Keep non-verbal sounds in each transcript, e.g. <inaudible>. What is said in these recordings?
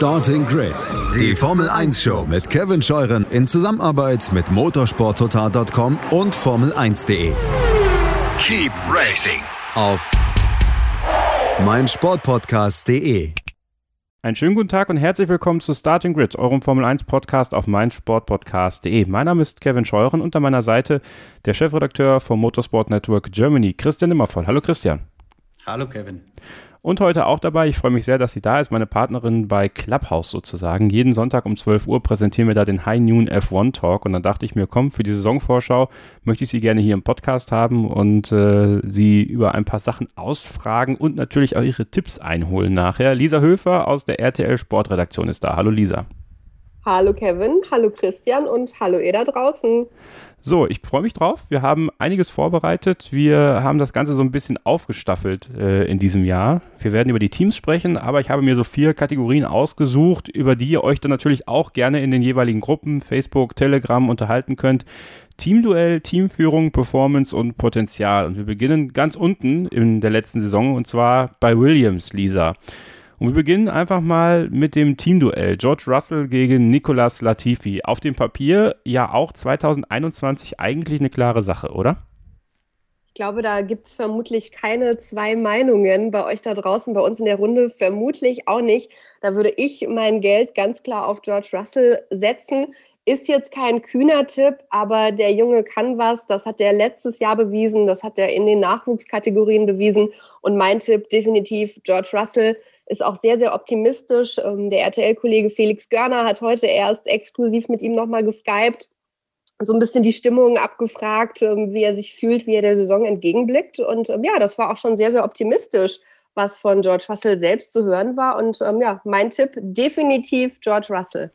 Starting Grid, die Formel 1 Show mit Kevin Scheuren in Zusammenarbeit mit motorsporttotal.com und Formel1.de. Keep racing Auf meinsportpodcast.de. Einen schönen guten Tag und herzlich willkommen zu Starting Grid, eurem Formel 1 Podcast auf meinsportpodcast.de. Mein Name ist Kevin Scheuren und an meiner Seite der Chefredakteur vom Motorsport Network Germany, Christian Nimmervoll. Hallo Christian. Hallo Kevin. Und heute auch dabei, ich freue mich sehr, dass sie da ist, meine Partnerin bei Clubhouse sozusagen. Jeden Sonntag um 12 Uhr präsentieren wir da den High Noon F1 Talk und dann dachte ich mir, komm, für die Saisonvorschau möchte ich sie gerne hier im Podcast haben und äh, sie über ein paar Sachen ausfragen und natürlich auch ihre Tipps einholen nachher. Lisa Höfer aus der RTL Sportredaktion ist da. Hallo Lisa. Hallo Kevin, hallo Christian und hallo ihr da draußen. So, ich freue mich drauf. Wir haben einiges vorbereitet. Wir haben das Ganze so ein bisschen aufgestaffelt äh, in diesem Jahr. Wir werden über die Teams sprechen, aber ich habe mir so vier Kategorien ausgesucht, über die ihr euch dann natürlich auch gerne in den jeweiligen Gruppen, Facebook, Telegram unterhalten könnt. Teamduell, Teamführung, Performance und Potenzial. Und wir beginnen ganz unten in der letzten Saison und zwar bei Williams, Lisa. Und wir beginnen einfach mal mit dem Teamduell. George Russell gegen Nicolas Latifi. Auf dem Papier ja auch 2021 eigentlich eine klare Sache, oder? Ich glaube, da gibt es vermutlich keine zwei Meinungen bei euch da draußen, bei uns in der Runde vermutlich auch nicht. Da würde ich mein Geld ganz klar auf George Russell setzen. Ist jetzt kein kühner Tipp, aber der Junge kann was. Das hat er letztes Jahr bewiesen, das hat er in den Nachwuchskategorien bewiesen. Und mein Tipp definitiv George Russell ist auch sehr, sehr optimistisch. Ähm, der RTL-Kollege Felix Görner hat heute erst exklusiv mit ihm nochmal geskypt, so ein bisschen die Stimmung abgefragt, ähm, wie er sich fühlt, wie er der Saison entgegenblickt. Und ähm, ja, das war auch schon sehr, sehr optimistisch, was von George Russell selbst zu hören war. Und ja, mein Tipp definitiv George Russell.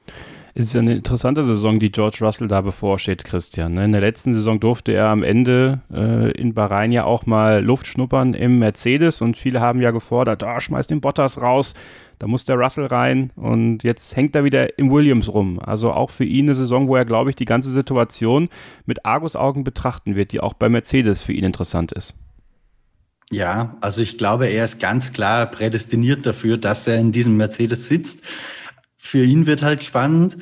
Es ist eine interessante Saison, die George Russell da bevorsteht, Christian. Ne? In der letzten Saison durfte er am Ende äh, in Bahrain ja auch mal Luft schnuppern im Mercedes und viele haben ja gefordert, ah, schmeiß den Bottas raus, da muss der Russell rein und jetzt hängt er wieder im Williams rum. Also auch für ihn eine Saison, wo er, glaube ich, die ganze Situation mit Argus-Augen betrachten wird, die auch bei Mercedes für ihn interessant ist. Ja, also ich glaube, er ist ganz klar prädestiniert dafür, dass er in diesem Mercedes sitzt für ihn wird halt spannend.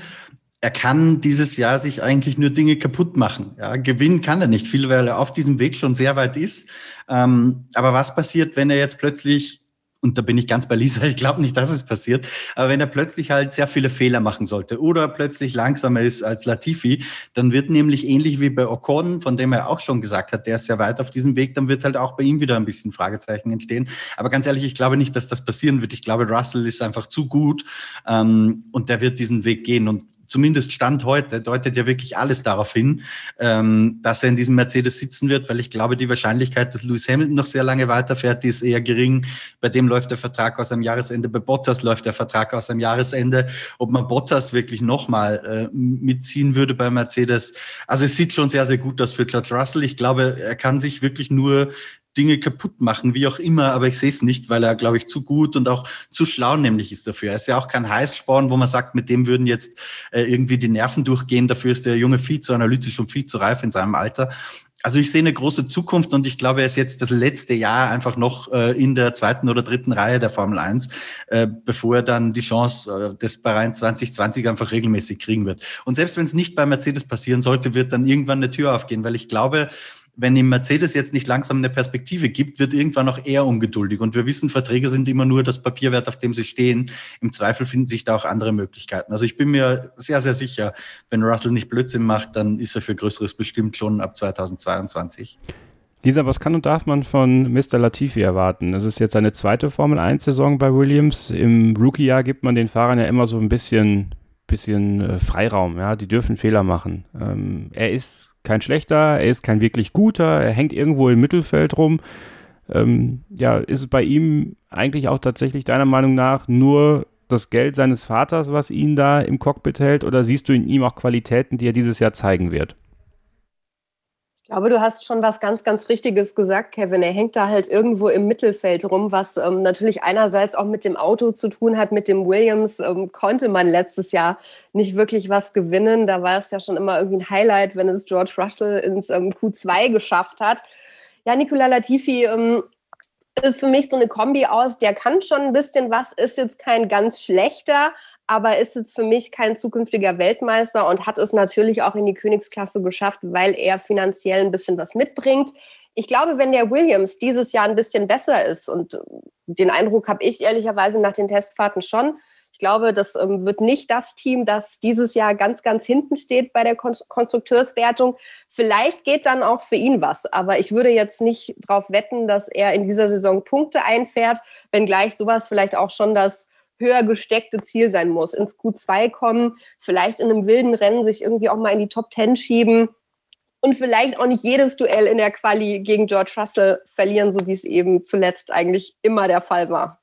Er kann dieses Jahr sich eigentlich nur Dinge kaputt machen. Ja, gewinnen kann er nicht viel, weil er auf diesem Weg schon sehr weit ist. Ähm, aber was passiert, wenn er jetzt plötzlich und da bin ich ganz bei Lisa, <laughs> ich glaube nicht, dass es passiert, aber wenn er plötzlich halt sehr viele Fehler machen sollte oder plötzlich langsamer ist als Latifi, dann wird nämlich ähnlich wie bei Ocon, von dem er auch schon gesagt hat, der ist sehr weit auf diesem Weg, dann wird halt auch bei ihm wieder ein bisschen Fragezeichen entstehen. Aber ganz ehrlich, ich glaube nicht, dass das passieren wird. Ich glaube, Russell ist einfach zu gut ähm, und der wird diesen Weg gehen und zumindest Stand heute, deutet ja wirklich alles darauf hin, ähm, dass er in diesem Mercedes sitzen wird, weil ich glaube, die Wahrscheinlichkeit, dass Lewis Hamilton noch sehr lange weiterfährt, die ist eher gering. Bei dem läuft der Vertrag aus am Jahresende, bei Bottas läuft der Vertrag aus am Jahresende. Ob man Bottas wirklich nochmal äh, mitziehen würde bei Mercedes, also es sieht schon sehr, sehr gut aus für George Russell. Ich glaube, er kann sich wirklich nur Dinge kaputt machen, wie auch immer, aber ich sehe es nicht, weil er, glaube ich, zu gut und auch zu schlau nämlich ist dafür. Er ist ja auch kein Heißsporn, wo man sagt, mit dem würden jetzt äh, irgendwie die Nerven durchgehen. Dafür ist der Junge viel zu analytisch und viel zu reif in seinem Alter. Also ich sehe eine große Zukunft und ich glaube, er ist jetzt das letzte Jahr einfach noch äh, in der zweiten oder dritten Reihe der Formel 1, äh, bevor er dann die Chance äh, des Bahrain 2020 einfach regelmäßig kriegen wird. Und selbst wenn es nicht bei Mercedes passieren sollte, wird dann irgendwann eine Tür aufgehen, weil ich glaube, wenn ihm Mercedes jetzt nicht langsam eine Perspektive gibt, wird irgendwann auch er ungeduldig. Und wir wissen, Verträge sind immer nur das Papierwert, auf dem sie stehen. Im Zweifel finden sich da auch andere Möglichkeiten. Also ich bin mir sehr, sehr sicher, wenn Russell nicht Blödsinn macht, dann ist er für Größeres bestimmt schon ab 2022. Lisa, was kann und darf man von Mr. Latifi erwarten? Das ist jetzt seine zweite Formel-1-Saison bei Williams. Im Rookie-Jahr gibt man den Fahrern ja immer so ein bisschen, bisschen äh, Freiraum. Ja? Die dürfen Fehler machen. Ähm, er ist kein schlechter, er ist kein wirklich guter, er hängt irgendwo im Mittelfeld rum. Ähm, ja, ist es bei ihm eigentlich auch tatsächlich deiner Meinung nach nur das Geld seines Vaters, was ihn da im Cockpit hält, oder siehst du in ihm auch Qualitäten, die er dieses Jahr zeigen wird? Ich glaube, du hast schon was ganz, ganz Richtiges gesagt, Kevin. Er hängt da halt irgendwo im Mittelfeld rum, was ähm, natürlich einerseits auch mit dem Auto zu tun hat. Mit dem Williams ähm, konnte man letztes Jahr nicht wirklich was gewinnen. Da war es ja schon immer irgendwie ein Highlight, wenn es George Russell ins ähm, Q2 geschafft hat. Ja, Nicola Latifi ähm, ist für mich so eine Kombi aus, der kann schon ein bisschen was, ist jetzt kein ganz schlechter, aber ist jetzt für mich kein zukünftiger Weltmeister und hat es natürlich auch in die Königsklasse geschafft, weil er finanziell ein bisschen was mitbringt. Ich glaube, wenn der Williams dieses Jahr ein bisschen besser ist, und den Eindruck habe ich ehrlicherweise nach den Testfahrten schon, ich glaube, das ähm, wird nicht das Team, das dieses Jahr ganz, ganz hinten steht bei der Kon Konstrukteurswertung. Vielleicht geht dann auch für ihn was, aber ich würde jetzt nicht darauf wetten, dass er in dieser Saison Punkte einfährt, wenngleich sowas vielleicht auch schon das höher gesteckte Ziel sein muss. Ins Q2 kommen, vielleicht in einem wilden Rennen sich irgendwie auch mal in die Top 10 schieben und vielleicht auch nicht jedes Duell in der Quali gegen George Russell verlieren, so wie es eben zuletzt eigentlich immer der Fall war.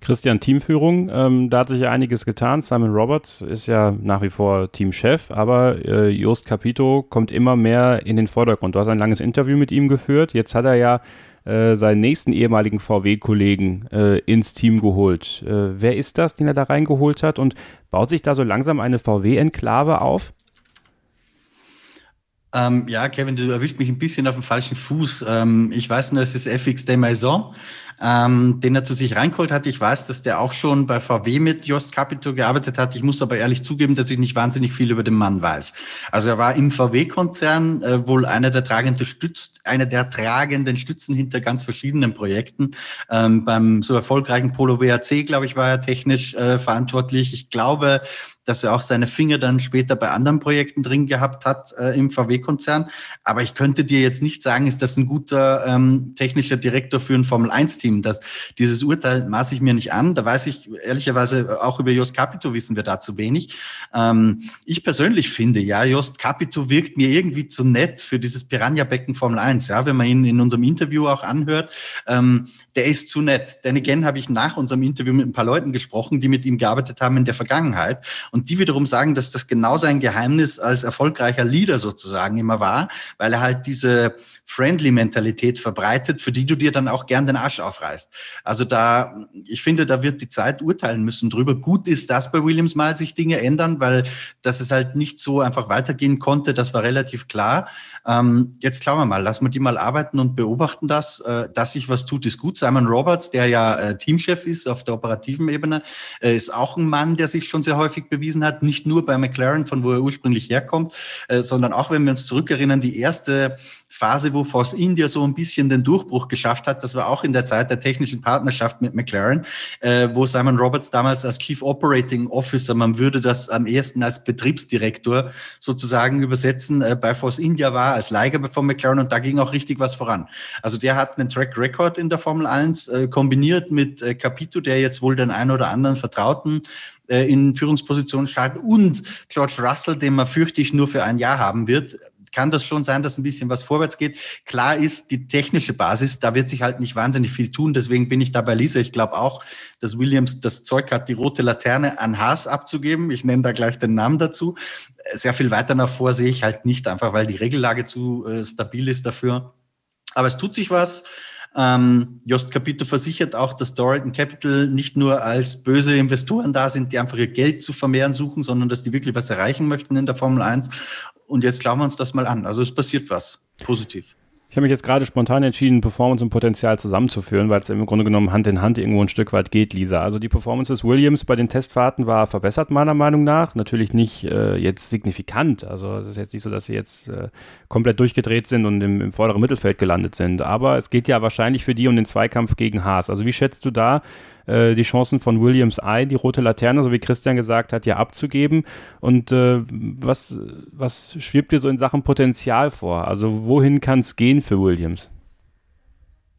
Christian, Teamführung, ähm, da hat sich ja einiges getan. Simon Roberts ist ja nach wie vor Teamchef, aber äh, Jost Capito kommt immer mehr in den Vordergrund. Du hast ein langes Interview mit ihm geführt. Jetzt hat er ja äh, seinen nächsten ehemaligen VW-Kollegen äh, ins Team geholt. Äh, wer ist das, den er da reingeholt hat? Und baut sich da so langsam eine VW-Enklave auf? Ähm, ja, Kevin, du erwischt mich ein bisschen auf dem falschen Fuß. Ähm, ich weiß nur, es ist FX de Maison ähm, den er zu sich reingeholt hat. Ich weiß, dass der auch schon bei VW mit Jost Capito gearbeitet hat. Ich muss aber ehrlich zugeben, dass ich nicht wahnsinnig viel über den Mann weiß. Also er war im VW-Konzern äh, wohl einer der tragenden Stütz, einer der tragenden Stützen hinter ganz verschiedenen Projekten. Ähm, beim so erfolgreichen Polo WAC, glaube ich, war er technisch äh, verantwortlich. Ich glaube, dass er auch seine Finger dann später bei anderen Projekten drin gehabt hat äh, im VW-Konzern. Aber ich könnte dir jetzt nicht sagen, ist das ein guter ähm, technischer Direktor für ein Formel-1-Team. Dieses Urteil maße ich mir nicht an. Da weiß ich ehrlicherweise auch über Jost Capito wissen wir da zu wenig. Ähm, ich persönlich finde, ja, Jost Capito wirkt mir irgendwie zu nett für dieses Piranha-Becken Formel 1. Ja, wenn man ihn in unserem Interview auch anhört, ähm, der ist zu nett. Denn again habe ich nach unserem Interview mit ein paar Leuten gesprochen, die mit ihm gearbeitet haben in der Vergangenheit. Und die wiederum sagen, dass das genau sein Geheimnis als erfolgreicher Leader sozusagen immer war, weil er halt diese Friendly-Mentalität verbreitet, für die du dir dann auch gern den Arsch aufreißt. Also da, ich finde, da wird die Zeit urteilen müssen drüber. Gut ist, dass bei Williams mal sich Dinge ändern, weil dass es halt nicht so einfach weitergehen konnte, das war relativ klar. Ähm, jetzt schauen wir mal, lassen wir die mal arbeiten und beobachten das. Äh, dass sich was tut, ist gut. Simon Roberts, der ja äh, Teamchef ist auf der operativen Ebene, äh, ist auch ein Mann, der sich schon sehr häufig bewiesen hat, nicht nur bei McLaren, von wo er ursprünglich herkommt, äh, sondern auch, wenn wir uns zurückerinnern, die erste Phase, wo Force India so ein bisschen den Durchbruch geschafft hat, das war auch in der Zeit der technischen Partnerschaft mit McLaren, äh, wo Simon Roberts damals als Chief Operating Officer, man würde das am ehesten als Betriebsdirektor sozusagen übersetzen, äh, bei Force India war, als Leihgabe von McLaren und da ging auch richtig was voran. Also der hat einen Track Record in der Formel 1 äh, kombiniert mit äh, Capito, der jetzt wohl den einen oder anderen Vertrauten äh, in Führungspositionen startet und George Russell, den man fürchte ich nur für ein Jahr haben wird, kann das schon sein, dass ein bisschen was vorwärts geht. Klar ist die technische Basis, da wird sich halt nicht wahnsinnig viel tun. Deswegen bin ich da bei Lisa. Ich glaube auch, dass Williams das Zeug hat, die rote Laterne an Haas abzugeben. Ich nenne da gleich den Namen dazu. Sehr viel weiter nach vor sehe ich halt nicht, einfach weil die Regellage zu äh, stabil ist dafür. Aber es tut sich was. Ähm, Jost Capito versichert auch, dass Doralton Capital nicht nur als böse Investoren da sind, die einfach ihr Geld zu vermehren suchen, sondern dass die wirklich was erreichen möchten in der Formel 1. Und jetzt schauen wir uns das mal an. Also es passiert was. Positiv. Ich habe mich jetzt gerade spontan entschieden, Performance und Potenzial zusammenzuführen, weil es im Grunde genommen Hand in Hand irgendwo ein Stück weit geht, Lisa. Also die Performance des Williams bei den Testfahrten war verbessert, meiner Meinung nach. Natürlich nicht äh, jetzt signifikant. Also es ist jetzt nicht so, dass sie jetzt äh, komplett durchgedreht sind und im, im vorderen Mittelfeld gelandet sind. Aber es geht ja wahrscheinlich für die um den Zweikampf gegen Haas. Also wie schätzt du da äh, die Chancen von Williams ein, die rote Laterne, so wie Christian gesagt hat, ja abzugeben. Und äh, was, was schwebt dir so in Sachen Potenzial vor? Also wohin kann es gehen für Williams?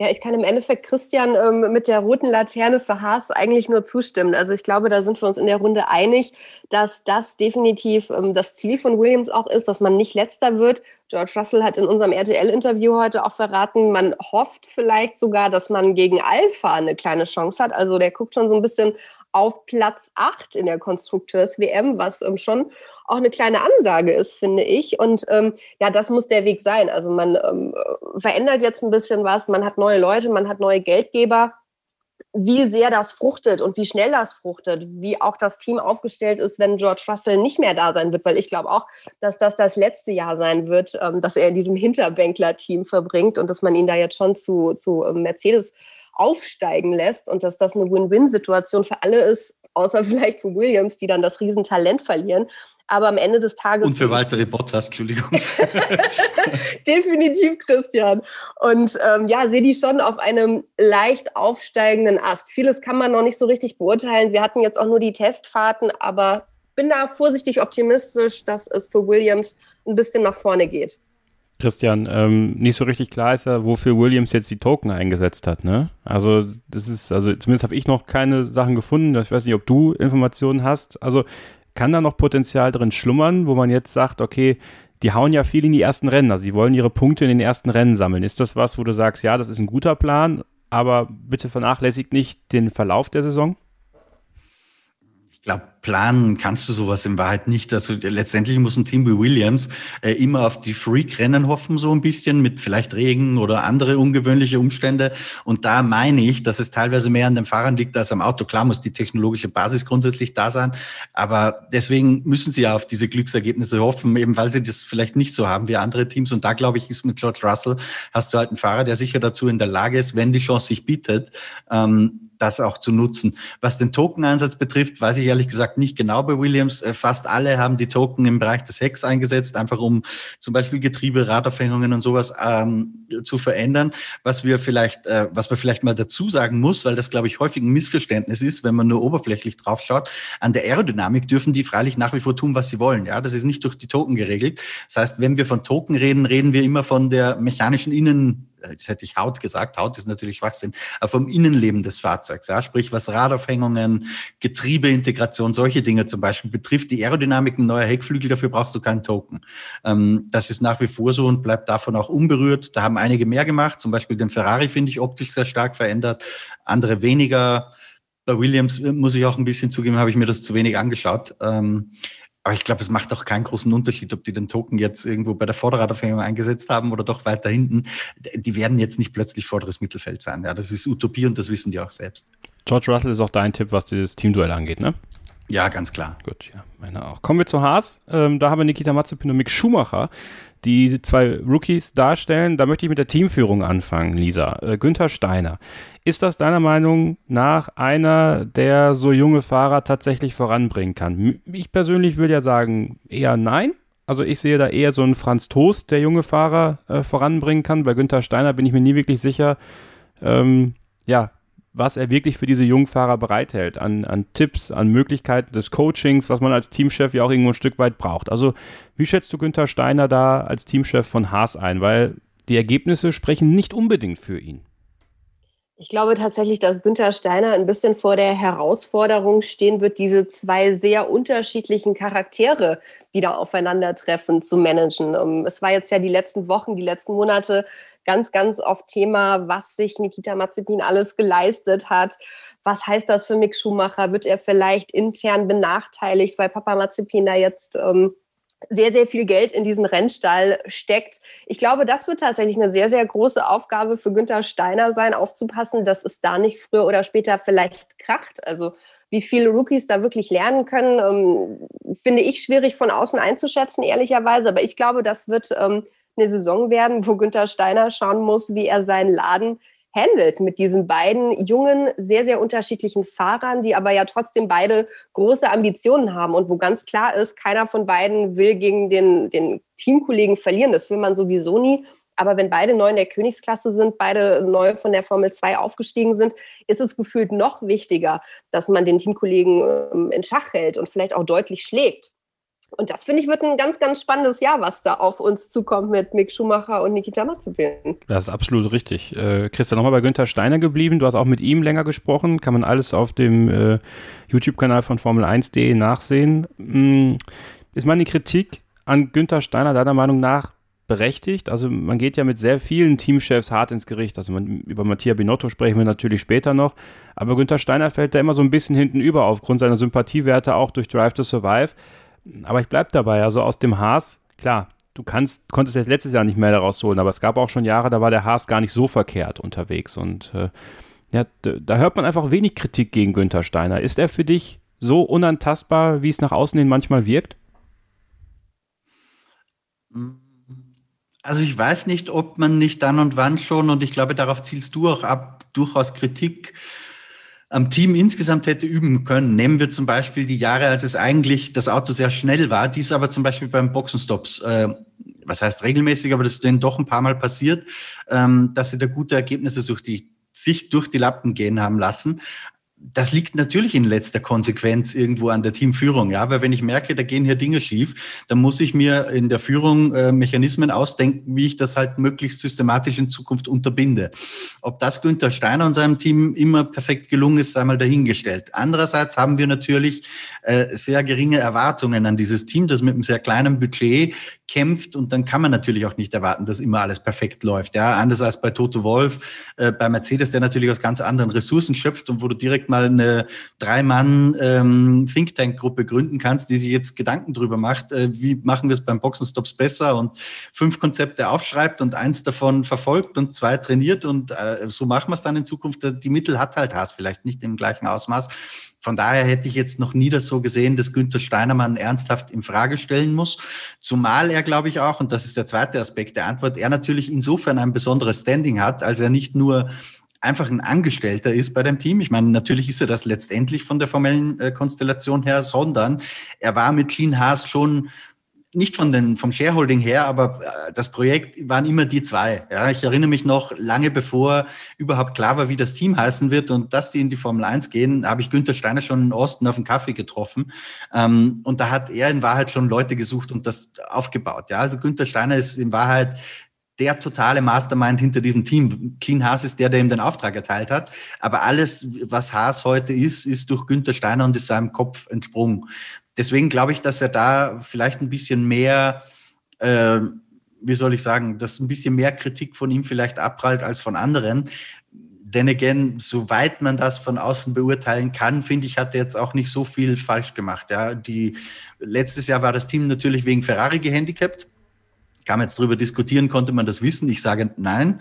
Ja, ich kann im Endeffekt Christian ähm, mit der roten Laterne für Haas eigentlich nur zustimmen. Also ich glaube, da sind wir uns in der Runde einig, dass das definitiv ähm, das Ziel von Williams auch ist, dass man nicht letzter wird. George Russell hat in unserem RTL-Interview heute auch verraten, man hofft vielleicht sogar, dass man gegen Alpha eine kleine Chance hat. Also der guckt schon so ein bisschen auf Platz 8 in der Konstrukteurs-WM, was ähm, schon auch eine kleine Ansage ist, finde ich. Und ähm, ja, das muss der Weg sein. Also man ähm, verändert jetzt ein bisschen was, man hat neue Leute, man hat neue Geldgeber. Wie sehr das fruchtet und wie schnell das fruchtet, wie auch das Team aufgestellt ist, wenn George Russell nicht mehr da sein wird, weil ich glaube auch, dass das das letzte Jahr sein wird, ähm, dass er in diesem Hinterbänkler-Team verbringt und dass man ihn da jetzt schon zu, zu ähm, Mercedes aufsteigen lässt und dass das eine Win-Win-Situation für alle ist, außer <laughs> vielleicht für Williams, die dann das Riesentalent verlieren. Aber am Ende des Tages. Und für weitere Bottas, Entschuldigung. <laughs> Definitiv, Christian. Und ähm, ja, sehe die schon auf einem leicht aufsteigenden Ast. Vieles kann man noch nicht so richtig beurteilen. Wir hatten jetzt auch nur die Testfahrten, aber bin da vorsichtig optimistisch, dass es für Williams ein bisschen nach vorne geht. Christian, ähm, nicht so richtig klar ist ja, wofür Williams jetzt die Token eingesetzt hat, ne? Also, das ist, also zumindest habe ich noch keine Sachen gefunden. Ich weiß nicht, ob du Informationen hast. Also, kann da noch Potenzial drin schlummern, wo man jetzt sagt, okay, die hauen ja viel in die ersten Rennen, also die wollen ihre Punkte in den ersten Rennen sammeln. Ist das was, wo du sagst, ja, das ist ein guter Plan, aber bitte vernachlässigt nicht den Verlauf der Saison? Ich glaube, planen kannst du sowas in Wahrheit nicht. Also letztendlich muss ein Team wie Williams äh, immer auf die Freak-Rennen hoffen, so ein bisschen, mit vielleicht Regen oder andere ungewöhnliche Umstände. Und da meine ich, dass es teilweise mehr an den Fahrern liegt als am Auto. Klar muss die technologische Basis grundsätzlich da sein, aber deswegen müssen sie ja auf diese Glücksergebnisse hoffen, eben weil sie das vielleicht nicht so haben wie andere Teams. Und da glaube ich, ist mit George Russell hast du halt einen Fahrer, der sicher dazu in der Lage ist, wenn die Chance sich bietet, ähm, das auch zu nutzen. Was den Token-Einsatz betrifft, weiß ich ehrlich gesagt nicht genau bei Williams. Äh, fast alle haben die Token im Bereich des Hecks eingesetzt, einfach um zum Beispiel Getriebe, Radaufhängungen und sowas ähm, zu verändern. Was wir vielleicht, äh, was man vielleicht mal dazu sagen muss, weil das glaube ich häufig ein Missverständnis ist, wenn man nur oberflächlich drauf schaut. An der Aerodynamik dürfen die freilich nach wie vor tun, was sie wollen. Ja, das ist nicht durch die Token geregelt. Das heißt, wenn wir von Token reden, reden wir immer von der mechanischen Innen äh, das hätte ich Haut gesagt, Haut ist natürlich Schwachsinn, aber vom Innenleben des Fahrzeugs, ja, sprich was Radaufhängungen, Getriebeintegration, solche Dinge zum Beispiel betrifft, die Aerodynamik, ein neuer Heckflügel, dafür brauchst du keinen Token. Ähm, das ist nach wie vor so und bleibt davon auch unberührt. Da haben einige mehr gemacht, zum Beispiel den Ferrari finde ich optisch sehr stark verändert, andere weniger. Bei Williams äh, muss ich auch ein bisschen zugeben, habe ich mir das zu wenig angeschaut. Ähm, aber ich glaube, es macht auch keinen großen Unterschied, ob die den Token jetzt irgendwo bei der Vorderradaufhängung eingesetzt haben oder doch weiter hinten. Die werden jetzt nicht plötzlich vorderes Mittelfeld sein. Ja, das ist Utopie und das wissen die auch selbst. George Russell ist auch dein Tipp, was das Teamduell angeht, ne? Ja, ganz klar. Gut, ja, meine auch. Kommen wir zu Haas. Ähm, da haben wir Nikita Mazepin und Mick Schumacher, die zwei Rookies darstellen. Da möchte ich mit der Teamführung anfangen, Lisa. Äh, Günther Steiner. Ist das deiner Meinung nach einer, der so junge Fahrer tatsächlich voranbringen kann? Ich persönlich würde ja sagen, eher nein. Also ich sehe da eher so einen Franz Toast, der junge Fahrer äh, voranbringen kann. Bei Günther Steiner bin ich mir nie wirklich sicher. Ähm, ja, was er wirklich für diese jungen Fahrer bereithält, an, an Tipps, an Möglichkeiten des Coachings, was man als Teamchef ja auch irgendwo ein Stück weit braucht. Also, wie schätzt du Günther Steiner da als Teamchef von Haas ein? Weil die Ergebnisse sprechen nicht unbedingt für ihn. Ich glaube tatsächlich, dass Günther Steiner ein bisschen vor der Herausforderung stehen wird, diese zwei sehr unterschiedlichen Charaktere, die da aufeinandertreffen, zu managen. Ähm, es war jetzt ja die letzten Wochen, die letzten Monate ganz, ganz oft Thema, was sich Nikita Mazepin alles geleistet hat. Was heißt das für Mick Schumacher? Wird er vielleicht intern benachteiligt, weil Papa Mazepin da jetzt ähm, sehr, sehr viel Geld in diesen Rennstall steckt. Ich glaube, das wird tatsächlich eine sehr, sehr große Aufgabe für Günther Steiner sein, aufzupassen, dass es da nicht früher oder später vielleicht kracht. Also wie viele Rookies da wirklich lernen können, ähm, finde ich schwierig von außen einzuschätzen, ehrlicherweise. Aber ich glaube, das wird ähm, eine Saison werden, wo Günther Steiner schauen muss, wie er seinen Laden handelt mit diesen beiden jungen, sehr, sehr unterschiedlichen Fahrern, die aber ja trotzdem beide große Ambitionen haben und wo ganz klar ist, keiner von beiden will gegen den, den Teamkollegen verlieren. Das will man sowieso nie. Aber wenn beide neu in der Königsklasse sind, beide neu von der Formel 2 aufgestiegen sind, ist es gefühlt noch wichtiger, dass man den Teamkollegen ähm, in Schach hält und vielleicht auch deutlich schlägt. Und das finde ich wird ein ganz, ganz spannendes Jahr, was da auf uns zukommt mit Mick Schumacher und Nikita Mazepin. Das ist absolut richtig. Äh, Christian, nochmal bei Günther Steiner geblieben. Du hast auch mit ihm länger gesprochen. Kann man alles auf dem äh, YouTube-Kanal von Formel1.de nachsehen. Hm, ist meine Kritik an Günther Steiner deiner Meinung nach berechtigt? Also man geht ja mit sehr vielen Teamchefs hart ins Gericht. Also man, über Mattia Binotto sprechen wir natürlich später noch. Aber Günther Steiner fällt da immer so ein bisschen hinten über aufgrund seiner Sympathiewerte auch durch Drive to Survive aber ich bleibe dabei. Also aus dem Haas, klar, du kannst, konntest jetzt letztes Jahr nicht mehr daraus holen, aber es gab auch schon Jahre, da war der Haas gar nicht so verkehrt unterwegs. Und äh, ja, da hört man einfach wenig Kritik gegen Günther Steiner. Ist er für dich so unantastbar, wie es nach außen hin manchmal wirkt? Also ich weiß nicht, ob man nicht dann und wann schon, und ich glaube, darauf zielst du auch ab, durchaus Kritik am Team insgesamt hätte üben können. Nehmen wir zum Beispiel die Jahre, als es eigentlich das Auto sehr schnell war, dies aber zum Beispiel beim Boxenstops, äh, was heißt regelmäßig, aber das ist denen doch ein paar Mal passiert, ähm, dass sie da gute Ergebnisse durch die sich durch die Lappen gehen haben lassen das liegt natürlich in letzter Konsequenz irgendwo an der Teamführung, ja, weil wenn ich merke, da gehen hier Dinge schief, dann muss ich mir in der Führung äh, Mechanismen ausdenken, wie ich das halt möglichst systematisch in Zukunft unterbinde. Ob das Günther Steiner und seinem Team immer perfekt gelungen ist, sei mal dahingestellt. Andererseits haben wir natürlich äh, sehr geringe Erwartungen an dieses Team, das mit einem sehr kleinen Budget kämpft und dann kann man natürlich auch nicht erwarten, dass immer alles perfekt läuft. Ja, anders als bei Toto Wolf, äh, bei Mercedes, der natürlich aus ganz anderen Ressourcen schöpft und wo du direkt mal eine Drei-Mann ähm, gründen kannst, die sich jetzt Gedanken drüber macht, äh, wie machen wir es beim Boxenstops besser und fünf Konzepte aufschreibt und eins davon verfolgt und zwei trainiert und äh, so machen wir es dann in Zukunft. Die Mittel hat halt Haas vielleicht nicht im gleichen Ausmaß. Von daher hätte ich jetzt noch nie das so gesehen, dass Günther Steinermann ernsthaft in Frage stellen muss. Zumal er, glaube ich, auch, und das ist der zweite Aspekt der Antwort, er natürlich insofern ein besonderes Standing hat, als er nicht nur einfach ein Angestellter ist bei dem Team. Ich meine, natürlich ist er das letztendlich von der formellen äh, Konstellation her, sondern er war mit Clean Haas schon nicht von den, vom Shareholding her, aber äh, das Projekt waren immer die zwei. Ja, ich erinnere mich noch lange bevor überhaupt klar war, wie das Team heißen wird und dass die in die Formel 1 gehen, habe ich Günther Steiner schon in Osten auf dem Kaffee getroffen. Ähm, und da hat er in Wahrheit schon Leute gesucht und das aufgebaut. Ja, also Günther Steiner ist in Wahrheit der totale Mastermind hinter diesem Team. Clean Haas ist der, der ihm den Auftrag erteilt hat. Aber alles, was Haas heute ist, ist durch Günther Steiner und ist seinem Kopf entsprungen deswegen glaube ich, dass er da vielleicht ein bisschen mehr, äh, wie soll ich sagen, dass ein bisschen mehr Kritik von ihm vielleicht abprallt als von anderen. Denn again, soweit man das von außen beurteilen kann, finde ich, hat er jetzt auch nicht so viel falsch gemacht. Ja, die, letztes Jahr war das Team natürlich wegen Ferrari gehandicapt. Kann man jetzt darüber diskutieren, konnte man das wissen? Ich sage nein.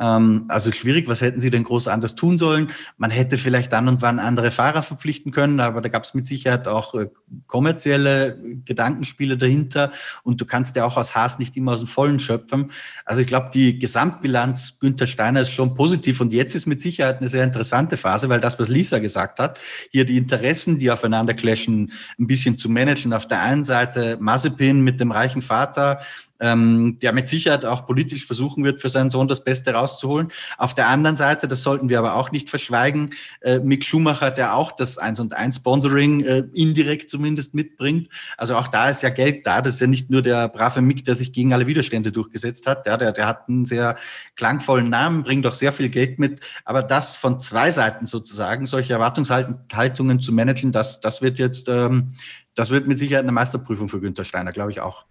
Ähm, also schwierig, was hätten sie denn groß anders tun sollen? Man hätte vielleicht dann und wann andere Fahrer verpflichten können, aber da gab es mit Sicherheit auch äh, kommerzielle Gedankenspiele dahinter und du kannst ja auch aus Haas nicht immer aus dem Vollen schöpfen. Also ich glaube, die Gesamtbilanz Günther Steiner ist schon positiv und jetzt ist mit Sicherheit eine sehr interessante Phase, weil das, was Lisa gesagt hat, hier die Interessen, die aufeinander clashen, ein bisschen zu managen. Auf der einen Seite Mazepin mit dem reichen Vater, ähm, der mit Sicherheit auch politisch versuchen wird, für seinen Sohn das Beste rauszuholen. Auf der anderen Seite, das sollten wir aber auch nicht verschweigen, äh, Mick Schumacher, der auch das 1 und 1 Sponsoring äh, indirekt zumindest mitbringt. Also auch da ist ja Geld da. Das ist ja nicht nur der brave Mick, der sich gegen alle Widerstände durchgesetzt hat. Ja, der, der hat einen sehr klangvollen Namen, bringt auch sehr viel Geld mit. Aber das von zwei Seiten sozusagen, solche Erwartungshaltungen zu managen, das, das wird jetzt, ähm, das wird mit Sicherheit eine Meisterprüfung für Günther Steiner, glaube ich auch.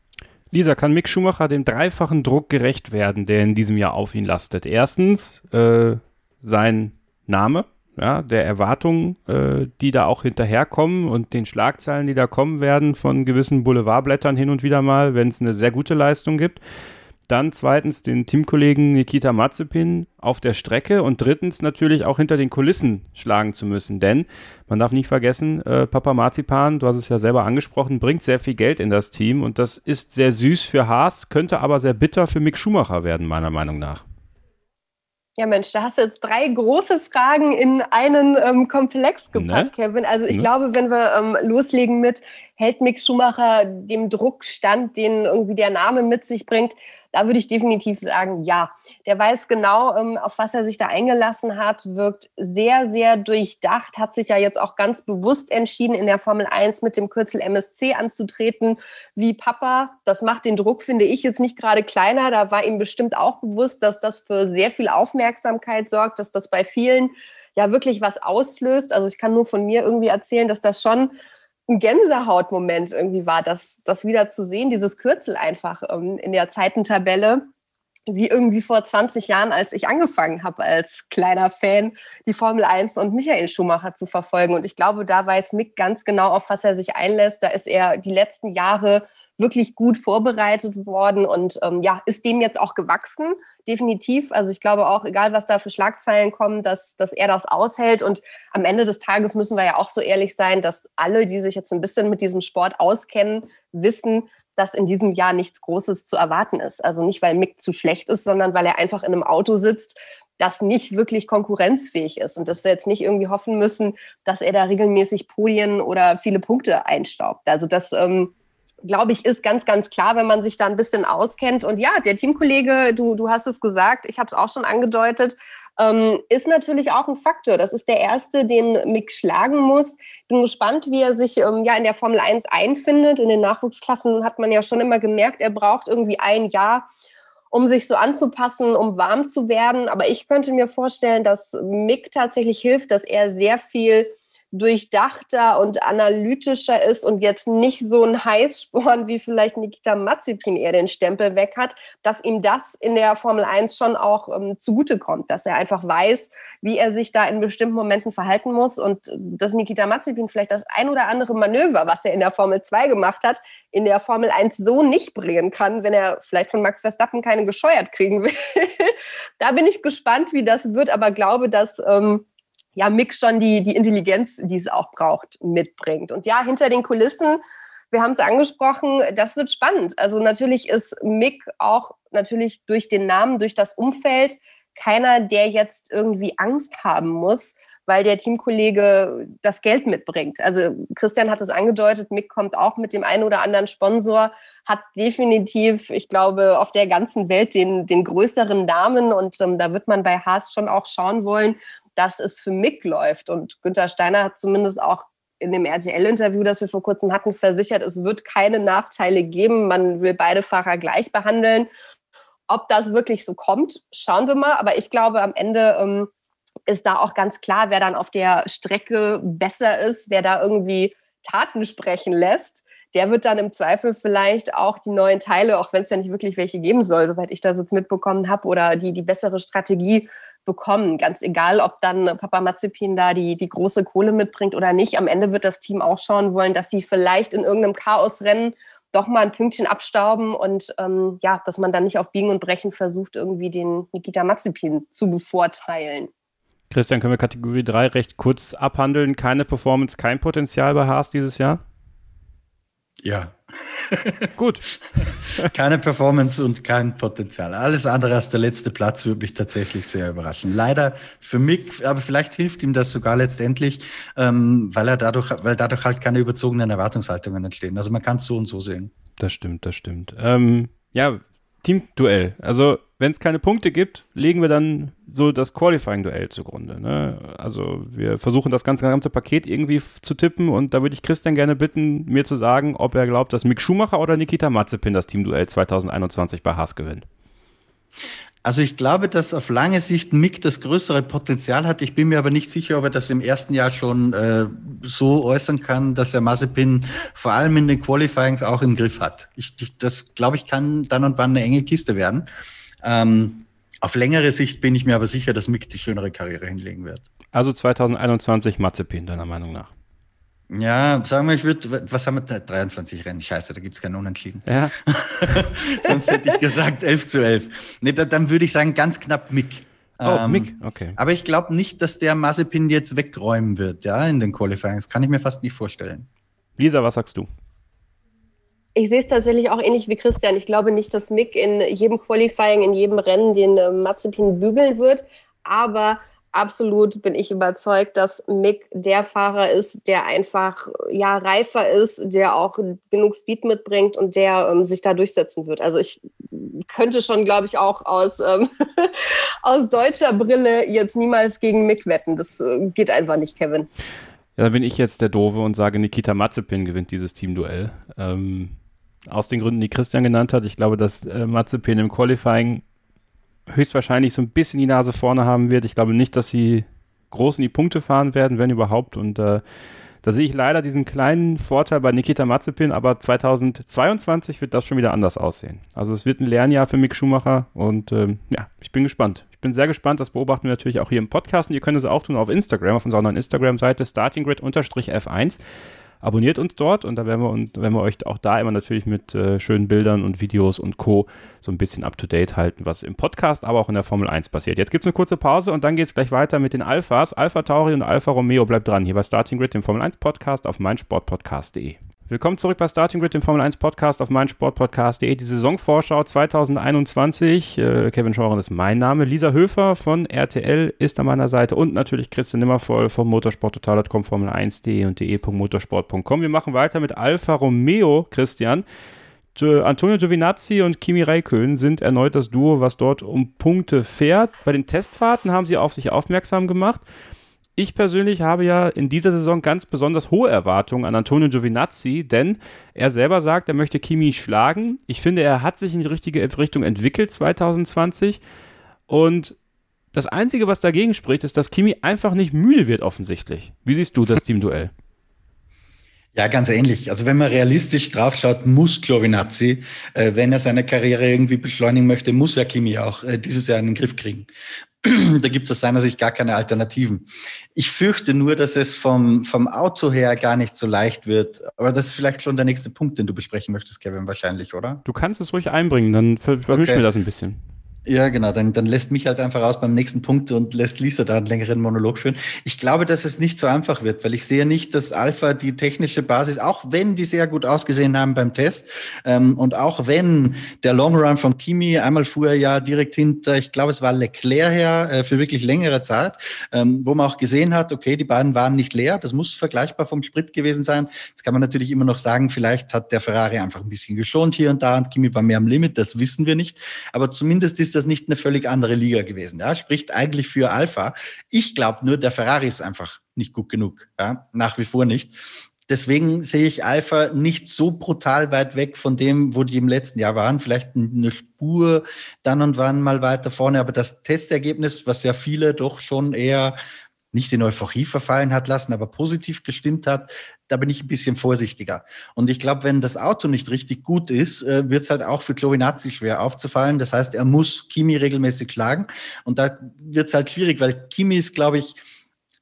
Lisa, kann Mick Schumacher dem dreifachen Druck gerecht werden, der in diesem Jahr auf ihn lastet? Erstens äh, sein Name, ja, der Erwartungen, äh, die da auch hinterherkommen und den Schlagzeilen, die da kommen werden von gewissen Boulevardblättern hin und wieder mal, wenn es eine sehr gute Leistung gibt. Dann zweitens den Teamkollegen Nikita Mazepin auf der Strecke und drittens natürlich auch hinter den Kulissen schlagen zu müssen. Denn man darf nicht vergessen, äh, Papa Marzipan, du hast es ja selber angesprochen, bringt sehr viel Geld in das Team und das ist sehr süß für Haas, könnte aber sehr bitter für Mick Schumacher werden, meiner Meinung nach. Ja, Mensch, da hast du jetzt drei große Fragen in einen ähm, Komplex gepackt, ne? Kevin. Also ich ne? glaube, wenn wir ähm, loslegen mit, hält Mick Schumacher dem Druck stand, den irgendwie der Name mit sich bringt, da würde ich definitiv sagen, ja. Der weiß genau, ähm, auf was er sich da eingelassen hat, wirkt sehr, sehr durchdacht, hat sich ja jetzt auch ganz bewusst entschieden, in der Formel 1 mit dem Kürzel MSC anzutreten, wie Papa. Das macht den Druck, finde ich, jetzt nicht gerade kleiner. Da war ihm bestimmt auch bewusst, dass das für sehr viel Aufmerksamkeit sorgt, dass das bei vielen ja wirklich was auslöst. Also ich kann nur von mir irgendwie erzählen, dass das schon ein Gänsehautmoment irgendwie war, das, das wieder zu sehen, dieses Kürzel einfach ähm, in der Zeitentabelle, wie irgendwie vor 20 Jahren, als ich angefangen habe, als kleiner Fan die Formel 1 und Michael Schumacher zu verfolgen. Und ich glaube, da weiß Mick ganz genau, auf was er sich einlässt. Da ist er die letzten Jahre wirklich gut vorbereitet worden und ähm, ja, ist dem jetzt auch gewachsen, definitiv. Also ich glaube auch, egal was da für Schlagzeilen kommen, dass, dass er das aushält. Und am Ende des Tages müssen wir ja auch so ehrlich sein, dass alle, die sich jetzt ein bisschen mit diesem Sport auskennen, wissen, dass in diesem Jahr nichts Großes zu erwarten ist. Also nicht, weil Mick zu schlecht ist, sondern weil er einfach in einem Auto sitzt, das nicht wirklich konkurrenzfähig ist und dass wir jetzt nicht irgendwie hoffen müssen, dass er da regelmäßig Podien oder viele Punkte einstaubt. Also das ähm, glaube ich, ist ganz, ganz klar, wenn man sich da ein bisschen auskennt. Und ja, der Teamkollege, du, du hast es gesagt, ich habe es auch schon angedeutet, ähm, ist natürlich auch ein Faktor. Das ist der erste, den Mick schlagen muss. Bin gespannt, wie er sich ähm, ja in der Formel 1 einfindet. In den Nachwuchsklassen hat man ja schon immer gemerkt, er braucht irgendwie ein Jahr, um sich so anzupassen, um warm zu werden. Aber ich könnte mir vorstellen, dass Mick tatsächlich hilft, dass er sehr viel durchdachter und analytischer ist und jetzt nicht so ein Heißsporn wie vielleicht Nikita Mazepin eher den Stempel weg hat, dass ihm das in der Formel 1 schon auch ähm, zugutekommt, dass er einfach weiß, wie er sich da in bestimmten Momenten verhalten muss und dass Nikita Mazepin vielleicht das ein oder andere Manöver, was er in der Formel 2 gemacht hat, in der Formel 1 so nicht bringen kann, wenn er vielleicht von Max Verstappen keine gescheuert kriegen will. <laughs> da bin ich gespannt, wie das wird, aber glaube, dass ähm, ja, Mick schon die, die Intelligenz, die es auch braucht, mitbringt. Und ja, hinter den Kulissen, wir haben es angesprochen, das wird spannend. Also natürlich ist Mick auch natürlich durch den Namen, durch das Umfeld keiner, der jetzt irgendwie Angst haben muss, weil der Teamkollege das Geld mitbringt. Also Christian hat es angedeutet, Mick kommt auch mit dem einen oder anderen Sponsor, hat definitiv, ich glaube, auf der ganzen Welt den, den größeren Namen und ähm, da wird man bei Haas schon auch schauen wollen, dass es für Mick läuft. Und Günther Steiner hat zumindest auch in dem RTL-Interview, das wir vor kurzem hatten, versichert, es wird keine Nachteile geben. Man will beide Fahrer gleich behandeln. Ob das wirklich so kommt, schauen wir mal. Aber ich glaube, am Ende ähm, ist da auch ganz klar, wer dann auf der Strecke besser ist, wer da irgendwie Taten sprechen lässt. Der wird dann im Zweifel vielleicht auch die neuen Teile, auch wenn es ja nicht wirklich welche geben soll, soweit ich das jetzt mitbekommen habe, oder die, die bessere Strategie bekommen. Ganz egal, ob dann Papa Mazepin da die, die große Kohle mitbringt oder nicht. Am Ende wird das Team auch schauen wollen, dass sie vielleicht in irgendeinem Chaosrennen doch mal ein Pünktchen abstauben und ähm, ja, dass man dann nicht auf Biegen und Brechen versucht, irgendwie den Nikita Mazepin zu bevorteilen. Christian, können wir Kategorie 3 recht kurz abhandeln? Keine Performance, kein Potenzial bei Haas dieses Jahr? Ja. <laughs> Gut. Keine Performance und kein Potenzial. Alles andere als der letzte Platz würde mich tatsächlich sehr überraschen. Leider für mich, aber vielleicht hilft ihm das sogar letztendlich, ähm, weil er dadurch, weil dadurch halt keine überzogenen Erwartungshaltungen entstehen. Also man kann es so und so sehen. Das stimmt, das stimmt. Ähm, ja, Teamduell. Also wenn es keine Punkte gibt, legen wir dann so das Qualifying-Duell zugrunde. Ne? Also wir versuchen das ganze, ganze Paket irgendwie zu tippen und da würde ich Christian gerne bitten, mir zu sagen, ob er glaubt, dass Mick Schumacher oder Nikita Mazepin das Teamduell 2021 bei Haas gewinnt. Also ich glaube, dass auf lange Sicht Mick das größere Potenzial hat. Ich bin mir aber nicht sicher, ob er das im ersten Jahr schon äh, so äußern kann, dass er Mazepin vor allem in den Qualifyings auch im Griff hat. Ich, ich, das glaube ich kann dann und wann eine enge Kiste werden. Ähm, auf längere Sicht bin ich mir aber sicher, dass Mick die schönere Karriere hinlegen wird. Also 2021 Mazepin, deiner Meinung nach? Ja, sagen wir, ich würde, was haben wir, 23 Rennen, scheiße, da gibt es keinen Unentschieden. Ja. <laughs> Sonst hätte ich gesagt 11 zu 11. Nee, da, dann würde ich sagen, ganz knapp Mick. Oh, ähm, Mick, okay. Aber ich glaube nicht, dass der Mazepin jetzt wegräumen wird, ja, in den Qualifying. Das kann ich mir fast nicht vorstellen. Lisa, was sagst du? Ich sehe es tatsächlich auch ähnlich wie Christian. Ich glaube nicht, dass Mick in jedem Qualifying, in jedem Rennen den äh, Mazepin bügeln wird. Aber absolut bin ich überzeugt, dass Mick der Fahrer ist, der einfach ja reifer ist, der auch genug Speed mitbringt und der ähm, sich da durchsetzen wird. Also ich könnte schon, glaube ich, auch aus, ähm, <laughs> aus deutscher Brille jetzt niemals gegen Mick wetten. Das äh, geht einfach nicht, Kevin. Ja, dann bin ich jetzt der Doofe und sage, Nikita Mazepin gewinnt dieses Teamduell. Ähm, aus den Gründen, die Christian genannt hat. Ich glaube, dass äh, Mazepin im Qualifying höchstwahrscheinlich so ein bisschen die Nase vorne haben wird. Ich glaube nicht, dass sie groß in die Punkte fahren werden, wenn überhaupt. Und äh, da sehe ich leider diesen kleinen Vorteil bei Nikita Mazepin, aber 2022 wird das schon wieder anders aussehen. Also es wird ein Lernjahr für Mick Schumacher und ähm, ja, ich bin gespannt. Ich bin sehr gespannt, das beobachten wir natürlich auch hier im Podcast und ihr könnt es auch tun auf Instagram, auf unserer neuen Instagram-Seite startinggrid-f1. Abonniert uns dort und da werden wir, und werden wir euch auch da immer natürlich mit äh, schönen Bildern und Videos und Co. so ein bisschen up to date halten, was im Podcast, aber auch in der Formel 1 passiert. Jetzt gibt es eine kurze Pause und dann geht es gleich weiter mit den Alphas. Alpha Tauri und Alpha Romeo bleibt dran hier bei Starting Grid, dem Formel 1 Podcast auf meinsportpodcast.de. Willkommen zurück bei Starting Grid, dem Formel 1 Podcast auf meinsportpodcast.de. Die Saisonvorschau 2021. Äh, Kevin Scheuren ist mein Name. Lisa Höfer von RTL ist an meiner Seite und natürlich Christian Nimmervoll von motorsporttotal.com, Formel1.de und de.motorsport.com. Wir machen weiter mit Alfa Romeo, Christian. Antonio Giovinazzi und Kimi Räikkönen sind erneut das Duo, was dort um Punkte fährt. Bei den Testfahrten haben sie auf sich aufmerksam gemacht. Ich persönlich habe ja in dieser Saison ganz besonders hohe Erwartungen an Antonio Giovinazzi, denn er selber sagt, er möchte Kimi schlagen. Ich finde, er hat sich in die richtige Richtung entwickelt 2020 und das Einzige, was dagegen spricht, ist, dass Kimi einfach nicht müde wird offensichtlich. Wie siehst du das Teamduell? Ja, ganz ähnlich. Also wenn man realistisch draufschaut, muss Giovinazzi, äh, wenn er seine Karriere irgendwie beschleunigen möchte, muss er Kimi auch äh, dieses Jahr in den Griff kriegen. Da gibt es aus seiner Sicht gar keine Alternativen. Ich fürchte nur, dass es vom, vom Auto her gar nicht so leicht wird. Aber das ist vielleicht schon der nächste Punkt, den du besprechen möchtest, Kevin, wahrscheinlich, oder? Du kannst es ruhig einbringen, dann vermischen okay. wir das ein bisschen. Ja, genau. Dann, dann lässt mich halt einfach aus beim nächsten Punkt und lässt Lisa da einen längeren Monolog führen. Ich glaube, dass es nicht so einfach wird, weil ich sehe nicht, dass Alpha die technische Basis, auch wenn die sehr gut ausgesehen haben beim Test ähm, und auch wenn der Long Run von Kimi einmal fuhr ja direkt hinter, ich glaube, es war Leclerc her äh, für wirklich längere Zeit, ähm, wo man auch gesehen hat, okay, die beiden waren nicht leer. Das muss vergleichbar vom Sprit gewesen sein. Jetzt kann man natürlich immer noch sagen, vielleicht hat der Ferrari einfach ein bisschen geschont hier und da und Kimi war mehr am Limit. Das wissen wir nicht. Aber zumindest ist ist das nicht eine völlig andere Liga gewesen. Ja, spricht eigentlich für Alpha. Ich glaube nur, der Ferrari ist einfach nicht gut genug. Ja, nach wie vor nicht. Deswegen sehe ich Alpha nicht so brutal weit weg von dem, wo die im letzten Jahr waren. Vielleicht eine Spur dann und wann mal weiter vorne. Aber das Testergebnis, was ja viele doch schon eher nicht in Euphorie verfallen hat lassen, aber positiv gestimmt hat, da bin ich ein bisschen vorsichtiger. Und ich glaube, wenn das Auto nicht richtig gut ist, äh, wird es halt auch für Giovinazzi schwer aufzufallen. Das heißt, er muss Kimi regelmäßig schlagen. Und da wird es halt schwierig, weil Kimi ist, glaube ich,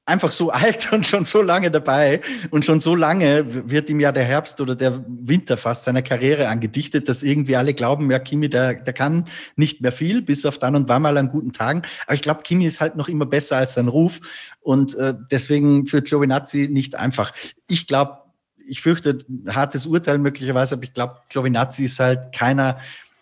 einfach so <laughs> alt und schon so lange dabei und schon so lange wird ihm ja der Herbst oder der Winter fast seiner Karriere angedichtet, dass irgendwie alle glauben, ja, Kimi, der, der kann nicht mehr viel, bis auf dann und wann mal an guten Tagen. Aber ich glaube, Kimi ist halt noch immer besser als sein Ruf und äh, deswegen für Giovinazzi nicht einfach. Ich glaube, ich fürchte, hartes Urteil möglicherweise, aber ich glaube, Giovinazzi ist halt keiner,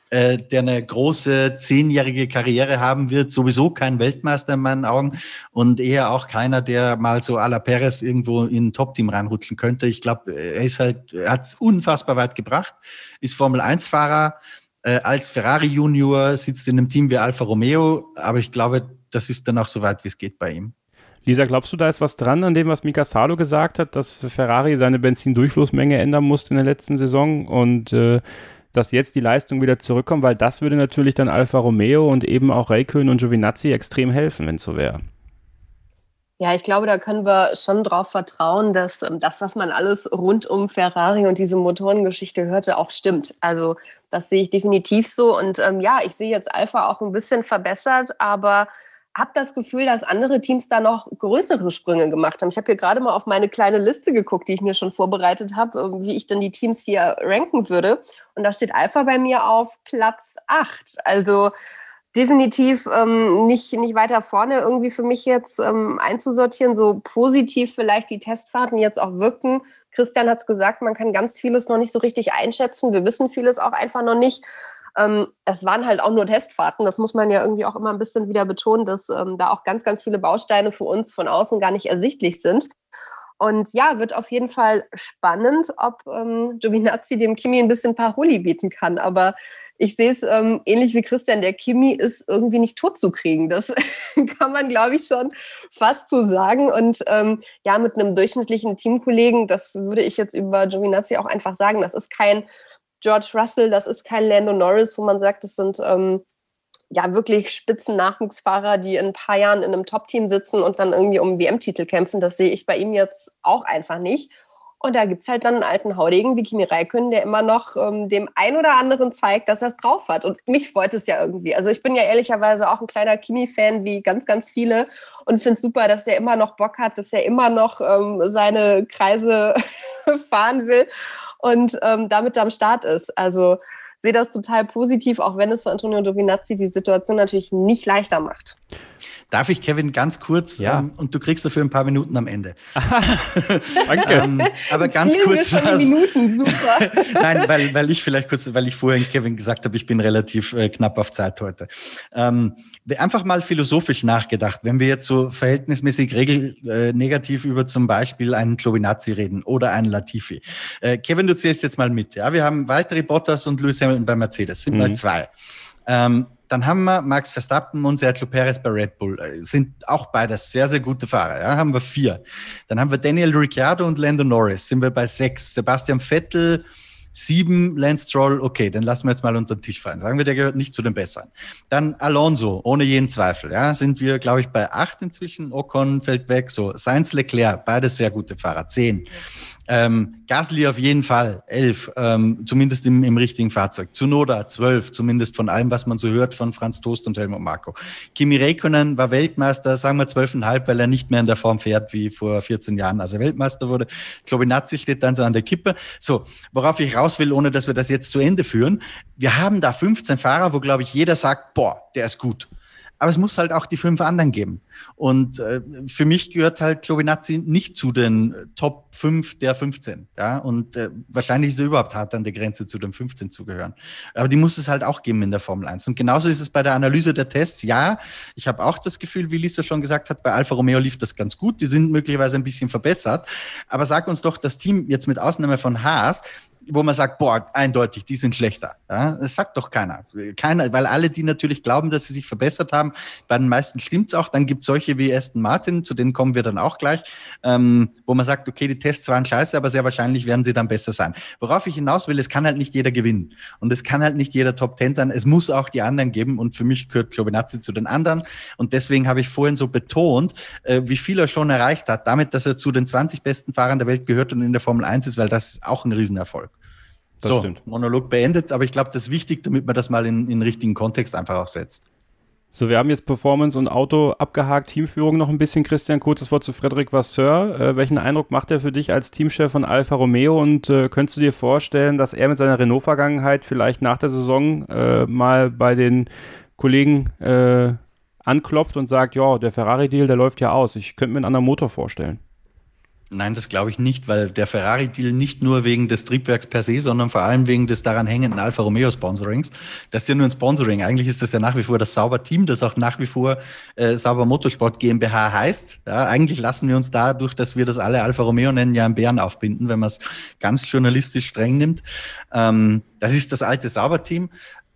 äh, der eine große zehnjährige Karriere haben wird, sowieso kein Weltmeister in meinen Augen und eher auch keiner, der mal so à la Perez irgendwo in ein Top-Team reinrutschen könnte. Ich glaube, er ist halt, hat es unfassbar weit gebracht, ist Formel-1-Fahrer, äh, als Ferrari Junior, sitzt in einem Team wie Alfa Romeo, aber ich glaube, das ist dann auch so weit, wie es geht bei ihm. Lisa, glaubst du, da ist was dran an dem, was Mika Salo gesagt hat, dass Ferrari seine Benzindurchflussmenge ändern musste in der letzten Saison und äh, dass jetzt die Leistung wieder zurückkommt, weil das würde natürlich dann Alfa Romeo und eben auch Raikön und Giovinazzi extrem helfen, wenn es so wäre. Ja, ich glaube, da können wir schon darauf vertrauen, dass ähm, das, was man alles rund um Ferrari und diese Motorengeschichte hörte, auch stimmt. Also das sehe ich definitiv so. Und ähm, ja, ich sehe jetzt Alpha auch ein bisschen verbessert, aber habe das Gefühl, dass andere Teams da noch größere Sprünge gemacht haben. Ich habe hier gerade mal auf meine kleine Liste geguckt, die ich mir schon vorbereitet habe, ähm, wie ich denn die Teams hier ranken würde. Und da steht Alpha bei mir auf Platz 8. Also definitiv ähm, nicht, nicht weiter vorne irgendwie für mich jetzt ähm, einzusortieren, so positiv vielleicht die Testfahrten jetzt auch wirken. Christian hat es gesagt, man kann ganz vieles noch nicht so richtig einschätzen. Wir wissen vieles auch einfach noch nicht. Ähm, es waren halt auch nur Testfahrten. Das muss man ja irgendwie auch immer ein bisschen wieder betonen, dass ähm, da auch ganz, ganz viele Bausteine für uns von außen gar nicht ersichtlich sind. Und ja, wird auf jeden Fall spannend, ob ähm, Giovinazzi dem Kimi ein bisschen Paroli bieten kann. Aber ich sehe es ähm, ähnlich wie Christian, der Kimi ist irgendwie nicht tot zu kriegen. Das <laughs> kann man, glaube ich, schon fast so sagen. Und ähm, ja, mit einem durchschnittlichen Teamkollegen, das würde ich jetzt über Giovinazzi auch einfach sagen, das ist kein George Russell, das ist kein Lando Norris, wo man sagt, das sind ähm, ja wirklich spitzen Nachwuchsfahrer, die in ein paar Jahren in einem Top-Team sitzen und dann irgendwie um WM-Titel kämpfen. Das sehe ich bei ihm jetzt auch einfach nicht. Und da gibt es halt dann einen alten Haudegen wie Kimi Räikkönen, der immer noch ähm, dem ein oder anderen zeigt, dass er es drauf hat. Und mich freut es ja irgendwie. Also ich bin ja ehrlicherweise auch ein kleiner Kimi-Fan wie ganz, ganz viele und finde es super, dass der immer noch Bock hat, dass er immer noch ähm, seine Kreise <laughs> fahren will und ähm, damit am Start ist. Also sehe das total positiv, auch wenn es für Antonio Giovinazzi die Situation natürlich nicht leichter macht. Darf ich, Kevin, ganz kurz? Ja. Ähm, und du kriegst dafür ein paar Minuten am Ende. <laughs> Danke. ähm, aber ganz kurz schon die was. Minuten, super. <laughs> Nein, weil, weil ich vielleicht kurz, weil ich vorhin Kevin gesagt habe, ich bin relativ äh, knapp auf Zeit heute. Ähm, einfach mal philosophisch nachgedacht, wenn wir jetzt so verhältnismäßig regel, äh, negativ über zum Beispiel einen Giovinazzi reden oder einen Latifi. Äh, Kevin, du zählst jetzt mal mit. Ja, wir haben Valtteri Bottas und Lewis Hamilton bei Mercedes, sind mal Mhm. zwei. Ähm, dann haben wir Max Verstappen und Sergio Perez bei Red Bull. Äh, Sind auch beides sehr, sehr gute Fahrer. Ja, haben wir vier. Dann haben wir Daniel Ricciardo und Lando Norris. Sind wir bei sechs. Sebastian Vettel, sieben. Lance Stroll, okay, den lassen wir jetzt mal unter den Tisch fallen. Sagen wir, der gehört nicht zu den Besseren. Dann Alonso, ohne jeden Zweifel. Ja, sind wir, glaube ich, bei acht inzwischen. Ocon fällt weg. So, Sainz Leclerc, beides sehr gute Fahrer. Zehn. Ähm, Gasly auf jeden Fall, elf, ähm, zumindest im, im richtigen Fahrzeug. Zunoda, zwölf, zumindest von allem, was man so hört von Franz Toast und Helmut Marko. Kimi Räikkönen war Weltmeister, sagen wir zwölfeinhalb, weil er nicht mehr in der Form fährt wie vor 14 Jahren, als er Weltmeister wurde. Giovinazzi steht dann so an der Kippe. So, worauf ich raus will, ohne dass wir das jetzt zu Ende führen. Wir haben da 15 Fahrer, wo, glaube ich, jeder sagt, boah, der ist gut. Aber es muss halt auch die fünf anderen geben. Und äh, für mich gehört halt Giovinazzi nicht zu den Top 5 der 15. Ja? Und äh, wahrscheinlich ist er überhaupt hart an der Grenze zu den 15 zu gehören. Aber die muss es halt auch geben in der Formel 1. Und genauso ist es bei der Analyse der Tests. Ja, ich habe auch das Gefühl, wie Lisa schon gesagt hat, bei Alfa Romeo lief das ganz gut. Die sind möglicherweise ein bisschen verbessert. Aber sag uns doch das Team jetzt mit Ausnahme von Haas, wo man sagt, boah, eindeutig, die sind schlechter. Ja, das sagt doch keiner. Keiner, weil alle, die natürlich glauben, dass sie sich verbessert haben, bei den meisten stimmt's auch. Dann gibt's solche wie Aston Martin, zu denen kommen wir dann auch gleich, ähm, wo man sagt, okay, die Tests waren scheiße, aber sehr wahrscheinlich werden sie dann besser sein. Worauf ich hinaus will, es kann halt nicht jeder gewinnen. Und es kann halt nicht jeder Top Ten sein. Es muss auch die anderen geben. Und für mich gehört Giovinazzi zu den anderen. Und deswegen habe ich vorhin so betont, äh, wie viel er schon erreicht hat, damit, dass er zu den 20 besten Fahrern der Welt gehört und in der Formel 1 ist, weil das ist auch ein Riesenerfolg. Das so, stimmt. Monolog beendet, aber ich glaube, das ist wichtig, damit man das mal in, in den richtigen Kontext einfach auch setzt. So, wir haben jetzt Performance und Auto abgehakt, Teamführung noch ein bisschen. Christian, kurzes Wort zu Frederik Vasseur. Äh, welchen Eindruck macht er für dich als Teamchef von Alfa Romeo und äh, könntest du dir vorstellen, dass er mit seiner Renault-Vergangenheit vielleicht nach der Saison äh, mal bei den Kollegen äh, anklopft und sagt, ja, der Ferrari-Deal, der läuft ja aus. Ich könnte mir einen anderen Motor vorstellen. Nein, das glaube ich nicht, weil der Ferrari-Deal nicht nur wegen des Triebwerks per se, sondern vor allem wegen des daran hängenden Alfa Romeo-Sponsorings. Das ist ja nur ein Sponsoring. Eigentlich ist das ja nach wie vor das Sauber-Team, das auch nach wie vor äh, Sauber Motorsport GmbH heißt. Ja, eigentlich lassen wir uns dadurch, dass wir das alle Alfa Romeo nennen, ja einen Bären aufbinden, wenn man es ganz journalistisch streng nimmt. Ähm, das ist das alte Sauber-Team.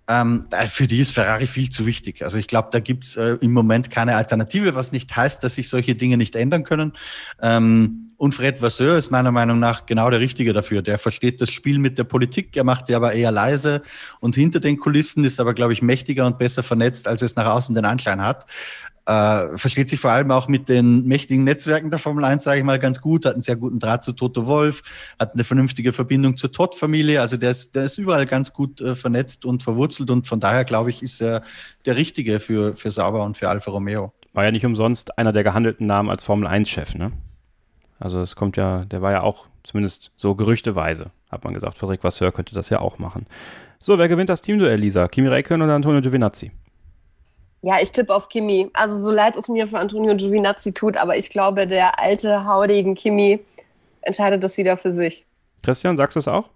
Ähm, für die ist Ferrari viel zu wichtig. Also ich glaube, da gibt's äh, im Moment keine Alternative, was nicht heißt, dass sich solche Dinge nicht ändern können. Ähm, und Fred Vasseur ist meiner Meinung nach genau der Richtige dafür. Der versteht das Spiel mit der Politik, er macht sie aber eher leise und hinter den Kulissen ist aber, glaube ich, mächtiger und besser vernetzt, als es nach außen den Anschein hat. Äh, versteht sich vor allem auch mit den mächtigen Netzwerken der Formel 1, sage ich mal, ganz gut, hat einen sehr guten Draht zu Toto Wolf, hat eine vernünftige Verbindung zur Todd-Familie, also der ist, der ist überall ganz gut äh, vernetzt und verwurzelt und von daher, glaube ich, ist er der Richtige für, für Sauber und für Alfa Romeo. War ja nicht umsonst einer der gehandelten Namen als Formel-1-Chef, ne? Also es kommt ja, der war ja auch zumindest so gerüchteweise, hat man gesagt. Frederik Vasseur könnte das ja auch machen. So, wer gewinnt das Teamduell, Lisa? Kimi Räikkönen oder Antonio Giovinazzi? Ja, ich tippe auf Kimi. Also so leid es mir für Antonio Giovinazzi tut, aber ich glaube, der alte, haudigen Kimi entscheidet das wieder für sich. Christian, sagst du es auch?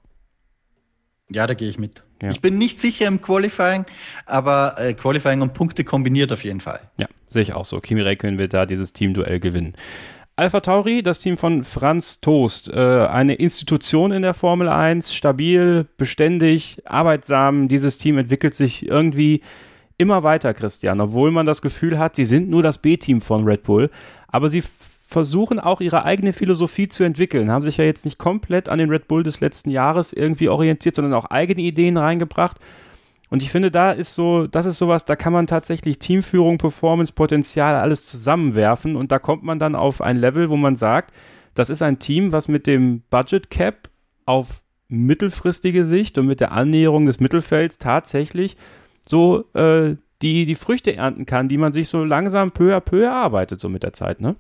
Ja, da gehe ich mit. Ja. Ich bin nicht sicher im Qualifying, aber äh, Qualifying und Punkte kombiniert auf jeden Fall. Ja, sehe ich auch so. Kimi Räikkönen wird da dieses Teamduell gewinnen. Alpha Tauri, das Team von Franz Toast, äh, eine Institution in der Formel 1, stabil, beständig, arbeitsam. Dieses Team entwickelt sich irgendwie immer weiter, Christian, obwohl man das Gefühl hat, sie sind nur das B-Team von Red Bull, aber sie versuchen auch ihre eigene Philosophie zu entwickeln, haben sich ja jetzt nicht komplett an den Red Bull des letzten Jahres irgendwie orientiert, sondern auch eigene Ideen reingebracht. Und ich finde, da ist so, das ist sowas, da kann man tatsächlich Teamführung, Performance, Potenzial, alles zusammenwerfen und da kommt man dann auf ein Level, wo man sagt, das ist ein Team, was mit dem Budget Cap auf mittelfristige Sicht und mit der Annäherung des Mittelfelds tatsächlich so äh, die, die Früchte ernten kann, die man sich so langsam peu à peu erarbeitet, so mit der Zeit, ne?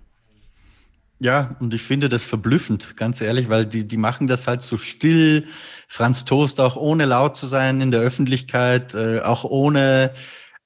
Ja, und ich finde das verblüffend, ganz ehrlich, weil die, die machen das halt so still. Franz Toast auch ohne laut zu sein in der Öffentlichkeit, äh, auch ohne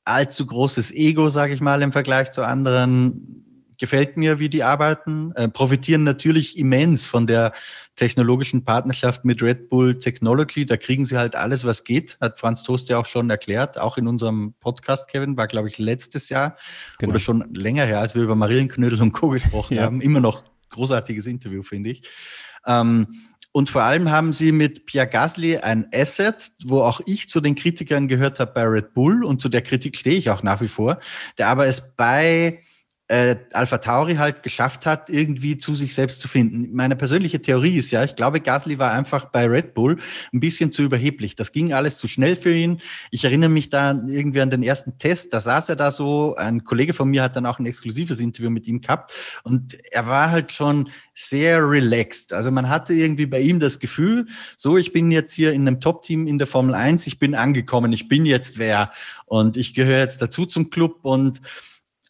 allzu großes Ego, sage ich mal, im Vergleich zu anderen gefällt mir, wie die arbeiten, äh, profitieren natürlich immens von der technologischen Partnerschaft mit Red Bull Technology. Da kriegen sie halt alles, was geht, hat Franz Toast ja auch schon erklärt, auch in unserem Podcast, Kevin, war, glaube ich, letztes Jahr genau. oder schon länger her, als wir über Marillenknödel und Co. <laughs> gesprochen ja. haben. Immer noch großartiges Interview, finde ich. Ähm, und vor allem haben sie mit Pierre Gasly ein Asset, wo auch ich zu den Kritikern gehört habe bei Red Bull und zu der Kritik stehe ich auch nach wie vor, der aber es bei äh, Alpha Tauri halt geschafft hat, irgendwie zu sich selbst zu finden. Meine persönliche Theorie ist ja, ich glaube, Gasly war einfach bei Red Bull ein bisschen zu überheblich. Das ging alles zu schnell für ihn. Ich erinnere mich da irgendwie an den ersten Test, da saß er da so, ein Kollege von mir hat dann auch ein exklusives Interview mit ihm gehabt und er war halt schon sehr relaxed. Also man hatte irgendwie bei ihm das Gefühl, so, ich bin jetzt hier in einem Top-Team in der Formel 1, ich bin angekommen, ich bin jetzt wer und ich gehöre jetzt dazu zum Club und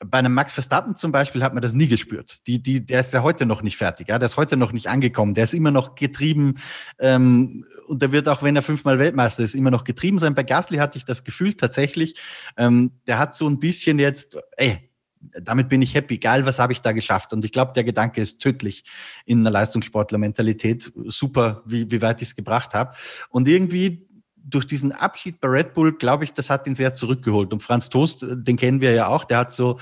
bei einem Max Verstappen zum Beispiel hat man das nie gespürt. Die, die, der ist ja heute noch nicht fertig, ja, der ist heute noch nicht angekommen, der ist immer noch getrieben ähm, und der wird auch, wenn er fünfmal Weltmeister ist, immer noch getrieben sein. Bei Gasly hatte ich das Gefühl tatsächlich, ähm, der hat so ein bisschen jetzt, ey, damit bin ich happy, egal was habe ich da geschafft. Und ich glaube, der Gedanke ist tödlich in einer Leistungssportler-Mentalität. Super, wie, wie weit ich es gebracht habe. Und irgendwie durch diesen Abschied bei Red Bull, glaube ich, das hat ihn sehr zurückgeholt. Und Franz Toast, äh, den kennen wir ja auch, der hat so,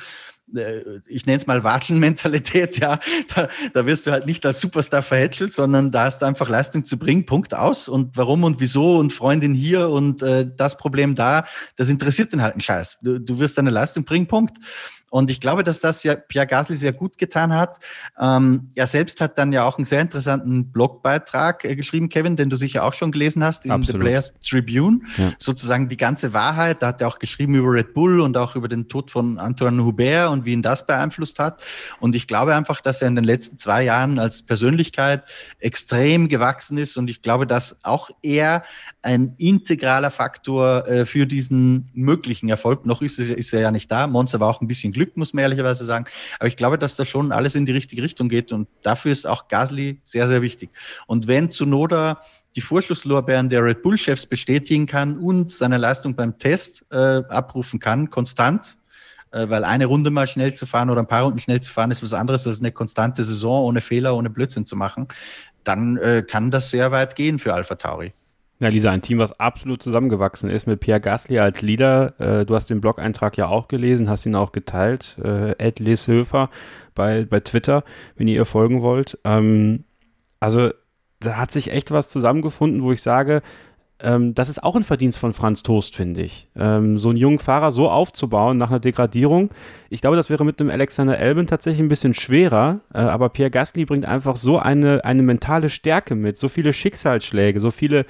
äh, ich nenne es mal Watschelmentalität, <laughs> ja. Da, da wirst du halt nicht als Superstar verhätschelt, sondern da hast du einfach Leistung zu bringen, Punkt aus. Und warum und wieso und Freundin hier und äh, das Problem da, das interessiert den halt einen Scheiß. Du, du wirst deine Leistung bringen, Punkt. Und ich glaube, dass das ja Pierre Gasly sehr gut getan hat. Ähm, er selbst hat dann ja auch einen sehr interessanten Blogbeitrag äh, geschrieben, Kevin, den du sicher auch schon gelesen hast in Absolut. The Players Tribune. Ja. Sozusagen die ganze Wahrheit. Da hat er auch geschrieben über Red Bull und auch über den Tod von Antoine Hubert und wie ihn das beeinflusst hat. Und ich glaube einfach, dass er in den letzten zwei Jahren als Persönlichkeit extrem gewachsen ist. Und ich glaube, dass auch er ein integraler Faktor äh, für diesen möglichen Erfolg, noch ist, ist er ja nicht da. Monza war auch ein bisschen Glück, muss man ehrlicherweise sagen. Aber ich glaube, dass da schon alles in die richtige Richtung geht und dafür ist auch Gasly sehr, sehr wichtig. Und wenn Zunoda die Vorschusslorbeeren der Red Bull-Chefs bestätigen kann und seine Leistung beim Test äh, abrufen kann, konstant, äh, weil eine Runde mal schnell zu fahren oder ein paar Runden schnell zu fahren ist was anderes als eine konstante Saison ohne Fehler, ohne Blödsinn zu machen, dann äh, kann das sehr weit gehen für Alpha Tauri. Ja, Lisa, ein Team, was absolut zusammengewachsen ist mit Pierre Gasly als Leader. Äh, du hast den Blog-Eintrag ja auch gelesen, hast ihn auch geteilt. Äh, Ed Lishöfer bei, bei Twitter, wenn ihr ihr folgen wollt. Ähm, also da hat sich echt was zusammengefunden, wo ich sage, ähm, das ist auch ein Verdienst von Franz Toast, finde ich. Ähm, so einen jungen Fahrer so aufzubauen nach einer Degradierung. Ich glaube, das wäre mit einem Alexander Elben tatsächlich ein bisschen schwerer, äh, aber Pierre Gasly bringt einfach so eine, eine mentale Stärke mit, so viele Schicksalsschläge, so viele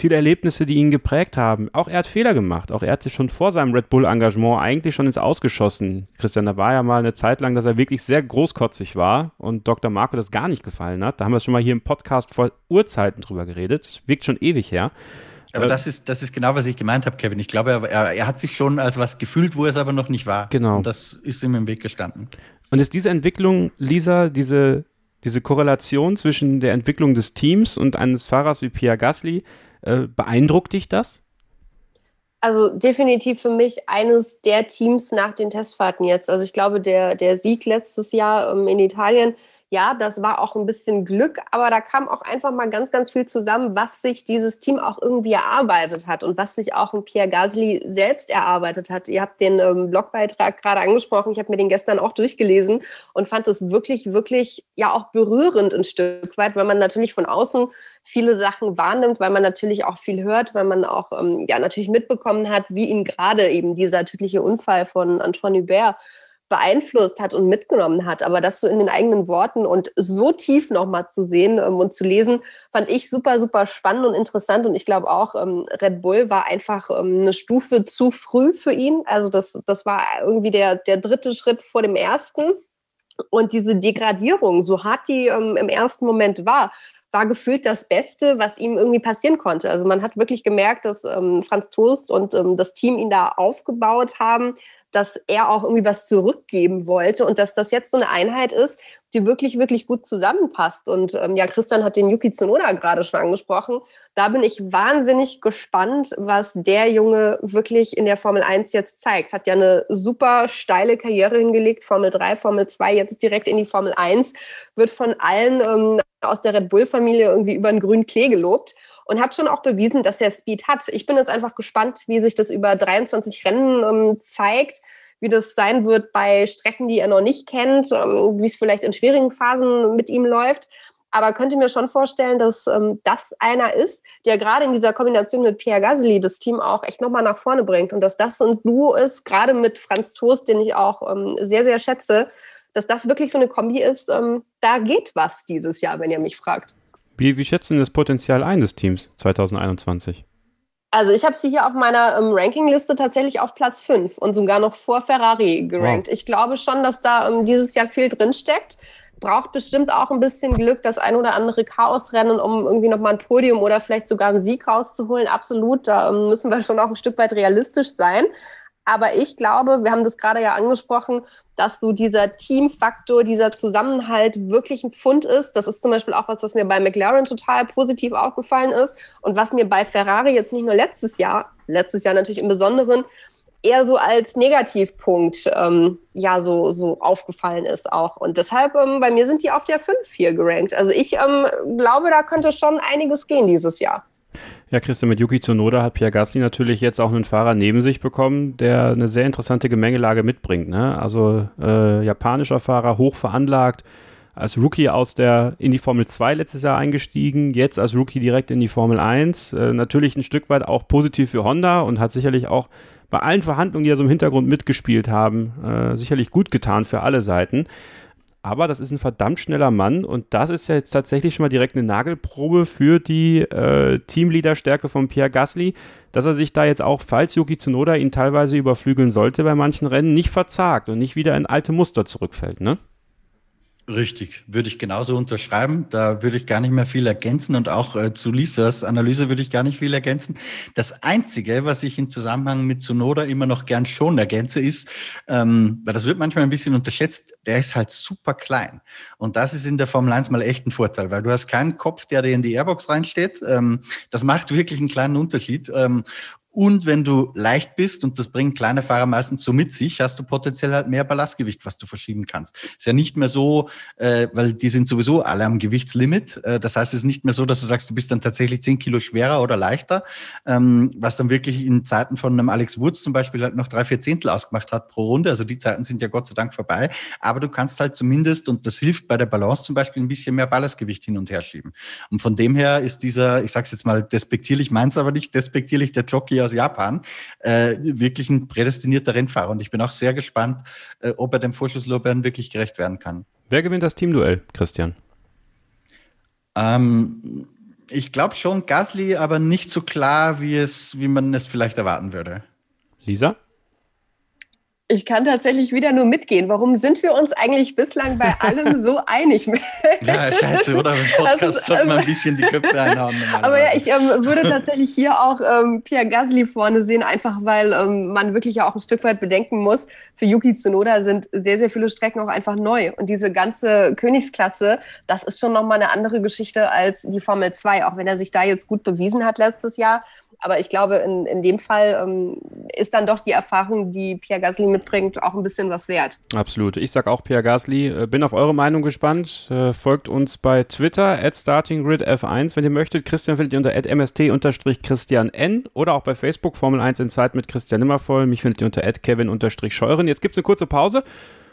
viele Erlebnisse, die ihn geprägt haben. Auch er hat Fehler gemacht. Auch er hat sich schon vor seinem Red Bull-Engagement eigentlich schon ins Ausgeschossen. Christian, da war ja mal eine Zeit lang, dass er wirklich sehr großkotzig war und Dr. Marco das gar nicht gefallen hat. Da haben wir schon mal hier im Podcast vor Urzeiten drüber geredet. Das wirkt schon ewig her. Aber äh, das ist, das ist genau, was ich gemeint habe, Kevin. Ich glaube, er, er, hat sich schon als was gefühlt, wo er es aber noch nicht war. Genau. Und das ist ihm im Weg gestanden. Und ist diese Entwicklung, Lisa, diese, diese Korrelation zwischen der Entwicklung des Teams und eines Fahrers wie Pierre Gasly, äh, beeindruckt dich das? Also definitiv für mich eines der Teams nach den Testfahrten jetzt. Also ich glaube, der, der Sieg letztes Jahr ähm, in Italien ja, das war auch ein bisschen Glück, aber da kam auch einfach mal ganz, ganz viel zusammen, was sich dieses Team auch irgendwie erarbeitet hat und was sich auch ein Pierre Gasly selbst erarbeitet hat. Ihr habt den ähm, Blogbeitrag gerade angesprochen, ich habe mir den gestern auch durchgelesen und fand es wirklich, wirklich ja auch berührend ein Stück weit, weil man natürlich von außen viele Sachen wahrnimmt, weil man natürlich auch viel hört, weil man auch ähm, ja natürlich mitbekommen hat, wie ihn gerade eben dieser tödliche Unfall von Antoine Hubert beeinflusst hat und mitgenommen hat. Aber das so in den eigenen Worten und so tief nochmal zu sehen ähm, und zu lesen, fand ich super, super spannend und interessant. Und ich glaube auch, ähm, Red Bull war einfach ähm, eine Stufe zu früh für ihn. Also das, das war irgendwie der, der dritte Schritt vor dem ersten. Und diese Degradierung, so hart die im ersten Moment war, war gefühlt das Beste, was ihm irgendwie passieren konnte. Also man hat wirklich gemerkt, dass ähm, Franz Toast und ähm, das Team ihn da aufgebaut haben, dass er auch irgendwie was zurückgeben wollte und dass das jetzt so eine Einheit ist, die wirklich, wirklich gut zusammenpasst. Und ähm, ja, Christian hat den Yuki Tsunoda gerade schon angesprochen. Da bin ich wahnsinnig gespannt, was der Junge wirklich in der Formel 1 jetzt zeigt. Hat ja eine super steile Karriere hingelegt, Formel 3, Formel 2, jetzt direkt in die Formel 1, wird von allen ähm, aus der Red Bull-Familie irgendwie über den grünen Klee gelobt und hat schon auch bewiesen, dass er Speed hat. Ich bin jetzt einfach gespannt, wie sich das über 23 Rennen ähm, zeigt, wie das sein wird bei Strecken, die er noch nicht kennt, ähm, wie es vielleicht in schwierigen Phasen mit ihm läuft. Aber könnte mir schon vorstellen, dass ähm, das einer ist, der gerade in dieser Kombination mit Pierre Gasly das Team auch echt nochmal nach vorne bringt. Und dass das ein Duo ist, gerade mit Franz Toast, den ich auch ähm, sehr, sehr schätze, dass das wirklich so eine Kombi ist, ähm, da geht was dieses Jahr, wenn ihr mich fragt. Wie, wie schätzen Sie das Potenzial ein des Teams 2021? Also ich habe sie hier auf meiner ähm, Rankingliste tatsächlich auf Platz 5 und sogar noch vor Ferrari gerankt. Wow. Ich glaube schon, dass da ähm, dieses Jahr viel drinsteckt. Braucht bestimmt auch ein bisschen Glück, das ein oder andere Chaosrennen, um irgendwie nochmal ein Podium oder vielleicht sogar einen Sieg rauszuholen. Absolut, da ähm, müssen wir schon auch ein Stück weit realistisch sein. Aber ich glaube, wir haben das gerade ja angesprochen, dass so dieser Teamfaktor, dieser Zusammenhalt wirklich ein Pfund ist. Das ist zum Beispiel auch was, was mir bei McLaren total positiv aufgefallen ist und was mir bei Ferrari jetzt nicht nur letztes Jahr, letztes Jahr natürlich im Besonderen, eher so als Negativpunkt ähm, ja so, so aufgefallen ist auch. Und deshalb, ähm, bei mir sind die auf der 5 hier gerankt. Also ich ähm, glaube, da könnte schon einiges gehen dieses Jahr. Ja, Christian, mit Yuki Tsunoda hat Pierre Gasly natürlich jetzt auch einen Fahrer neben sich bekommen, der eine sehr interessante Gemengelage mitbringt. Ne? Also äh, japanischer Fahrer, hoch veranlagt, als Rookie aus der in die Formel 2 letztes Jahr eingestiegen, jetzt als Rookie direkt in die Formel 1. Äh, natürlich ein Stück weit auch positiv für Honda und hat sicherlich auch bei allen Verhandlungen, die ja so im Hintergrund mitgespielt haben, äh, sicherlich gut getan für alle Seiten aber das ist ein verdammt schneller Mann und das ist ja jetzt tatsächlich schon mal direkt eine Nagelprobe für die äh, Teamleaderstärke von Pierre Gasly, dass er sich da jetzt auch, falls Yuki Tsunoda ihn teilweise überflügeln sollte bei manchen Rennen, nicht verzagt und nicht wieder in alte Muster zurückfällt, ne? Richtig, würde ich genauso unterschreiben. Da würde ich gar nicht mehr viel ergänzen und auch äh, zu Lisas Analyse würde ich gar nicht viel ergänzen. Das Einzige, was ich im Zusammenhang mit Sonoda immer noch gern schon ergänze, ist, ähm, weil das wird manchmal ein bisschen unterschätzt, der ist halt super klein. Und das ist in der Formel 1 mal echt ein Vorteil, weil du hast keinen Kopf, der dir in die Airbox reinsteht. Ähm, das macht wirklich einen kleinen Unterschied. Ähm, und wenn du leicht bist, und das bringen kleine Fahrer meistens so mit sich, hast du potenziell halt mehr Ballastgewicht, was du verschieben kannst. Ist ja nicht mehr so, äh, weil die sind sowieso alle am Gewichtslimit. Äh, das heißt, es ist nicht mehr so, dass du sagst, du bist dann tatsächlich zehn Kilo schwerer oder leichter, ähm, was dann wirklich in Zeiten von einem Alex Woods zum Beispiel halt noch drei, vier Zehntel ausgemacht hat pro Runde. Also die Zeiten sind ja Gott sei Dank vorbei. Aber du kannst halt zumindest, und das hilft bei der Balance zum Beispiel, ein bisschen mehr Ballastgewicht hin und her schieben. Und von dem her ist dieser, ich sag's jetzt mal despektierlich, meins aber nicht despektierlich, der Jockey aus Japan, äh, wirklich ein prädestinierter Rennfahrer. Und ich bin auch sehr gespannt, äh, ob er dem Vorschusslorbeeren wirklich gerecht werden kann. Wer gewinnt das Teamduell, Christian? Ähm, ich glaube schon Gasly, aber nicht so klar, wie, es, wie man es vielleicht erwarten würde. Lisa? Ich kann tatsächlich wieder nur mitgehen. Warum sind wir uns eigentlich bislang bei <laughs> allem so einig? ja, scheiße, oder? Im <laughs> Podcast ist, sollte man ein bisschen die Köpfe einhauen. Aber ja, ich ähm, würde tatsächlich hier auch ähm, Pierre Gasly vorne sehen, einfach weil ähm, man wirklich ja auch ein Stück weit bedenken muss, für Yuki Tsunoda sind sehr, sehr viele Strecken auch einfach neu. Und diese ganze Königsklasse, das ist schon nochmal eine andere Geschichte als die Formel 2, auch wenn er sich da jetzt gut bewiesen hat letztes Jahr. Aber ich glaube, in, in dem Fall ähm, ist dann doch die Erfahrung, die Pierre Gasly mitbringt, auch ein bisschen was wert. Absolut. Ich sage auch Pierre Gasly. Äh, bin auf eure Meinung gespannt. Äh, folgt uns bei Twitter, at StartingGridF1, wenn ihr möchtet. Christian findet ihr unter mst-christian n oder auch bei Facebook Formel 1 in Zeit mit Christian Nimmervoll. Mich findet ihr unter kevin-scheuren. Jetzt gibt es eine kurze Pause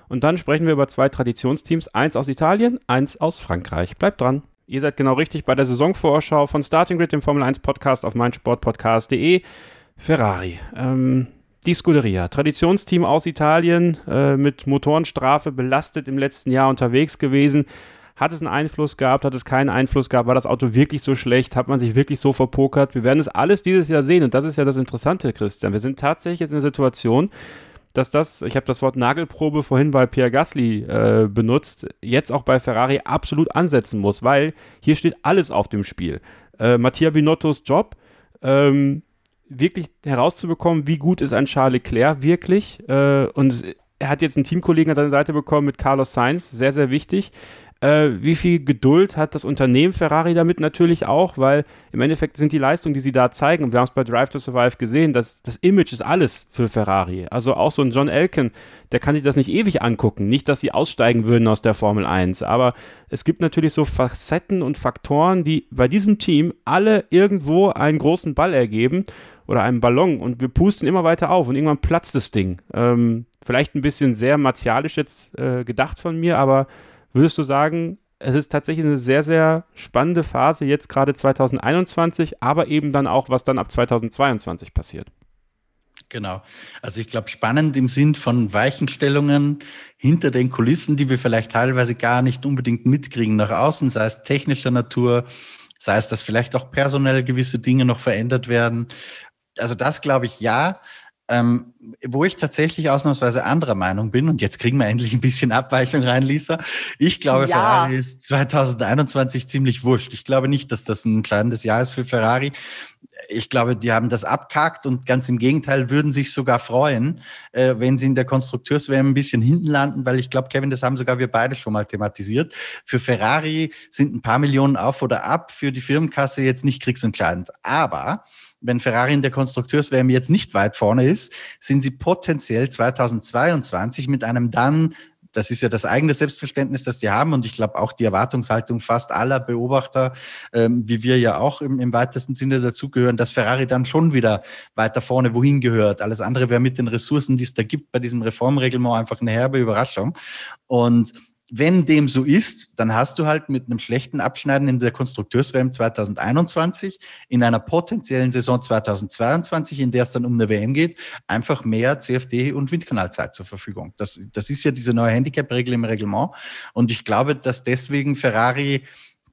und dann sprechen wir über zwei Traditionsteams. Eins aus Italien, eins aus Frankreich. Bleibt dran. Ihr seid genau richtig bei der Saisonvorschau von Starting Grid, dem Formel 1 Podcast auf meinsportpodcast.de. Ferrari. Ähm, die Scuderia, Traditionsteam aus Italien, äh, mit Motorenstrafe belastet im letzten Jahr unterwegs gewesen. Hat es einen Einfluss gehabt, hat es keinen Einfluss gehabt? War das Auto wirklich so schlecht? Hat man sich wirklich so verpokert? Wir werden es alles dieses Jahr sehen und das ist ja das Interessante, Christian. Wir sind tatsächlich jetzt in der Situation, dass das, ich habe das Wort Nagelprobe vorhin bei Pierre Gasly äh, benutzt, jetzt auch bei Ferrari absolut ansetzen muss, weil hier steht alles auf dem Spiel. Äh, Mattia Binottos Job, ähm, wirklich herauszubekommen, wie gut ist ein Charles Leclerc wirklich. Äh, und er hat jetzt einen Teamkollegen an seine Seite bekommen mit Carlos Sainz, sehr, sehr wichtig. Äh, wie viel Geduld hat das Unternehmen Ferrari damit natürlich auch, weil im Endeffekt sind die Leistungen, die sie da zeigen, und wir haben es bei Drive to Survive gesehen, dass das Image ist alles für Ferrari. Also auch so ein John Elkin, der kann sich das nicht ewig angucken. Nicht, dass sie aussteigen würden aus der Formel 1, aber es gibt natürlich so Facetten und Faktoren, die bei diesem Team alle irgendwo einen großen Ball ergeben oder einen Ballon und wir pusten immer weiter auf und irgendwann platzt das Ding. Ähm, vielleicht ein bisschen sehr martialisch jetzt äh, gedacht von mir, aber Würdest du sagen, es ist tatsächlich eine sehr, sehr spannende Phase jetzt gerade 2021, aber eben dann auch, was dann ab 2022 passiert? Genau. Also ich glaube, spannend im Sinn von Weichenstellungen hinter den Kulissen, die wir vielleicht teilweise gar nicht unbedingt mitkriegen nach außen, sei es technischer Natur, sei es, dass vielleicht auch personell gewisse Dinge noch verändert werden. Also das glaube ich ja. Ähm, wo ich tatsächlich ausnahmsweise anderer Meinung bin, und jetzt kriegen wir endlich ein bisschen Abweichung rein, Lisa. Ich glaube, ja. Ferrari ist 2021 ziemlich wurscht. Ich glaube nicht, dass das ein entscheidendes Jahr ist für Ferrari. Ich glaube, die haben das abkackt und ganz im Gegenteil würden sich sogar freuen, äh, wenn sie in der Konstrukteurswärme ein bisschen hinten landen, weil ich glaube, Kevin, das haben sogar wir beide schon mal thematisiert. Für Ferrari sind ein paar Millionen auf oder ab, für die Firmenkasse jetzt nicht kriegsentscheidend. Aber wenn Ferrari in der Konstrukteurswärme jetzt nicht weit vorne ist, sind sie potenziell 2022 mit einem dann das ist ja das eigene Selbstverständnis, das sie haben und ich glaube auch die Erwartungshaltung fast aller Beobachter, ähm, wie wir ja auch im, im weitesten Sinne dazugehören, dass Ferrari dann schon wieder weiter vorne wohin gehört. Alles andere wäre mit den Ressourcen, die es da gibt bei diesem Reformreglement einfach eine herbe Überraschung. Und wenn dem so ist, dann hast du halt mit einem schlechten Abschneiden in der Konstrukteurswm 2021, in einer potenziellen Saison 2022, in der es dann um eine WM geht, einfach mehr CFD und Windkanalzeit zur Verfügung. Das, das ist ja diese neue Handicap-Regel im Reglement. Und ich glaube, dass deswegen Ferrari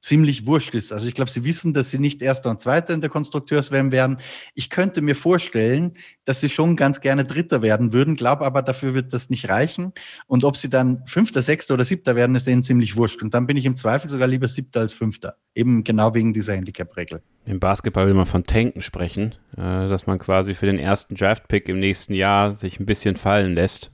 ziemlich wurscht ist. Also ich glaube, sie wissen, dass sie nicht Erster und Zweiter in der Konstrukteurswärme werden. Ich könnte mir vorstellen, dass sie schon ganz gerne Dritter werden würden, glaube aber, dafür wird das nicht reichen. Und ob sie dann Fünfter, Sechster oder Siebter werden, ist denen ziemlich wurscht. Und dann bin ich im Zweifel sogar lieber Siebter als Fünfter. Eben genau wegen dieser Handicap-Regel. Im Basketball will man von Tanken sprechen, äh, dass man quasi für den ersten Draft-Pick im nächsten Jahr sich ein bisschen fallen lässt.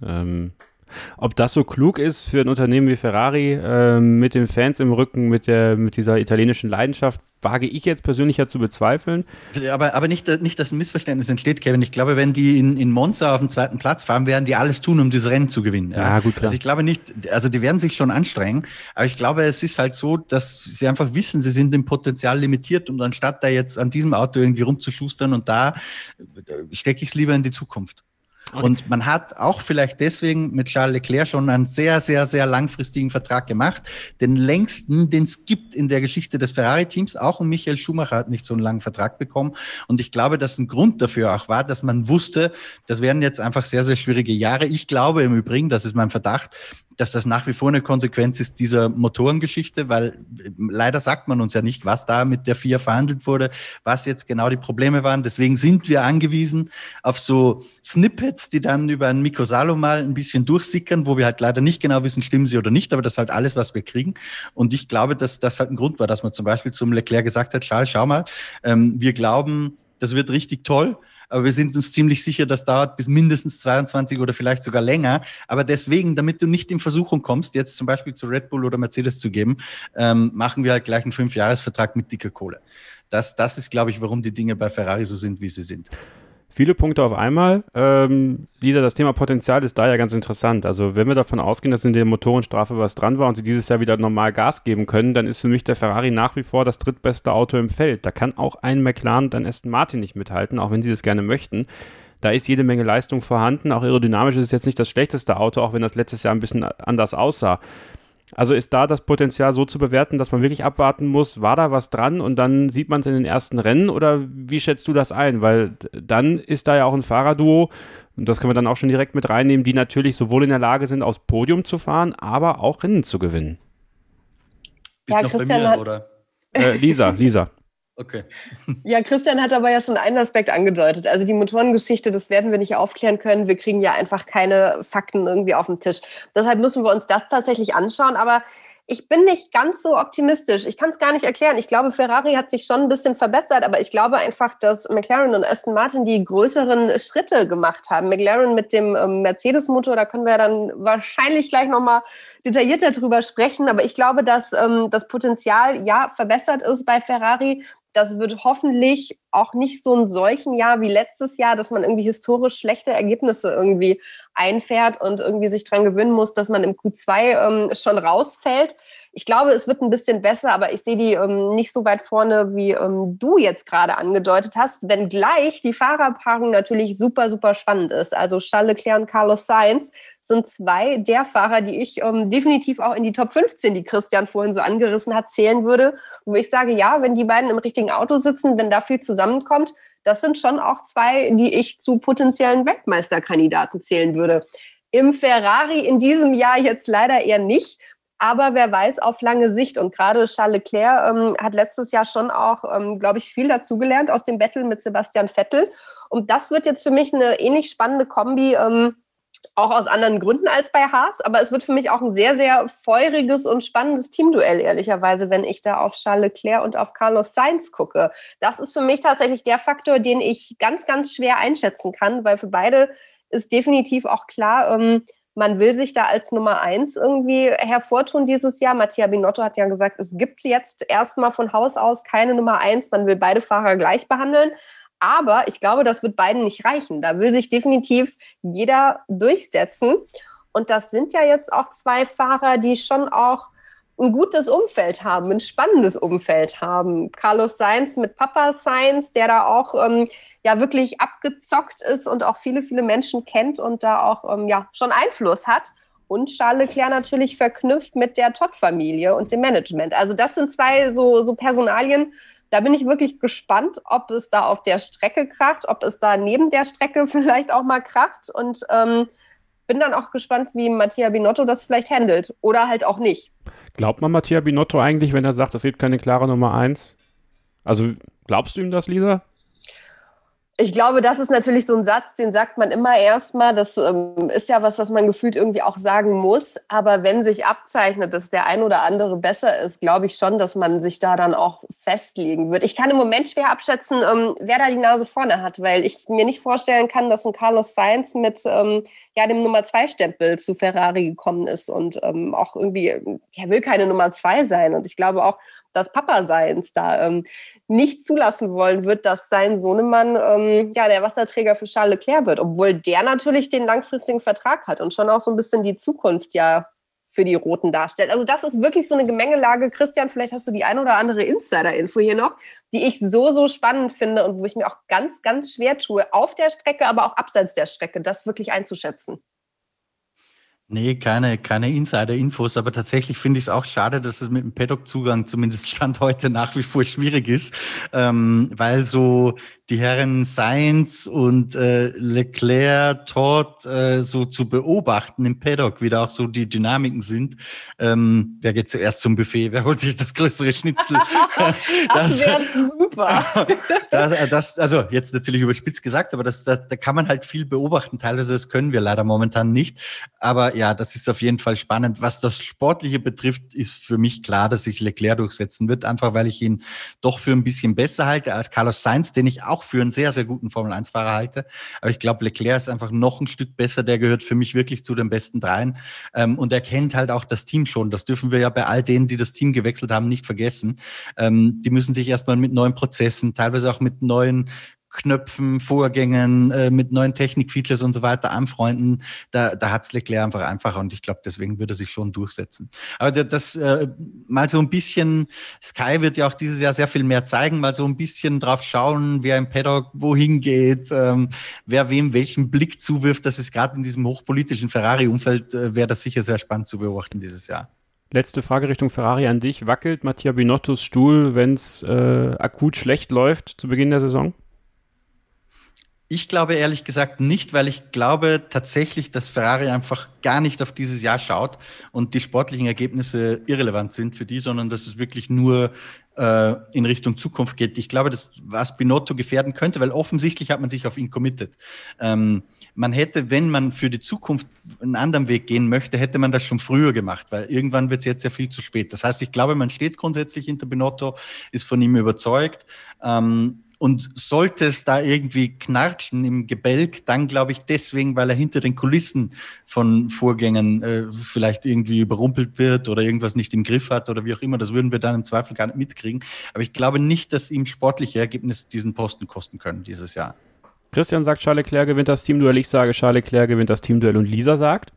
Ob das so klug ist für ein Unternehmen wie Ferrari äh, mit den Fans im Rücken, mit, der, mit dieser italienischen Leidenschaft, wage ich jetzt persönlich ja zu bezweifeln. Aber, aber nicht, nicht, dass ein Missverständnis entsteht, Kevin. Ich glaube, wenn die in, in Monza auf dem zweiten Platz fahren, werden die alles tun, um dieses Rennen zu gewinnen. Ja, ja gut, klar. Also ich glaube nicht, also die werden sich schon anstrengen, aber ich glaube, es ist halt so, dass sie einfach wissen, sie sind im Potenzial limitiert und anstatt da jetzt an diesem Auto irgendwie rumzuschustern und da äh, stecke ich es lieber in die Zukunft. Und man hat auch vielleicht deswegen mit Charles Leclerc schon einen sehr, sehr, sehr langfristigen Vertrag gemacht. Den längsten, den es gibt in der Geschichte des Ferrari-Teams. Auch und Michael Schumacher hat nicht so einen langen Vertrag bekommen. Und ich glaube, dass ein Grund dafür auch war, dass man wusste, das werden jetzt einfach sehr, sehr schwierige Jahre. Ich glaube im Übrigen, das ist mein Verdacht, dass das nach wie vor eine Konsequenz ist dieser Motorengeschichte, weil leider sagt man uns ja nicht, was da mit der FIA verhandelt wurde, was jetzt genau die Probleme waren. Deswegen sind wir angewiesen auf so Snippets, die dann über ein Mikrosalo mal ein bisschen durchsickern, wo wir halt leider nicht genau wissen, stimmen sie oder nicht, aber das ist halt alles, was wir kriegen. Und ich glaube, dass das halt ein Grund war, dass man zum Beispiel zum Leclerc gesagt hat, Charles, schau mal, ähm, wir glauben, das wird richtig toll aber wir sind uns ziemlich sicher, das dauert bis mindestens 22 oder vielleicht sogar länger. Aber deswegen, damit du nicht in Versuchung kommst, jetzt zum Beispiel zu Red Bull oder Mercedes zu geben, ähm, machen wir halt gleich einen Fünfjahresvertrag mit dicker Kohle. Das, das ist, glaube ich, warum die Dinge bei Ferrari so sind, wie sie sind. Viele Punkte auf einmal. Ähm, Lisa, das Thema Potenzial ist da ja ganz interessant. Also wenn wir davon ausgehen, dass in der Motorenstrafe was dran war und sie dieses Jahr wieder normal Gas geben können, dann ist für mich der Ferrari nach wie vor das drittbeste Auto im Feld. Da kann auch ein McLaren und ein Aston Martin nicht mithalten, auch wenn sie das gerne möchten. Da ist jede Menge Leistung vorhanden. Auch aerodynamisch ist es jetzt nicht das schlechteste Auto, auch wenn das letztes Jahr ein bisschen anders aussah. Also ist da das Potenzial so zu bewerten, dass man wirklich abwarten muss, war da was dran und dann sieht man es in den ersten Rennen oder wie schätzt du das ein? Weil dann ist da ja auch ein Fahrerduo, und das können wir dann auch schon direkt mit reinnehmen, die natürlich sowohl in der Lage sind, aufs Podium zu fahren, aber auch Rennen zu gewinnen. Bist ja, noch Christian bei mir, hat, oder? Äh, Lisa, Lisa. Okay. Ja, Christian hat aber ja schon einen Aspekt angedeutet. Also die Motorengeschichte, das werden wir nicht aufklären können. Wir kriegen ja einfach keine Fakten irgendwie auf den Tisch. Deshalb müssen wir uns das tatsächlich anschauen. Aber ich bin nicht ganz so optimistisch. Ich kann es gar nicht erklären. Ich glaube, Ferrari hat sich schon ein bisschen verbessert, aber ich glaube einfach, dass McLaren und Aston Martin die größeren Schritte gemacht haben. McLaren mit dem ähm, Mercedes-Motor, da können wir dann wahrscheinlich gleich nochmal detaillierter drüber sprechen. Aber ich glaube, dass ähm, das Potenzial ja verbessert ist bei Ferrari das wird hoffentlich auch nicht so ein solchen Jahr wie letztes Jahr, dass man irgendwie historisch schlechte Ergebnisse irgendwie einfährt und irgendwie sich dran gewöhnen muss, dass man im Q2 ähm, schon rausfällt. Ich glaube, es wird ein bisschen besser, aber ich sehe die ähm, nicht so weit vorne, wie ähm, du jetzt gerade angedeutet hast, wenngleich die Fahrerpaarung natürlich super, super spannend ist. Also Charles Leclerc und Carlos Sainz sind zwei der Fahrer, die ich ähm, definitiv auch in die Top 15, die Christian vorhin so angerissen hat, zählen würde. Wo ich sage, ja, wenn die beiden im richtigen Auto sitzen, wenn da viel zusammenkommt, das sind schon auch zwei, die ich zu potenziellen Weltmeisterkandidaten zählen würde. Im Ferrari in diesem Jahr jetzt leider eher nicht. Aber wer weiß, auf lange Sicht. Und gerade Charles Leclerc ähm, hat letztes Jahr schon auch, ähm, glaube ich, viel dazugelernt aus dem Battle mit Sebastian Vettel. Und das wird jetzt für mich eine ähnlich spannende Kombi. Ähm, auch aus anderen Gründen als bei Haas, aber es wird für mich auch ein sehr, sehr feuriges und spannendes Teamduell, ehrlicherweise, wenn ich da auf Charles Leclerc und auf Carlos Sainz gucke. Das ist für mich tatsächlich der Faktor, den ich ganz, ganz schwer einschätzen kann, weil für beide ist definitiv auch klar, ähm, man will sich da als Nummer eins irgendwie hervortun dieses Jahr. Mattia Binotto hat ja gesagt, es gibt jetzt erstmal von Haus aus keine Nummer eins. Man will beide Fahrer gleich behandeln. Aber ich glaube, das wird beiden nicht reichen. Da will sich definitiv jeder durchsetzen. Und das sind ja jetzt auch zwei Fahrer, die schon auch ein gutes Umfeld haben, ein spannendes Umfeld haben. Carlos Sainz mit Papa Sainz, der da auch ähm, ja wirklich abgezockt ist und auch viele, viele Menschen kennt und da auch ähm, ja schon Einfluss hat. Und Charles Leclerc natürlich verknüpft mit der Todd-Familie und dem Management. Also das sind zwei so, so Personalien, da bin ich wirklich gespannt, ob es da auf der Strecke kracht, ob es da neben der Strecke <laughs> vielleicht auch mal kracht. Und ähm, bin dann auch gespannt, wie Mattia Binotto das vielleicht handelt. Oder halt auch nicht. Glaubt man Mattia Binotto eigentlich, wenn er sagt, es gibt keine klare Nummer eins? Also glaubst du ihm das, Lisa? Ich glaube, das ist natürlich so ein Satz, den sagt man immer erstmal. Das ähm, ist ja was, was man gefühlt irgendwie auch sagen muss. Aber wenn sich abzeichnet, dass der ein oder andere besser ist, glaube ich schon, dass man sich da dann auch festlegen wird. Ich kann im Moment schwer abschätzen, ähm, wer da die Nase vorne hat, weil ich mir nicht vorstellen kann, dass ein Carlos Sainz mit ähm, ja, dem Nummer zwei Stempel zu Ferrari gekommen ist und ähm, auch irgendwie, er will keine Nummer zwei sein. Und ich glaube auch, dass Papa Seins da ähm, nicht zulassen wollen wird, dass sein Sohnemann ähm, ja der Wasserträger für Charles Leclerc wird, obwohl der natürlich den langfristigen Vertrag hat und schon auch so ein bisschen die Zukunft ja für die Roten darstellt. Also das ist wirklich so eine Gemengelage. Christian, vielleicht hast du die ein oder andere Insider-Info hier noch, die ich so, so spannend finde und wo ich mir auch ganz, ganz schwer tue, auf der Strecke, aber auch abseits der Strecke, das wirklich einzuschätzen. Nee, keine, keine Insider-Infos, aber tatsächlich finde ich es auch schade, dass es mit dem Paddock-Zugang zumindest <laughs> Stand heute nach wie vor schwierig ist, ähm, weil so die Herren Sainz und äh, Leclerc, Todd äh, so zu beobachten im Paddock, wie da auch so die Dynamiken sind. Ähm, wer geht zuerst zum Buffet? Wer holt sich das größere Schnitzel? <laughs> <laughs> das, das wäre super. <laughs> das, das, also jetzt natürlich überspitzt gesagt, aber das, das, da kann man halt viel beobachten. Teilweise das können wir leider momentan nicht. Aber ja, das ist auf jeden Fall spannend. Was das Sportliche betrifft, ist für mich klar, dass sich Leclerc durchsetzen wird, einfach weil ich ihn doch für ein bisschen besser halte als Carlos Sainz, den ich auch für einen sehr, sehr guten Formel-1-Fahrer halte. Aber ich glaube, Leclerc ist einfach noch ein Stück besser. Der gehört für mich wirklich zu den besten dreien. Ähm, und er kennt halt auch das Team schon. Das dürfen wir ja bei all denen, die das Team gewechselt haben, nicht vergessen. Ähm, die müssen sich erstmal mit neuen Prozessen, teilweise auch mit neuen Knöpfen, Vorgängen, äh, mit neuen Technikfeatures und so weiter anfreunden, da, da hat es Leclerc einfach einfacher und ich glaube, deswegen würde er sich schon durchsetzen. Aber das äh, mal so ein bisschen, Sky wird ja auch dieses Jahr sehr viel mehr zeigen, mal so ein bisschen drauf schauen, wer im Paddock wohin geht, ähm, wer wem welchen Blick zuwirft. Das ist gerade in diesem hochpolitischen Ferrari-Umfeld, äh, wäre das sicher sehr spannend zu beobachten dieses Jahr. Letzte Frage Richtung Ferrari an dich. Wackelt Mattia Binottos Stuhl, wenn es äh, akut schlecht läuft zu Beginn der Saison? Ich glaube ehrlich gesagt nicht, weil ich glaube tatsächlich, dass Ferrari einfach gar nicht auf dieses Jahr schaut und die sportlichen Ergebnisse irrelevant sind für die, sondern dass es wirklich nur äh, in Richtung Zukunft geht. Ich glaube, dass was Binotto gefährden könnte, weil offensichtlich hat man sich auf ihn committed. Ähm, man hätte, wenn man für die Zukunft einen anderen Weg gehen möchte, hätte man das schon früher gemacht, weil irgendwann wird es jetzt ja viel zu spät. Das heißt, ich glaube, man steht grundsätzlich hinter Binotto, ist von ihm überzeugt. Ähm, und sollte es da irgendwie knarschen im Gebälk, dann glaube ich deswegen, weil er hinter den Kulissen von Vorgängen äh, vielleicht irgendwie überrumpelt wird oder irgendwas nicht im Griff hat oder wie auch immer. Das würden wir dann im Zweifel gar nicht mitkriegen. Aber ich glaube nicht, dass ihm sportliche Ergebnisse diesen Posten kosten können dieses Jahr. Christian sagt, Charles Leclerc gewinnt das Teamduell. Ich sage, Charles Leclerc gewinnt das Teamduell und Lisa sagt.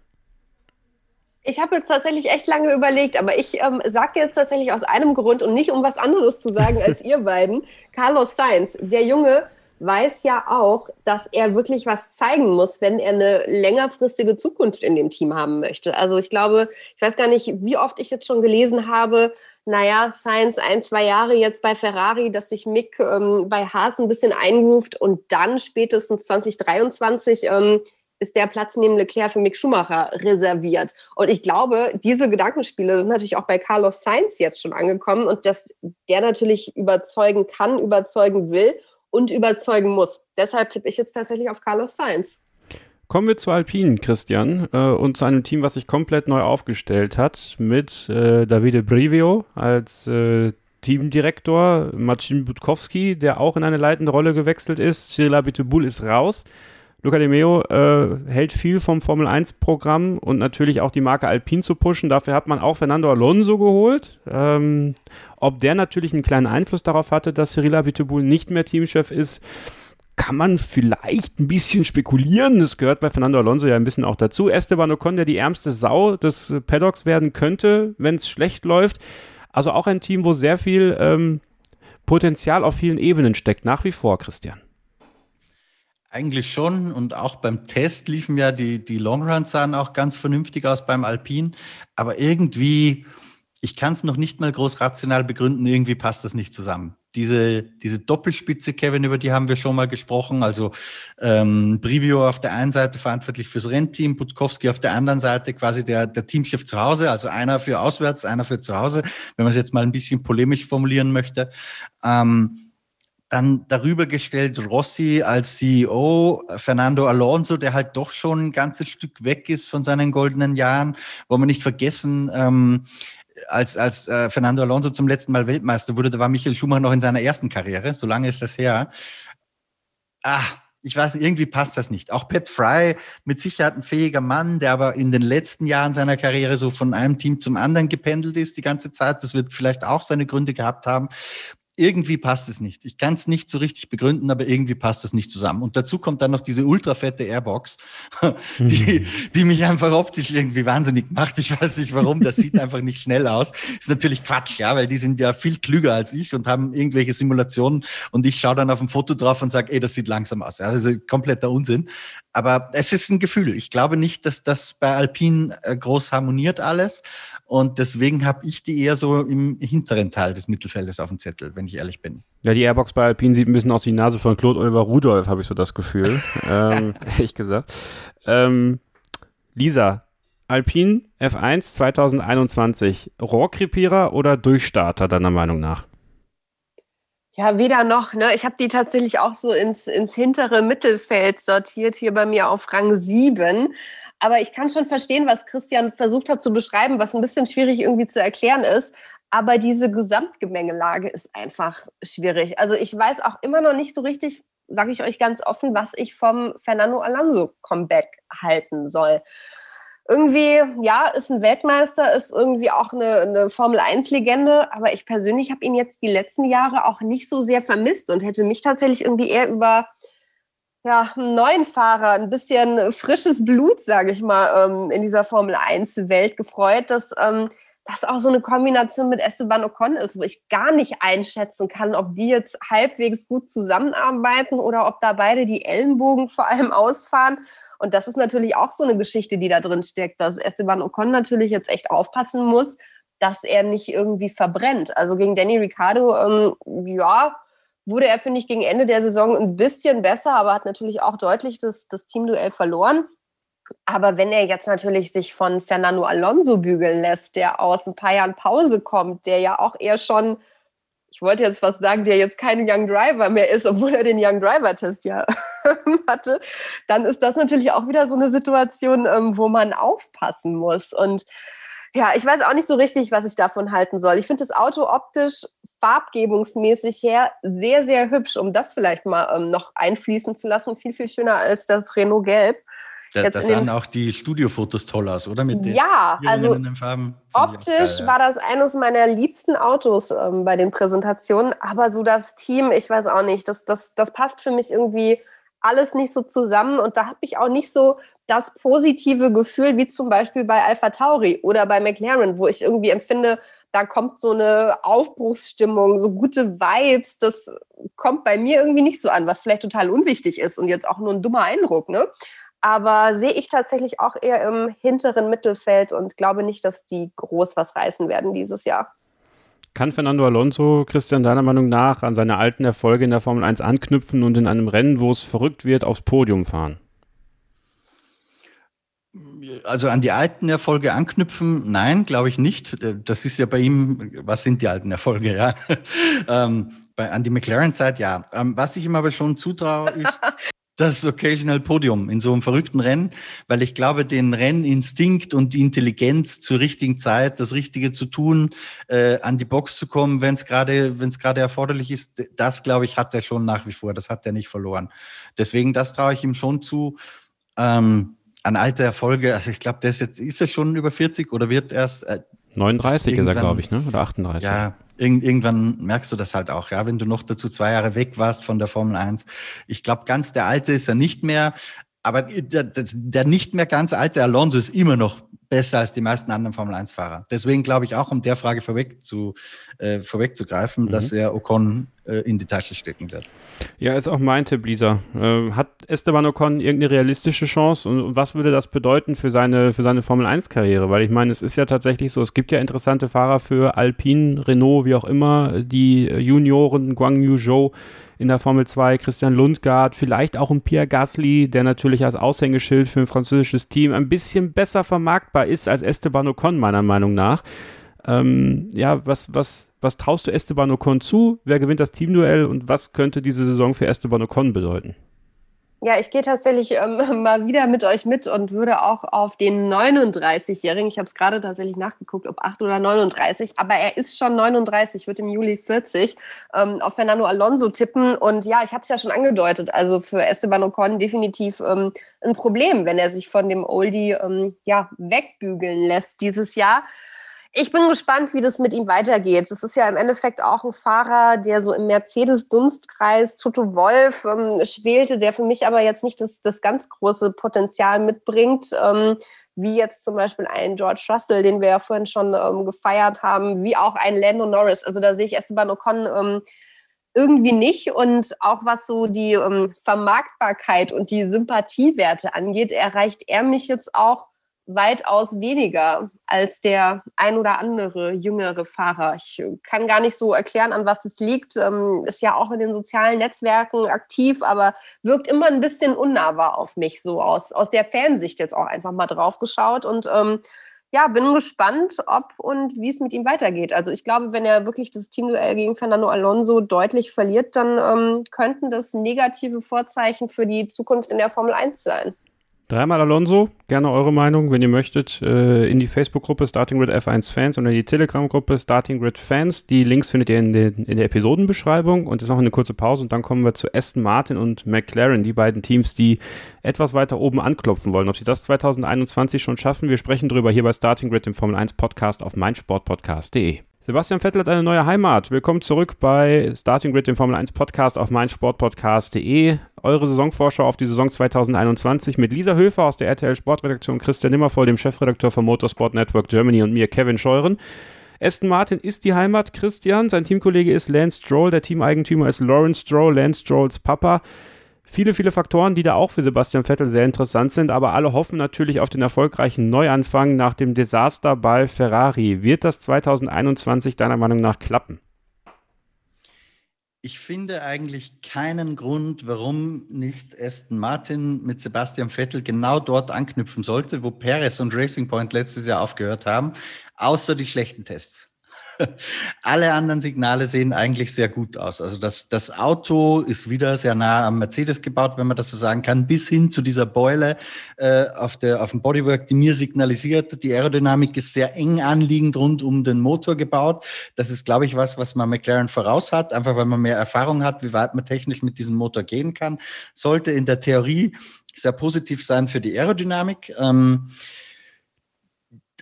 Ich habe jetzt tatsächlich echt lange überlegt, aber ich ähm, sage jetzt tatsächlich aus einem Grund und nicht um was anderes zu sagen als <laughs> ihr beiden. Carlos Sainz, der Junge weiß ja auch, dass er wirklich was zeigen muss, wenn er eine längerfristige Zukunft in dem Team haben möchte. Also ich glaube, ich weiß gar nicht, wie oft ich jetzt schon gelesen habe, naja, Sainz ein, zwei Jahre jetzt bei Ferrari, dass sich Mick ähm, bei Haas ein bisschen eingroovt und dann spätestens 2023 ähm, ist der Platz neben Leclerc für Mick Schumacher reserviert. Und ich glaube, diese Gedankenspiele sind natürlich auch bei Carlos Sainz jetzt schon angekommen und dass der natürlich überzeugen kann, überzeugen will und überzeugen muss. Deshalb tippe ich jetzt tatsächlich auf Carlos Sainz. Kommen wir zu Alpinen, Christian, äh, und zu einem Team, was sich komplett neu aufgestellt hat, mit äh, Davide Brivio als äh, Teamdirektor, Marcin Budkowski, der auch in eine leitende Rolle gewechselt ist, Cyril Abiteboul ist raus. Luca De Meo äh, hält viel vom Formel 1 Programm und natürlich auch die Marke Alpine zu pushen. Dafür hat man auch Fernando Alonso geholt. Ähm, ob der natürlich einen kleinen Einfluss darauf hatte, dass Cyril Abiteboul nicht mehr Teamchef ist, kann man vielleicht ein bisschen spekulieren. Das gehört bei Fernando Alonso ja ein bisschen auch dazu. Esteban Ocon, der die ärmste Sau des Paddocks werden könnte, wenn es schlecht läuft. Also auch ein Team, wo sehr viel ähm, Potenzial auf vielen Ebenen steckt, nach wie vor, Christian. Eigentlich schon. Und auch beim Test liefen ja die, die Longruns sahen auch ganz vernünftig aus beim Alpin. Aber irgendwie, ich kann es noch nicht mal groß rational begründen, irgendwie passt das nicht zusammen. Diese, diese Doppelspitze, Kevin, über die haben wir schon mal gesprochen. Also ähm, Brivio auf der einen Seite verantwortlich fürs Rennteam, Putkowski auf der anderen Seite quasi der, der Teamchef zu Hause, also einer für auswärts, einer für zu Hause, wenn man es jetzt mal ein bisschen polemisch formulieren möchte. Ähm, dann darüber gestellt Rossi als CEO, Fernando Alonso, der halt doch schon ein ganzes Stück weg ist von seinen goldenen Jahren. Wollen wir nicht vergessen, ähm, als, als äh, Fernando Alonso zum letzten Mal Weltmeister wurde, da war Michael Schumacher noch in seiner ersten Karriere. So lange ist das her. Ah, ich weiß, irgendwie passt das nicht. Auch Pat Fry, mit Sicherheit ein fähiger Mann, der aber in den letzten Jahren seiner Karriere so von einem Team zum anderen gependelt ist die ganze Zeit. Das wird vielleicht auch seine Gründe gehabt haben irgendwie passt es nicht. Ich kann es nicht so richtig begründen, aber irgendwie passt es nicht zusammen. Und dazu kommt dann noch diese ultrafette Airbox, <laughs> die, mhm. die mich einfach optisch irgendwie wahnsinnig macht. Ich weiß nicht warum, das sieht einfach nicht schnell aus. Ist natürlich Quatsch, ja, weil die sind ja viel klüger als ich und haben irgendwelche Simulationen und ich schaue dann auf ein Foto drauf und sage, ey, das sieht langsam aus. Ja, das ist kompletter Unsinn. Aber es ist ein Gefühl. Ich glaube nicht, dass das bei Alpine äh, groß harmoniert alles. Und deswegen habe ich die eher so im hinteren Teil des Mittelfeldes auf dem Zettel, wenn ich ehrlich bin. Ja, die Airbox bei Alpine sieht ein bisschen aus wie die Nase von Claude Oliver Rudolph, habe ich so das Gefühl. <laughs> ähm, ehrlich gesagt. Ähm, Lisa, Alpine F1 2021, Rohrkrepierer oder Durchstarter deiner Meinung nach? Ja, weder noch. Ne? Ich habe die tatsächlich auch so ins, ins hintere Mittelfeld sortiert, hier bei mir auf Rang 7. Aber ich kann schon verstehen, was Christian versucht hat zu beschreiben, was ein bisschen schwierig irgendwie zu erklären ist. Aber diese Gesamtgemengelage ist einfach schwierig. Also ich weiß auch immer noch nicht so richtig, sage ich euch ganz offen, was ich vom Fernando Alonso Comeback halten soll. Irgendwie, ja, ist ein Weltmeister, ist irgendwie auch eine, eine Formel-1-Legende, aber ich persönlich habe ihn jetzt die letzten Jahre auch nicht so sehr vermisst und hätte mich tatsächlich irgendwie eher über ja, einen neuen Fahrer, ein bisschen frisches Blut, sage ich mal, ähm, in dieser Formel 1-Welt gefreut, dass ähm, das auch so eine Kombination mit Esteban Ocon ist, wo ich gar nicht einschätzen kann, ob die jetzt halbwegs gut zusammenarbeiten oder ob da beide die Ellenbogen vor allem ausfahren. Und das ist natürlich auch so eine Geschichte, die da drin steckt, dass Esteban Ocon natürlich jetzt echt aufpassen muss, dass er nicht irgendwie verbrennt. Also gegen Danny Ricciardo, ähm, ja, wurde er, finde ich, gegen Ende der Saison ein bisschen besser, aber hat natürlich auch deutlich das, das Teamduell verloren. Aber wenn er jetzt natürlich sich von Fernando Alonso bügeln lässt, der aus ein paar Jahren Pause kommt, der ja auch eher schon, ich wollte jetzt fast sagen, der jetzt kein Young Driver mehr ist, obwohl er den Young Driver Test ja <laughs> hatte, dann ist das natürlich auch wieder so eine Situation, ähm, wo man aufpassen muss. Und ja, ich weiß auch nicht so richtig, was ich davon halten soll. Ich finde das Auto optisch farbgebungsmäßig her sehr, sehr hübsch, um das vielleicht mal ähm, noch einfließen zu lassen. Viel, viel schöner als das Renault Gelb. Da, da sahen auch die Studiofotos toll aus, oder? Mit ja, also Farben. optisch ja, war das eines meiner liebsten Autos ähm, bei den Präsentationen, aber so das Team, ich weiß auch nicht, das, das, das passt für mich irgendwie alles nicht so zusammen und da habe ich auch nicht so das positive Gefühl wie zum Beispiel bei Alpha Tauri oder bei McLaren, wo ich irgendwie empfinde, da kommt so eine Aufbruchsstimmung, so gute Vibes, das kommt bei mir irgendwie nicht so an, was vielleicht total unwichtig ist und jetzt auch nur ein dummer Eindruck, ne? Aber sehe ich tatsächlich auch eher im hinteren Mittelfeld und glaube nicht, dass die groß was reißen werden dieses Jahr. Kann Fernando Alonso, Christian, deiner Meinung nach an seine alten Erfolge in der Formel 1 anknüpfen und in einem Rennen, wo es verrückt wird, aufs Podium fahren? Also an die alten Erfolge anknüpfen, nein, glaube ich nicht. Das ist ja bei ihm, was sind die alten Erfolge, ja? <laughs> ähm, bei, an die McLaren-Zeit, ja. Ähm, was ich ihm aber schon zutraue, ist, <laughs> das Occasional Podium in so einem verrückten Rennen, weil ich glaube, den Renninstinkt und die Intelligenz zur richtigen Zeit, das Richtige zu tun, äh, an die Box zu kommen, wenn es gerade, wenn es gerade erforderlich ist, das glaube ich hat er schon nach wie vor. Das hat er nicht verloren. Deswegen, das traue ich ihm schon zu. Ähm, an alte Erfolge, also ich glaube, der ist jetzt, ist er schon über 40 oder wird erst äh, 39 ist er, glaube ich, ne? Oder 38. Ja, irg irgendwann merkst du das halt auch, ja, wenn du noch dazu zwei Jahre weg warst von der Formel 1. Ich glaube, ganz der Alte ist er nicht mehr, aber der, der nicht mehr ganz alte Alonso ist immer noch besser als die meisten anderen Formel-1-Fahrer. Deswegen glaube ich auch, um der Frage vorweg zu, äh, vorwegzugreifen, mhm. dass er Ocon äh, in die Tasche stecken wird. Ja, ist auch mein Tipp, Lisa. Äh, hat Esteban Ocon irgendeine realistische Chance und was würde das bedeuten für seine, für seine Formel-1-Karriere? Weil ich meine, es ist ja tatsächlich so, es gibt ja interessante Fahrer für Alpine, Renault, wie auch immer, die Junioren, Guang Yu Zhou, in der Formel 2, Christian Lundgaard, vielleicht auch ein Pierre Gasly, der natürlich als Aushängeschild für ein französisches Team ein bisschen besser vermarktbar ist als Esteban Ocon, meiner Meinung nach. Ähm, ja, was, was, was traust du Esteban Ocon zu? Wer gewinnt das Teamduell und was könnte diese Saison für Esteban Ocon bedeuten? Ja, ich gehe tatsächlich ähm, <laughs> mal wieder mit euch mit und würde auch auf den 39-Jährigen, ich habe es gerade tatsächlich nachgeguckt, ob 8 oder 39, aber er ist schon 39, wird im Juli 40, ähm, auf Fernando Alonso tippen. Und ja, ich habe es ja schon angedeutet, also für Esteban Ocon definitiv ähm, ein Problem, wenn er sich von dem Oldie ähm, ja, wegbügeln lässt dieses Jahr. Ich bin gespannt, wie das mit ihm weitergeht. Das ist ja im Endeffekt auch ein Fahrer, der so im Mercedes-Dunstkreis Toto Wolf ähm, schwelte, der für mich aber jetzt nicht das, das ganz große Potenzial mitbringt, ähm, wie jetzt zum Beispiel ein George Russell, den wir ja vorhin schon ähm, gefeiert haben, wie auch ein Lando Norris. Also da sehe ich Esteban Ocon ähm, irgendwie nicht. Und auch was so die ähm, Vermarktbarkeit und die Sympathiewerte angeht, erreicht er mich jetzt auch weitaus weniger als der ein oder andere jüngere Fahrer. Ich kann gar nicht so erklären, an was es liegt. Ähm, ist ja auch in den sozialen Netzwerken aktiv, aber wirkt immer ein bisschen unnahbar auf mich, so aus, aus der Fansicht jetzt auch einfach mal drauf geschaut. Und ähm, ja, bin gespannt, ob und wie es mit ihm weitergeht. Also ich glaube, wenn er wirklich das Teamduell gegen Fernando Alonso deutlich verliert, dann ähm, könnten das negative Vorzeichen für die Zukunft in der Formel 1 sein. Dreimal Alonso, gerne eure Meinung, wenn ihr möchtet, äh, in die Facebook-Gruppe Starting Grid F1 Fans oder in die Telegram-Gruppe Starting Grid Fans. Die Links findet ihr in, den, in der Episodenbeschreibung. Und jetzt noch eine kurze Pause und dann kommen wir zu Aston Martin und McLaren, die beiden Teams, die etwas weiter oben anklopfen wollen. Ob sie das 2021 schon schaffen, wir sprechen darüber hier bei Starting Grid, dem Formel 1 Podcast auf meinsportpodcast.de. Sebastian Vettel hat eine neue Heimat. Willkommen zurück bei Starting Grid, dem Formel 1 Podcast auf meinsportpodcast.de. Eure Saisonvorschau auf die Saison 2021 mit Lisa Höfer aus der RTL Sportredaktion, Christian Nimmervoll, dem Chefredakteur von Motorsport Network Germany und mir, Kevin Scheuren. Aston Martin ist die Heimat Christian. Sein Teamkollege ist Lance Stroll. Der Teameigentümer ist Lawrence Stroll, Lance Strolls Papa viele, viele Faktoren, die da auch für Sebastian Vettel sehr interessant sind, aber alle hoffen natürlich auf den erfolgreichen Neuanfang nach dem Desaster bei Ferrari. Wird das 2021 deiner Meinung nach klappen? Ich finde eigentlich keinen Grund, warum nicht Aston Martin mit Sebastian Vettel genau dort anknüpfen sollte, wo Perez und Racing Point letztes Jahr aufgehört haben, außer die schlechten Tests. <laughs> Alle anderen Signale sehen eigentlich sehr gut aus. Also das, das Auto ist wieder sehr nah am Mercedes gebaut, wenn man das so sagen kann, bis hin zu dieser Beule äh, auf, der, auf dem Bodywork, die mir signalisiert, die Aerodynamik ist sehr eng anliegend rund um den Motor gebaut. Das ist, glaube ich, was, was man McLaren voraus hat, einfach weil man mehr Erfahrung hat, wie weit man technisch mit diesem Motor gehen kann. Sollte in der Theorie sehr positiv sein für die Aerodynamik. Ähm,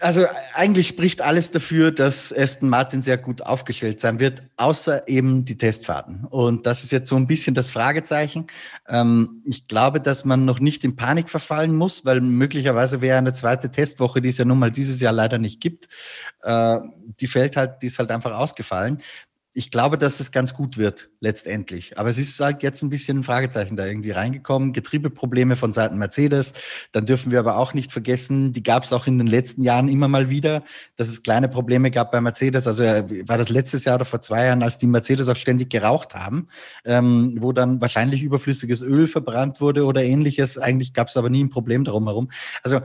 also eigentlich spricht alles dafür, dass Aston Martin sehr gut aufgestellt sein wird, außer eben die Testfahrten. Und das ist jetzt so ein bisschen das Fragezeichen. Ähm, ich glaube, dass man noch nicht in Panik verfallen muss, weil möglicherweise wäre eine zweite Testwoche, die es ja nun mal dieses Jahr leider nicht gibt, äh, die fällt halt, die ist halt einfach ausgefallen ich glaube, dass es ganz gut wird, letztendlich. Aber es ist halt jetzt ein bisschen ein Fragezeichen da irgendwie reingekommen. Getriebeprobleme von Seiten Mercedes. Dann dürfen wir aber auch nicht vergessen, die gab es auch in den letzten Jahren immer mal wieder, dass es kleine Probleme gab bei Mercedes. Also äh, war das letztes Jahr oder vor zwei Jahren, als die Mercedes auch ständig geraucht haben, ähm, wo dann wahrscheinlich überflüssiges Öl verbrannt wurde oder ähnliches. Eigentlich gab es aber nie ein Problem darum herum. Also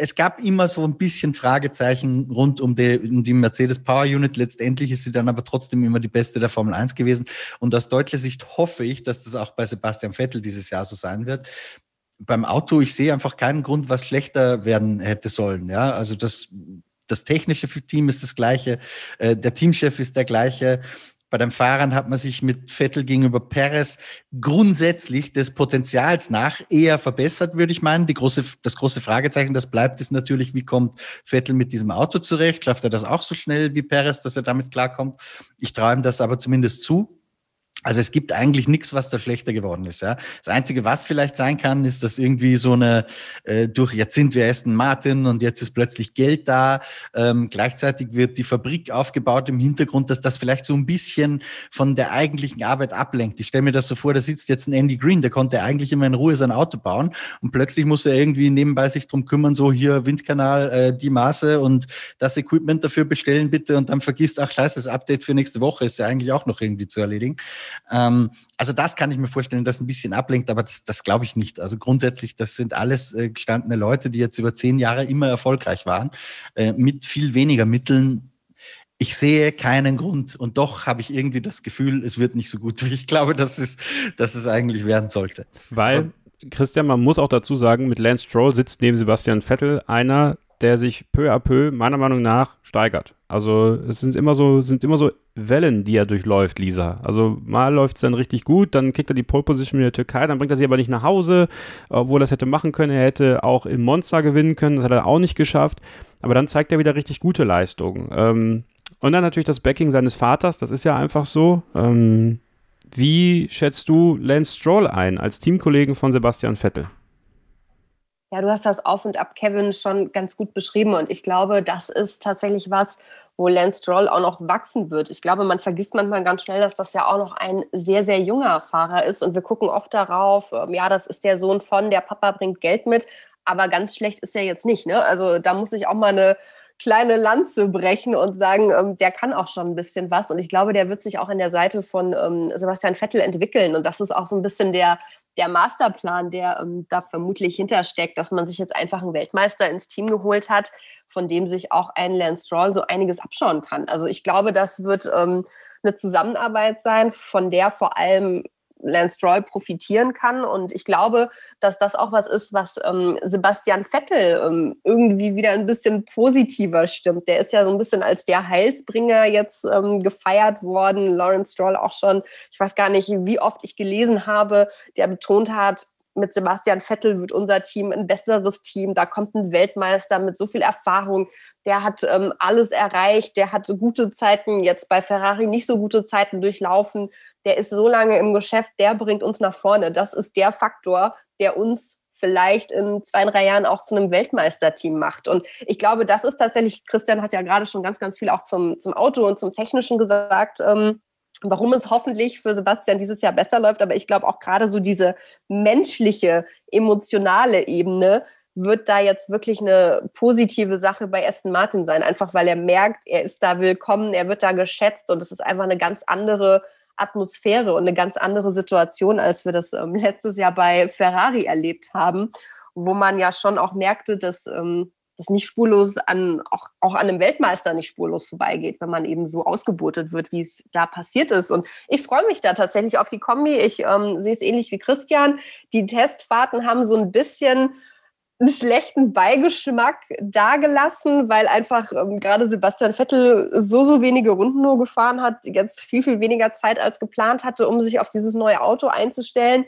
es gab immer so ein bisschen Fragezeichen rund um die, um die Mercedes Power Unit. Letztendlich ist sie dann aber trotzdem immer die beste der Formel 1 gewesen. Und aus deutscher Sicht hoffe ich, dass das auch bei Sebastian Vettel dieses Jahr so sein wird. Beim Auto, ich sehe einfach keinen Grund, was schlechter werden hätte sollen. Ja, also das, das technische Team ist das gleiche, äh, der Teamchef ist der gleiche. Bei den Fahrern hat man sich mit Vettel gegenüber Perez grundsätzlich des Potenzials nach eher verbessert, würde ich meinen. Die große, das große Fragezeichen, das bleibt, ist natürlich, wie kommt Vettel mit diesem Auto zurecht? Schafft er das auch so schnell wie Perez, dass er damit klarkommt? Ich traue ihm das aber zumindest zu. Also es gibt eigentlich nichts, was da schlechter geworden ist. Ja. Das Einzige, was vielleicht sein kann, ist, dass irgendwie so eine, äh, durch jetzt sind wir Aston Martin und jetzt ist plötzlich Geld da. Ähm, gleichzeitig wird die Fabrik aufgebaut im Hintergrund, dass das vielleicht so ein bisschen von der eigentlichen Arbeit ablenkt. Ich stelle mir das so vor, da sitzt jetzt ein Andy Green, der konnte eigentlich immer in Ruhe sein Auto bauen und plötzlich muss er irgendwie nebenbei sich drum kümmern, so hier Windkanal, äh, die Maße und das Equipment dafür bestellen bitte und dann vergisst, ach scheiße, das Update für nächste Woche ist ja eigentlich auch noch irgendwie zu erledigen. Ähm, also das kann ich mir vorstellen, dass ein bisschen ablenkt, aber das, das glaube ich nicht. Also grundsätzlich, das sind alles äh, gestandene Leute, die jetzt über zehn Jahre immer erfolgreich waren, äh, mit viel weniger Mitteln. Ich sehe keinen Grund und doch habe ich irgendwie das Gefühl, es wird nicht so gut, wie ich glaube, dass es, dass es eigentlich werden sollte. Weil, Christian, man muss auch dazu sagen, mit Lance Stroll sitzt neben Sebastian Vettel einer, der sich peu à peu, meiner Meinung nach, steigert. Also es sind immer so, sind immer so Wellen, die er durchläuft, Lisa. Also mal läuft es dann richtig gut, dann kriegt er die Pole Position in der Türkei, dann bringt er sie aber nicht nach Hause, obwohl er das hätte machen können. Er hätte auch im Monza gewinnen können, das hat er auch nicht geschafft. Aber dann zeigt er wieder richtig gute Leistungen. Ähm, und dann natürlich das Backing seines Vaters, das ist ja einfach so. Ähm, wie schätzt du Lance Stroll ein als Teamkollegen von Sebastian Vettel? Ja, du hast das Auf und Ab, Kevin, schon ganz gut beschrieben. Und ich glaube, das ist tatsächlich was, wo Lance Stroll auch noch wachsen wird. Ich glaube, man vergisst manchmal ganz schnell, dass das ja auch noch ein sehr, sehr junger Fahrer ist. Und wir gucken oft darauf, ähm, ja, das ist der Sohn von, der Papa bringt Geld mit. Aber ganz schlecht ist er jetzt nicht. Ne? Also da muss ich auch mal eine kleine Lanze brechen und sagen, ähm, der kann auch schon ein bisschen was. Und ich glaube, der wird sich auch an der Seite von ähm, Sebastian Vettel entwickeln. Und das ist auch so ein bisschen der, der Masterplan, der ähm, da vermutlich hintersteckt, dass man sich jetzt einfach einen Weltmeister ins Team geholt hat, von dem sich auch ein Lance Stroll so einiges abschauen kann. Also ich glaube, das wird ähm, eine Zusammenarbeit sein, von der vor allem Lance Stroll profitieren kann. Und ich glaube, dass das auch was ist, was ähm, Sebastian Vettel ähm, irgendwie wieder ein bisschen positiver stimmt. Der ist ja so ein bisschen als der Heilsbringer jetzt ähm, gefeiert worden. Lawrence Stroll auch schon, ich weiß gar nicht, wie oft ich gelesen habe, der betont hat, mit Sebastian Vettel wird unser Team ein besseres Team. Da kommt ein Weltmeister mit so viel Erfahrung. Der hat ähm, alles erreicht. Der hat gute Zeiten jetzt bei Ferrari nicht so gute Zeiten durchlaufen der ist so lange im Geschäft, der bringt uns nach vorne. Das ist der Faktor, der uns vielleicht in zwei, drei Jahren auch zu einem Weltmeisterteam macht. Und ich glaube, das ist tatsächlich, Christian hat ja gerade schon ganz, ganz viel auch zum, zum Auto und zum Technischen gesagt, ähm, warum es hoffentlich für Sebastian dieses Jahr besser läuft. Aber ich glaube auch gerade so diese menschliche, emotionale Ebene wird da jetzt wirklich eine positive Sache bei Aston Martin sein, einfach weil er merkt, er ist da willkommen, er wird da geschätzt und es ist einfach eine ganz andere Atmosphäre und eine ganz andere Situation, als wir das ähm, letztes Jahr bei Ferrari erlebt haben, wo man ja schon auch merkte, dass ähm, das nicht spurlos an, auch, auch an einem Weltmeister nicht spurlos vorbeigeht, wenn man eben so ausgebotet wird, wie es da passiert ist. Und ich freue mich da tatsächlich auf die Kombi. Ich ähm, sehe es ähnlich wie Christian. Die Testfahrten haben so ein bisschen einen schlechten Beigeschmack dagelassen, weil einfach ähm, gerade Sebastian Vettel so, so wenige Runden nur gefahren hat, jetzt viel, viel weniger Zeit als geplant hatte, um sich auf dieses neue Auto einzustellen.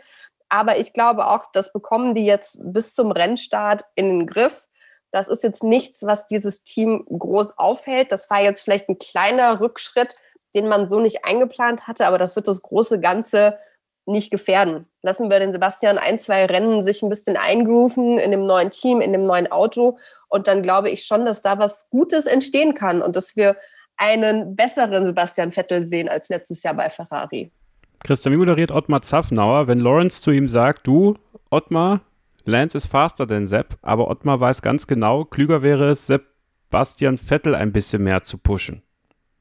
Aber ich glaube auch, das bekommen die jetzt bis zum Rennstart in den Griff. Das ist jetzt nichts, was dieses Team groß aufhält. Das war jetzt vielleicht ein kleiner Rückschritt, den man so nicht eingeplant hatte, aber das wird das große Ganze nicht gefährden. Lassen wir den Sebastian ein, zwei Rennen sich ein bisschen eingrooven in dem neuen Team, in dem neuen Auto. Und dann glaube ich schon, dass da was Gutes entstehen kann und dass wir einen besseren Sebastian Vettel sehen als letztes Jahr bei Ferrari. Christian, wie moderiert Ottmar Zaffnauer, wenn Lawrence zu ihm sagt, du, Ottmar, Lance ist faster than Sepp, aber Ottmar weiß ganz genau, klüger wäre es, Sebastian Vettel ein bisschen mehr zu pushen.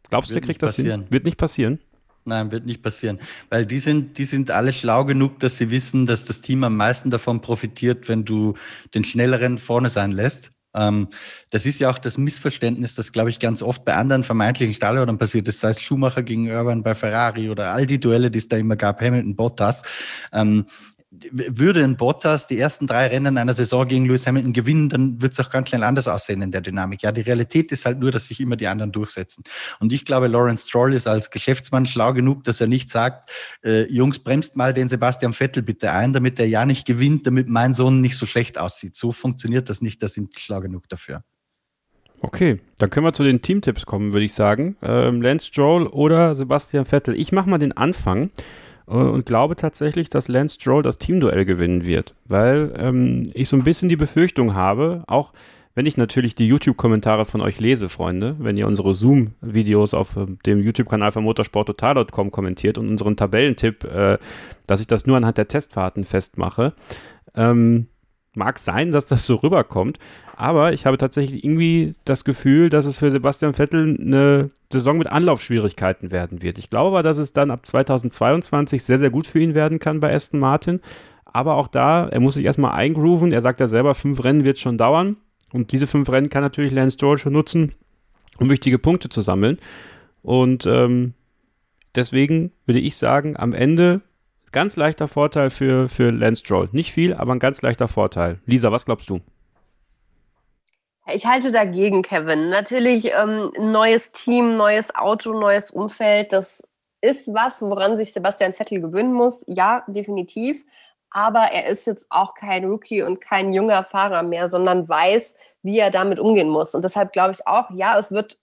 Glaubst du, der kriegt das hin? Wird nicht passieren? Nein, wird nicht passieren. Weil die sind, die sind alle schlau genug, dass sie wissen, dass das Team am meisten davon profitiert, wenn du den Schnelleren vorne sein lässt. Ähm, das ist ja auch das Missverständnis, das, glaube ich, ganz oft bei anderen vermeintlichen Stallhörern passiert ist, sei es Schumacher gegen Urban bei Ferrari oder all die Duelle, die es da immer gab, Hamilton, Bottas. Ähm, würde ein Bottas die ersten drei Rennen einer Saison gegen Lewis Hamilton gewinnen, dann wird es auch ganz schnell anders aussehen in der Dynamik. Ja, die Realität ist halt nur, dass sich immer die anderen durchsetzen. Und ich glaube, Lawrence Stroll ist als Geschäftsmann schlau genug, dass er nicht sagt, äh, Jungs, bremst mal den Sebastian Vettel bitte ein, damit er ja nicht gewinnt, damit mein Sohn nicht so schlecht aussieht. So funktioniert das nicht, da sind schlau genug dafür. Okay, dann können wir zu den Teamtipps kommen, würde ich sagen. Ähm, Lance Stroll oder Sebastian Vettel. Ich mache mal den Anfang. Äh, und glaube tatsächlich, dass Lance Stroll das Teamduell gewinnen wird, weil ähm, ich so ein bisschen die Befürchtung habe, auch wenn ich natürlich die YouTube-Kommentare von euch lese, Freunde, wenn ihr unsere Zoom-Videos auf äh, dem YouTube-Kanal von motorsporttotal.com kommentiert und unseren Tabellentipp, äh, dass ich das nur anhand der Testfahrten festmache, ähm, mag sein, dass das so rüberkommt, aber ich habe tatsächlich irgendwie das Gefühl, dass es für Sebastian Vettel eine Saison mit Anlaufschwierigkeiten werden wird. Ich glaube aber, dass es dann ab 2022 sehr, sehr gut für ihn werden kann bei Aston Martin. Aber auch da, er muss sich erstmal eingrooven. Er sagt ja selber, fünf Rennen wird schon dauern. Und diese fünf Rennen kann natürlich Lance Stroll schon nutzen, um wichtige Punkte zu sammeln. Und ähm, deswegen würde ich sagen, am Ende ganz leichter Vorteil für, für Lance Stroll. Nicht viel, aber ein ganz leichter Vorteil. Lisa, was glaubst du? Ich halte dagegen, Kevin. Natürlich ähm, neues Team, neues Auto, neues Umfeld. Das ist was, woran sich Sebastian Vettel gewöhnen muss. Ja, definitiv. Aber er ist jetzt auch kein Rookie und kein junger Fahrer mehr, sondern weiß, wie er damit umgehen muss. Und deshalb glaube ich auch, ja, es wird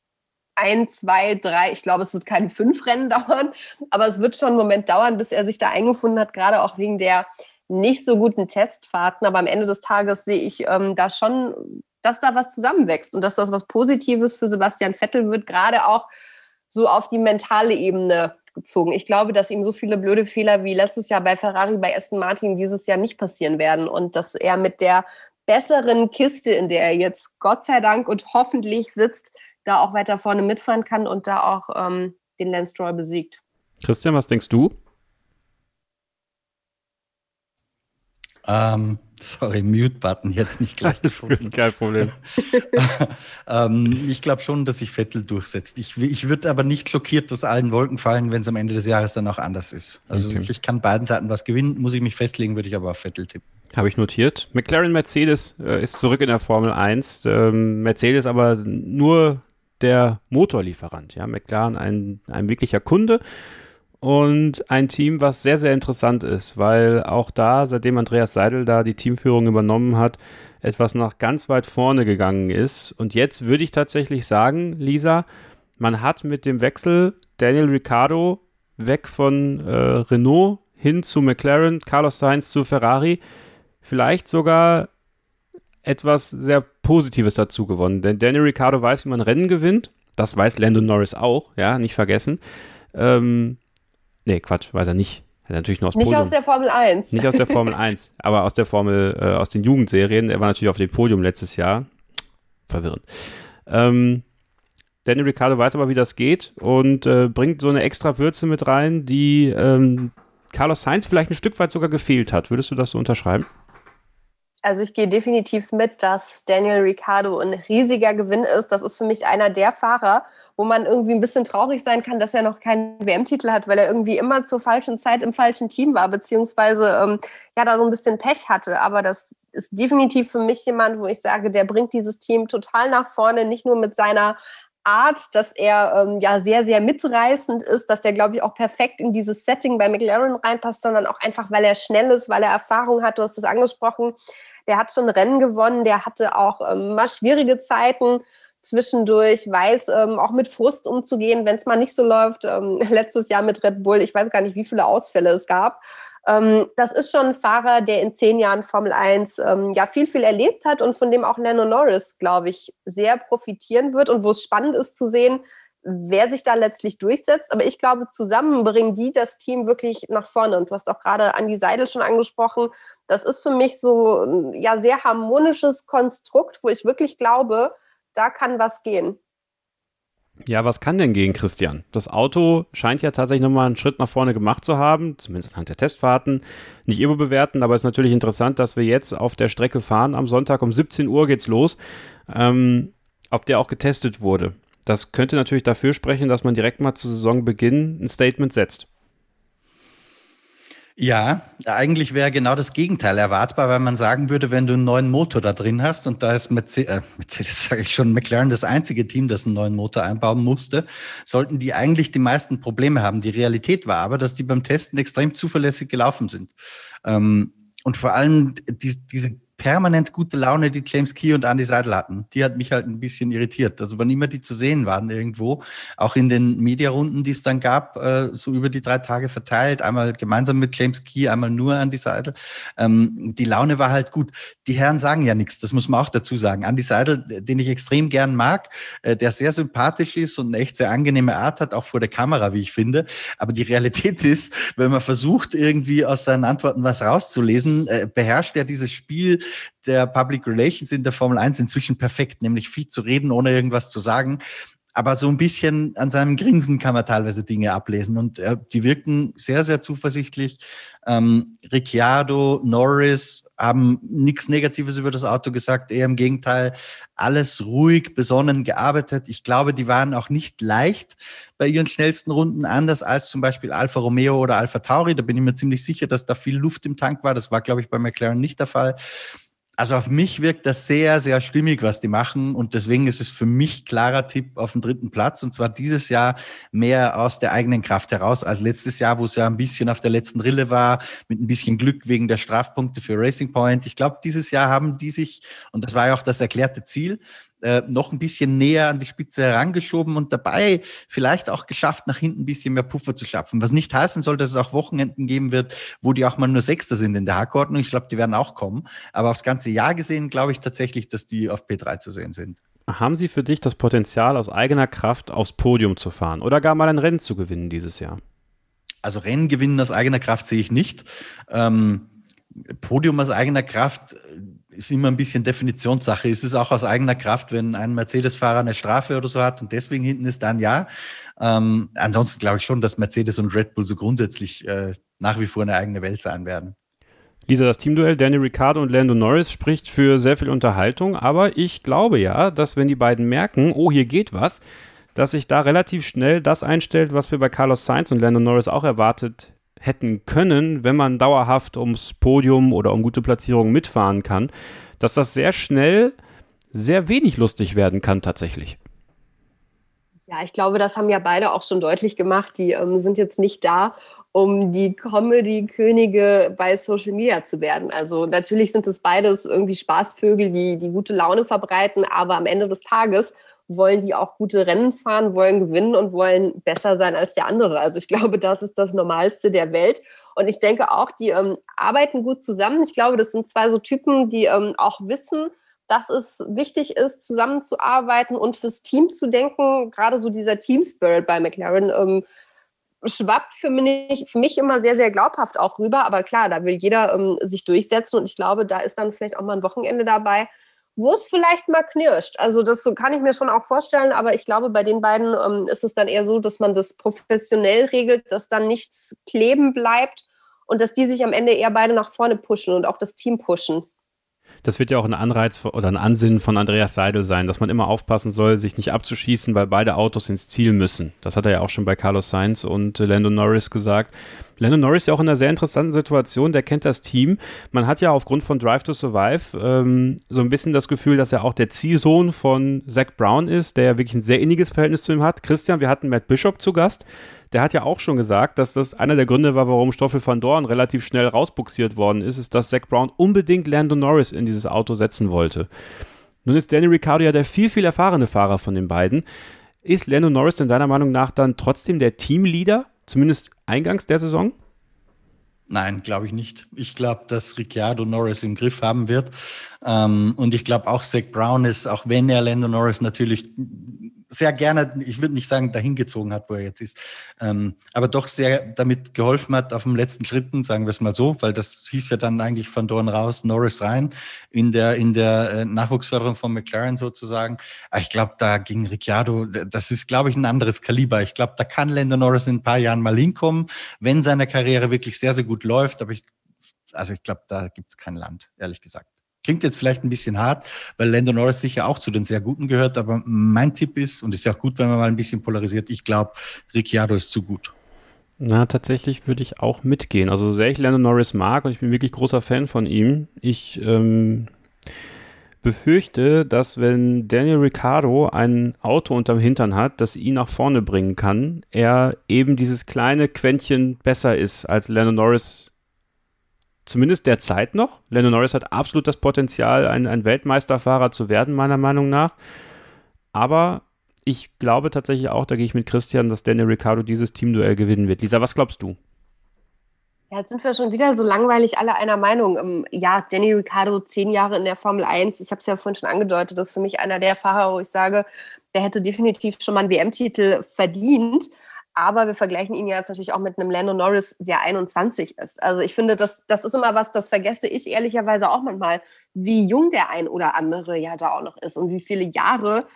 ein, zwei, drei, ich glaube, es wird keine fünf Rennen <laughs> dauern, aber es wird schon einen Moment dauern, bis er sich da eingefunden hat, gerade auch wegen der nicht so guten Testfahrten. Aber am Ende des Tages sehe ich ähm, da schon dass da was zusammenwächst und dass das was Positives für Sebastian Vettel wird, gerade auch so auf die mentale Ebene gezogen. Ich glaube, dass ihm so viele blöde Fehler wie letztes Jahr bei Ferrari, bei Aston Martin dieses Jahr nicht passieren werden und dass er mit der besseren Kiste, in der er jetzt Gott sei Dank und hoffentlich sitzt, da auch weiter vorne mitfahren kann und da auch ähm, den Lance Stroll besiegt. Christian, was denkst du? Ähm, sorry, Mute-Button jetzt nicht gleich. Das ist kein Problem. <laughs> ähm, ich glaube schon, dass sich Vettel durchsetzt. Ich, ich würde aber nicht schockiert aus allen Wolken fallen, wenn es am Ende des Jahres dann auch anders ist. Also okay. ich kann beiden Seiten was gewinnen, muss ich mich festlegen, würde ich aber auf Vettel tippen. Habe ich notiert. McLaren Mercedes äh, ist zurück in der Formel 1. Ähm, Mercedes aber nur der Motorlieferant. Ja, McLaren ein, ein wirklicher Kunde und ein Team, was sehr, sehr interessant ist, weil auch da, seitdem Andreas Seidel da die Teamführung übernommen hat, etwas nach ganz weit vorne gegangen ist. Und jetzt würde ich tatsächlich sagen, Lisa, man hat mit dem Wechsel Daniel Ricciardo weg von äh, Renault hin zu McLaren, Carlos Sainz zu Ferrari, vielleicht sogar etwas sehr Positives dazu gewonnen. Denn Daniel Ricciardo weiß, wie man Rennen gewinnt. Das weiß Landon Norris auch, ja, nicht vergessen. Ähm, Nee, Quatsch, weiß er nicht. Er natürlich nur aus Nicht Podium. aus der Formel 1. Nicht aus der Formel 1, <laughs> aber aus der Formel, äh, aus den Jugendserien. Er war natürlich auf dem Podium letztes Jahr. Verwirrend. Ähm, Danny Ricciardo weiß aber, wie das geht und äh, bringt so eine extra Würze mit rein, die ähm, Carlos Sainz vielleicht ein Stück weit sogar gefehlt hat. Würdest du das so unterschreiben? Also ich gehe definitiv mit, dass Daniel Ricciardo ein riesiger Gewinn ist. Das ist für mich einer der Fahrer, wo man irgendwie ein bisschen traurig sein kann, dass er noch keinen WM-Titel hat, weil er irgendwie immer zur falschen Zeit im falschen Team war, beziehungsweise ähm, ja da so ein bisschen Pech hatte. Aber das ist definitiv für mich jemand, wo ich sage, der bringt dieses Team total nach vorne, nicht nur mit seiner Art, dass er ähm, ja sehr, sehr mitreißend ist, dass er, glaube ich, auch perfekt in dieses Setting bei McLaren reinpasst, sondern auch einfach, weil er schnell ist, weil er Erfahrung hat. Du hast es angesprochen. Der hat schon Rennen gewonnen, der hatte auch ähm, mal schwierige Zeiten zwischendurch, weiß ähm, auch mit Frust umzugehen, wenn es mal nicht so läuft. Ähm, <laughs> letztes Jahr mit Red Bull, ich weiß gar nicht, wie viele Ausfälle es gab. Ähm, das ist schon ein Fahrer, der in zehn Jahren Formel 1 ähm, ja viel, viel erlebt hat und von dem auch Lando Norris, glaube ich, sehr profitieren wird und wo es spannend ist zu sehen, wer sich da letztlich durchsetzt. Aber ich glaube, zusammen bringen die das Team wirklich nach vorne. Und du hast auch gerade Andi Seidel schon angesprochen. Das ist für mich so ein ja, sehr harmonisches Konstrukt, wo ich wirklich glaube, da kann was gehen. Ja, was kann denn gehen, Christian? Das Auto scheint ja tatsächlich nochmal einen Schritt nach vorne gemacht zu haben, zumindest anhand der Testfahrten. Nicht immer bewerten, aber es ist natürlich interessant, dass wir jetzt auf der Strecke fahren. Am Sonntag um 17 Uhr geht's los, ähm, auf der auch getestet wurde. Das könnte natürlich dafür sprechen, dass man direkt mal zu Saisonbeginn ein Statement setzt. Ja, eigentlich wäre genau das Gegenteil erwartbar, weil man sagen würde, wenn du einen neuen Motor da drin hast und da ist Mercedes, äh, Mercedes <laughs> sage ich schon, McLaren das einzige Team, das einen neuen Motor einbauen musste, sollten die eigentlich die meisten Probleme haben. Die Realität war aber, dass die beim Testen extrem zuverlässig gelaufen sind. Ähm, und vor allem die, diese permanent gute Laune, die James Key und Andy Seidel hatten. Die hat mich halt ein bisschen irritiert. Also wann immer die zu sehen waren irgendwo, auch in den Mediarunden, die es dann gab, äh, so über die drei Tage verteilt, einmal gemeinsam mit James Key, einmal nur Andy Seidel. Ähm, die Laune war halt gut. Die Herren sagen ja nichts, das muss man auch dazu sagen. Andy Seidel, den ich extrem gern mag, äh, der sehr sympathisch ist und eine echt sehr angenehme Art hat, auch vor der Kamera, wie ich finde. Aber die Realität ist, wenn man versucht, irgendwie aus seinen Antworten was rauszulesen, äh, beherrscht er dieses Spiel der Public Relations in der Formel 1 inzwischen perfekt, nämlich viel zu reden, ohne irgendwas zu sagen. Aber so ein bisschen an seinem Grinsen kann man teilweise Dinge ablesen und äh, die wirken sehr, sehr zuversichtlich. Ähm, Ricciardo, Norris haben nichts Negatives über das Auto gesagt, eher im Gegenteil, alles ruhig, besonnen gearbeitet. Ich glaube, die waren auch nicht leicht bei ihren schnellsten Runden, anders als zum Beispiel Alfa Romeo oder Alfa Tauri. Da bin ich mir ziemlich sicher, dass da viel Luft im Tank war. Das war, glaube ich, bei McLaren nicht der Fall. Also auf mich wirkt das sehr, sehr stimmig, was die machen. Und deswegen ist es für mich klarer Tipp auf den dritten Platz. Und zwar dieses Jahr mehr aus der eigenen Kraft heraus als letztes Jahr, wo es ja ein bisschen auf der letzten Rille war, mit ein bisschen Glück wegen der Strafpunkte für Racing Point. Ich glaube, dieses Jahr haben die sich, und das war ja auch das erklärte Ziel, äh, noch ein bisschen näher an die Spitze herangeschoben und dabei vielleicht auch geschafft, nach hinten ein bisschen mehr Puffer zu schaffen. Was nicht heißen soll, dass es auch Wochenenden geben wird, wo die auch mal nur Sechster sind in der Hackordnung. Ich glaube, die werden auch kommen. Aber aufs ganze Jahr gesehen glaube ich tatsächlich, dass die auf P3 zu sehen sind. Haben Sie für dich das Potenzial, aus eigener Kraft aufs Podium zu fahren oder gar mal ein Rennen zu gewinnen dieses Jahr? Also Rennen gewinnen aus eigener Kraft sehe ich nicht. Ähm, Podium aus eigener Kraft ist immer ein bisschen Definitionssache. Ist es auch aus eigener Kraft, wenn ein Mercedes-Fahrer eine Strafe oder so hat und deswegen hinten ist, dann ja. Ähm, ansonsten glaube ich schon, dass Mercedes und Red Bull so grundsätzlich äh, nach wie vor eine eigene Welt sein werden. Lisa, das Teamduell Daniel Ricciardo und Lando Norris spricht für sehr viel Unterhaltung, aber ich glaube ja, dass wenn die beiden merken, oh, hier geht was, dass sich da relativ schnell das einstellt, was wir bei Carlos Sainz und Lando Norris auch erwartet hätten können, wenn man dauerhaft ums Podium oder um gute Platzierungen mitfahren kann, dass das sehr schnell sehr wenig lustig werden kann tatsächlich. Ja, ich glaube, das haben ja beide auch schon deutlich gemacht. Die ähm, sind jetzt nicht da, um die Comedy-Könige bei Social Media zu werden. Also natürlich sind es beides irgendwie Spaßvögel, die, die gute Laune verbreiten, aber am Ende des Tages wollen die auch gute Rennen fahren, wollen gewinnen und wollen besser sein als der andere. Also ich glaube, das ist das Normalste der Welt. Und ich denke auch, die ähm, arbeiten gut zusammen. Ich glaube, das sind zwei so Typen, die ähm, auch wissen, dass es wichtig ist, zusammenzuarbeiten und fürs Team zu denken. Gerade so dieser Team Spirit bei McLaren ähm, schwappt für mich, für mich immer sehr, sehr glaubhaft auch rüber. Aber klar, da will jeder ähm, sich durchsetzen und ich glaube, da ist dann vielleicht auch mal ein Wochenende dabei, wo es vielleicht mal knirscht. Also das kann ich mir schon auch vorstellen, aber ich glaube, bei den beiden ähm, ist es dann eher so, dass man das professionell regelt, dass dann nichts kleben bleibt und dass die sich am Ende eher beide nach vorne pushen und auch das Team pushen. Das wird ja auch ein Anreiz oder ein Ansinnen von Andreas Seidel sein, dass man immer aufpassen soll, sich nicht abzuschießen, weil beide Autos ins Ziel müssen. Das hat er ja auch schon bei Carlos Sainz und Lando Norris gesagt. Lando Norris ist ja auch in einer sehr interessanten Situation, der kennt das Team. Man hat ja aufgrund von Drive to Survive ähm, so ein bisschen das Gefühl, dass er auch der Ziehsohn von Zach Brown ist, der ja wirklich ein sehr inniges Verhältnis zu ihm hat. Christian, wir hatten Matt Bishop zu Gast der hat ja auch schon gesagt, dass das einer der Gründe war, warum Stoffel van Dorn relativ schnell rausbuxiert worden ist, ist, dass Zach Brown unbedingt Lando Norris in dieses Auto setzen wollte. Nun ist Danny Ricciardo ja der viel, viel erfahrene Fahrer von den beiden. Ist Lando Norris denn deiner Meinung nach dann trotzdem der Teamleader, zumindest eingangs der Saison? Nein, glaube ich nicht. Ich glaube, dass Ricciardo Norris im Griff haben wird. Ähm, und ich glaube auch Zach Brown ist, auch wenn er Lando Norris natürlich sehr gerne, ich würde nicht sagen, dahin gezogen hat, wo er jetzt ist, ähm, aber doch sehr damit geholfen hat auf den letzten Schritten, sagen wir es mal so, weil das hieß ja dann eigentlich von Dorn raus, Norris rein in der, in der äh, Nachwuchsförderung von McLaren sozusagen. Aber ich glaube, da ging Ricciardo, das ist, glaube ich, ein anderes Kaliber. Ich glaube, da kann Lando Norris in ein paar Jahren mal hinkommen, wenn seine Karriere wirklich sehr, sehr gut läuft. Aber ich, also ich glaube, da gibt es kein Land, ehrlich gesagt. Klingt jetzt vielleicht ein bisschen hart, weil Lando Norris sicher auch zu den sehr Guten gehört, aber mein Tipp ist, und ist ja auch gut, wenn man mal ein bisschen polarisiert, ich glaube, Ricciardo ist zu gut. Na, tatsächlich würde ich auch mitgehen. Also, so sehr ich Lando Norris mag und ich bin wirklich großer Fan von ihm, ich ähm, befürchte, dass wenn Daniel Ricciardo ein Auto unterm Hintern hat, das ihn nach vorne bringen kann, er eben dieses kleine Quäntchen besser ist als Lando Norris zumindest derzeit noch. Lando Norris hat absolut das Potenzial, ein, ein Weltmeisterfahrer zu werden, meiner Meinung nach. Aber ich glaube tatsächlich auch, da gehe ich mit Christian, dass Daniel Ricciardo dieses Teamduell gewinnen wird. Lisa, was glaubst du? Ja, jetzt sind wir schon wieder so langweilig alle einer Meinung. Ähm, ja, Danny Ricciardo, zehn Jahre in der Formel 1. Ich habe es ja vorhin schon angedeutet, das ist für mich einer der Fahrer, wo ich sage, der hätte definitiv schon mal einen WM-Titel verdient. Aber wir vergleichen ihn ja jetzt natürlich auch mit einem Lando Norris, der 21 ist. Also ich finde, das, das ist immer was, das vergesse ich ehrlicherweise auch manchmal, wie jung der ein oder andere ja da auch noch ist und wie viele Jahre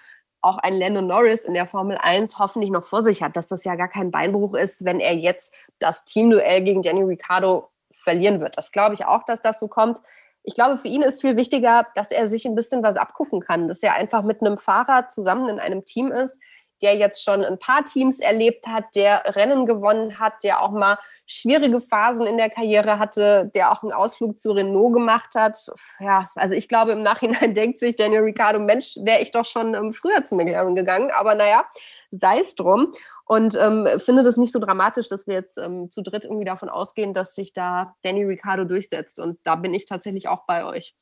auch ein Lando Norris in der Formel 1 hoffentlich noch vor sich hat, dass das ja gar kein Beinbruch ist, wenn er jetzt das Teamduell gegen Danny Ricciardo verlieren wird. Das glaube ich auch, dass das so kommt. Ich glaube, für ihn ist viel wichtiger, dass er sich ein bisschen was abgucken kann, dass er einfach mit einem Fahrer zusammen in einem Team ist, der jetzt schon ein paar Teams erlebt hat, der Rennen gewonnen hat, der auch mal schwierige Phasen in der Karriere hatte, der auch einen Ausflug zu Renault gemacht hat. Ja, also ich glaube, im Nachhinein <laughs> denkt sich Daniel Ricciardo, Mensch, wäre ich doch schon ähm, früher zu McLaren gegangen. Aber naja, sei es drum. Und ähm, finde das nicht so dramatisch, dass wir jetzt ähm, zu dritt irgendwie davon ausgehen, dass sich da Danny Ricciardo durchsetzt. Und da bin ich tatsächlich auch bei euch.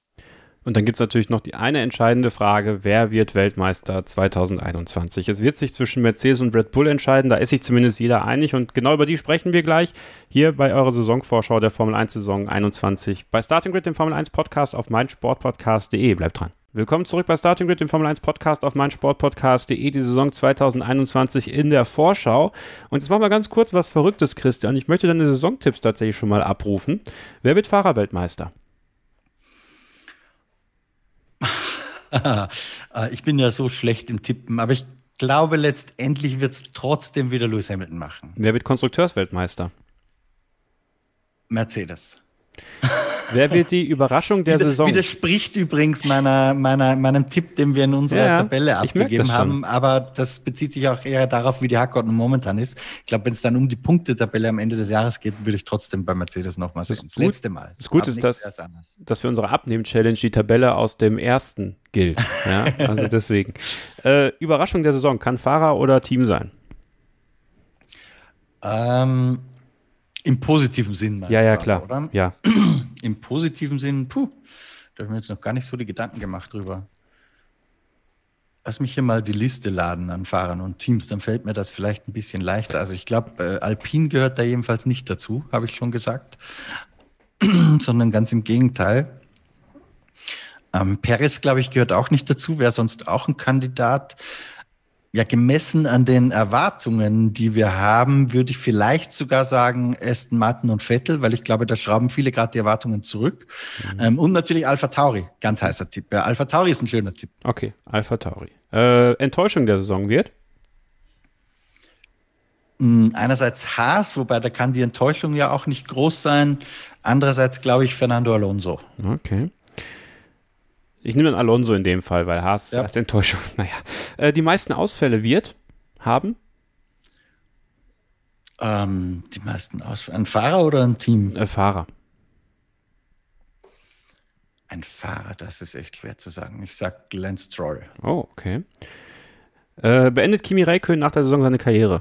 Und dann gibt es natürlich noch die eine entscheidende Frage, wer wird Weltmeister 2021? Es wird sich zwischen Mercedes und Red Bull entscheiden, da ist sich zumindest jeder einig und genau über die sprechen wir gleich hier bei eurer Saisonvorschau der Formel 1 Saison 21 bei Starting Grid, dem Formel 1 Podcast auf meinsportpodcast.de. Bleibt dran. Willkommen zurück bei Starting Grid, dem Formel 1 Podcast auf meinsportpodcast.de, die Saison 2021 in der Vorschau. Und jetzt machen wir ganz kurz was Verrücktes, Christian. Ich möchte deine Saisontipps tatsächlich schon mal abrufen. Wer wird Fahrerweltmeister? Äh, <laughs> ich bin ja so schlecht im Tippen, aber ich glaube, letztendlich wird es trotzdem wieder Lewis Hamilton machen. Wer wird Konstrukteursweltmeister? Mercedes. <laughs> Wer wird die Überraschung der Saison? Widerspricht übrigens meiner, meiner, meinem Tipp, den wir in unserer ja, Tabelle abgegeben haben. Aber das bezieht sich auch eher darauf, wie die Hackordnung momentan ist. Ich glaube, wenn es dann um die Punktetabelle am Ende des Jahres geht, würde ich trotzdem bei Mercedes nochmal sehen. Das, das letzte Mal. Das Gute ist, dass, dass für unsere Abnehmen-Challenge die Tabelle aus dem ersten gilt. Ja, also <laughs> deswegen. Äh, Überraschung der Saison kann Fahrer oder Team sein? Ähm, im positiven Sinn, Ja, ja, klar. Oder? Ja. <clears throat> Im positiven Sinn, puh, da habe ich mir jetzt noch gar nicht so die Gedanken gemacht drüber. Lass mich hier mal die Liste laden an Fahrern und Teams, dann fällt mir das vielleicht ein bisschen leichter. Also ich glaube, äh, Alpine gehört da jedenfalls nicht dazu, habe ich schon gesagt, <clears throat> sondern ganz im Gegenteil. Ähm, Perez, glaube ich, gehört auch nicht dazu, wäre sonst auch ein Kandidat. Ja, gemessen an den Erwartungen, die wir haben, würde ich vielleicht sogar sagen Aston Martin und Vettel, weil ich glaube, da schrauben viele gerade die Erwartungen zurück. Mhm. Ähm, und natürlich Alpha Tauri, ganz heißer Tipp. Ja, Alpha Tauri ist ein schöner Tipp. Okay, Alpha Tauri. Äh, Enttäuschung der Saison wird? Hm, einerseits Haas, wobei da kann die Enttäuschung ja auch nicht groß sein. Andererseits glaube ich Fernando Alonso. Okay. Ich nehme dann Alonso in dem Fall, weil Haas ja. als Enttäuschung, <laughs> naja. Äh, die meisten Ausfälle wird haben? Ähm, die meisten Ausfälle. Ein Fahrer oder ein Team? Äh, Fahrer. Ein Fahrer, das ist echt schwer zu sagen. Ich sag Lance Stroll. Oh, okay. Äh, beendet Kimi Räikkönen nach der Saison seine Karriere?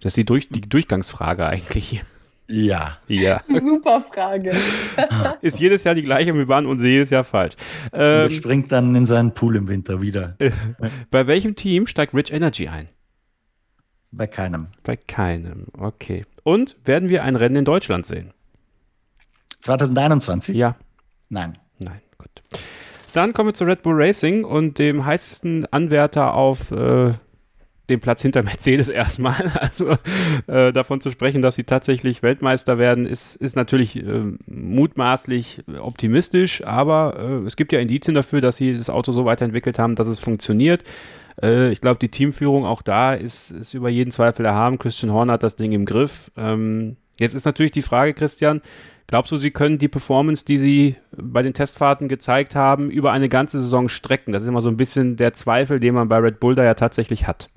Das ist die, Durch die Durchgangsfrage eigentlich hier. <laughs> Ja. Ja. Super Frage. <laughs> ist jedes Jahr die gleiche und wir waren uns jedes Jahr falsch. Ähm, er springt dann in seinen Pool im Winter wieder. <laughs> Bei welchem Team steigt Rich Energy ein? Bei keinem. Bei keinem, okay. Und werden wir ein Rennen in Deutschland sehen? 2021? Ja. Nein. Nein, gut. Dann kommen wir zu Red Bull Racing und dem heißesten Anwärter auf äh, den Platz hinter Mercedes erstmal. <laughs> Also äh, davon zu sprechen, dass sie tatsächlich Weltmeister werden, ist, ist natürlich äh, mutmaßlich optimistisch, aber äh, es gibt ja Indizien dafür, dass sie das Auto so weiterentwickelt haben, dass es funktioniert. Äh, ich glaube, die Teamführung auch da ist, ist über jeden Zweifel erhaben. Christian Horner hat das Ding im Griff. Ähm, jetzt ist natürlich die Frage, Christian, Glaubst du, sie können die Performance, die sie bei den Testfahrten gezeigt haben, über eine ganze Saison strecken? Das ist immer so ein bisschen der Zweifel, den man bei Red Bull da ja tatsächlich hat.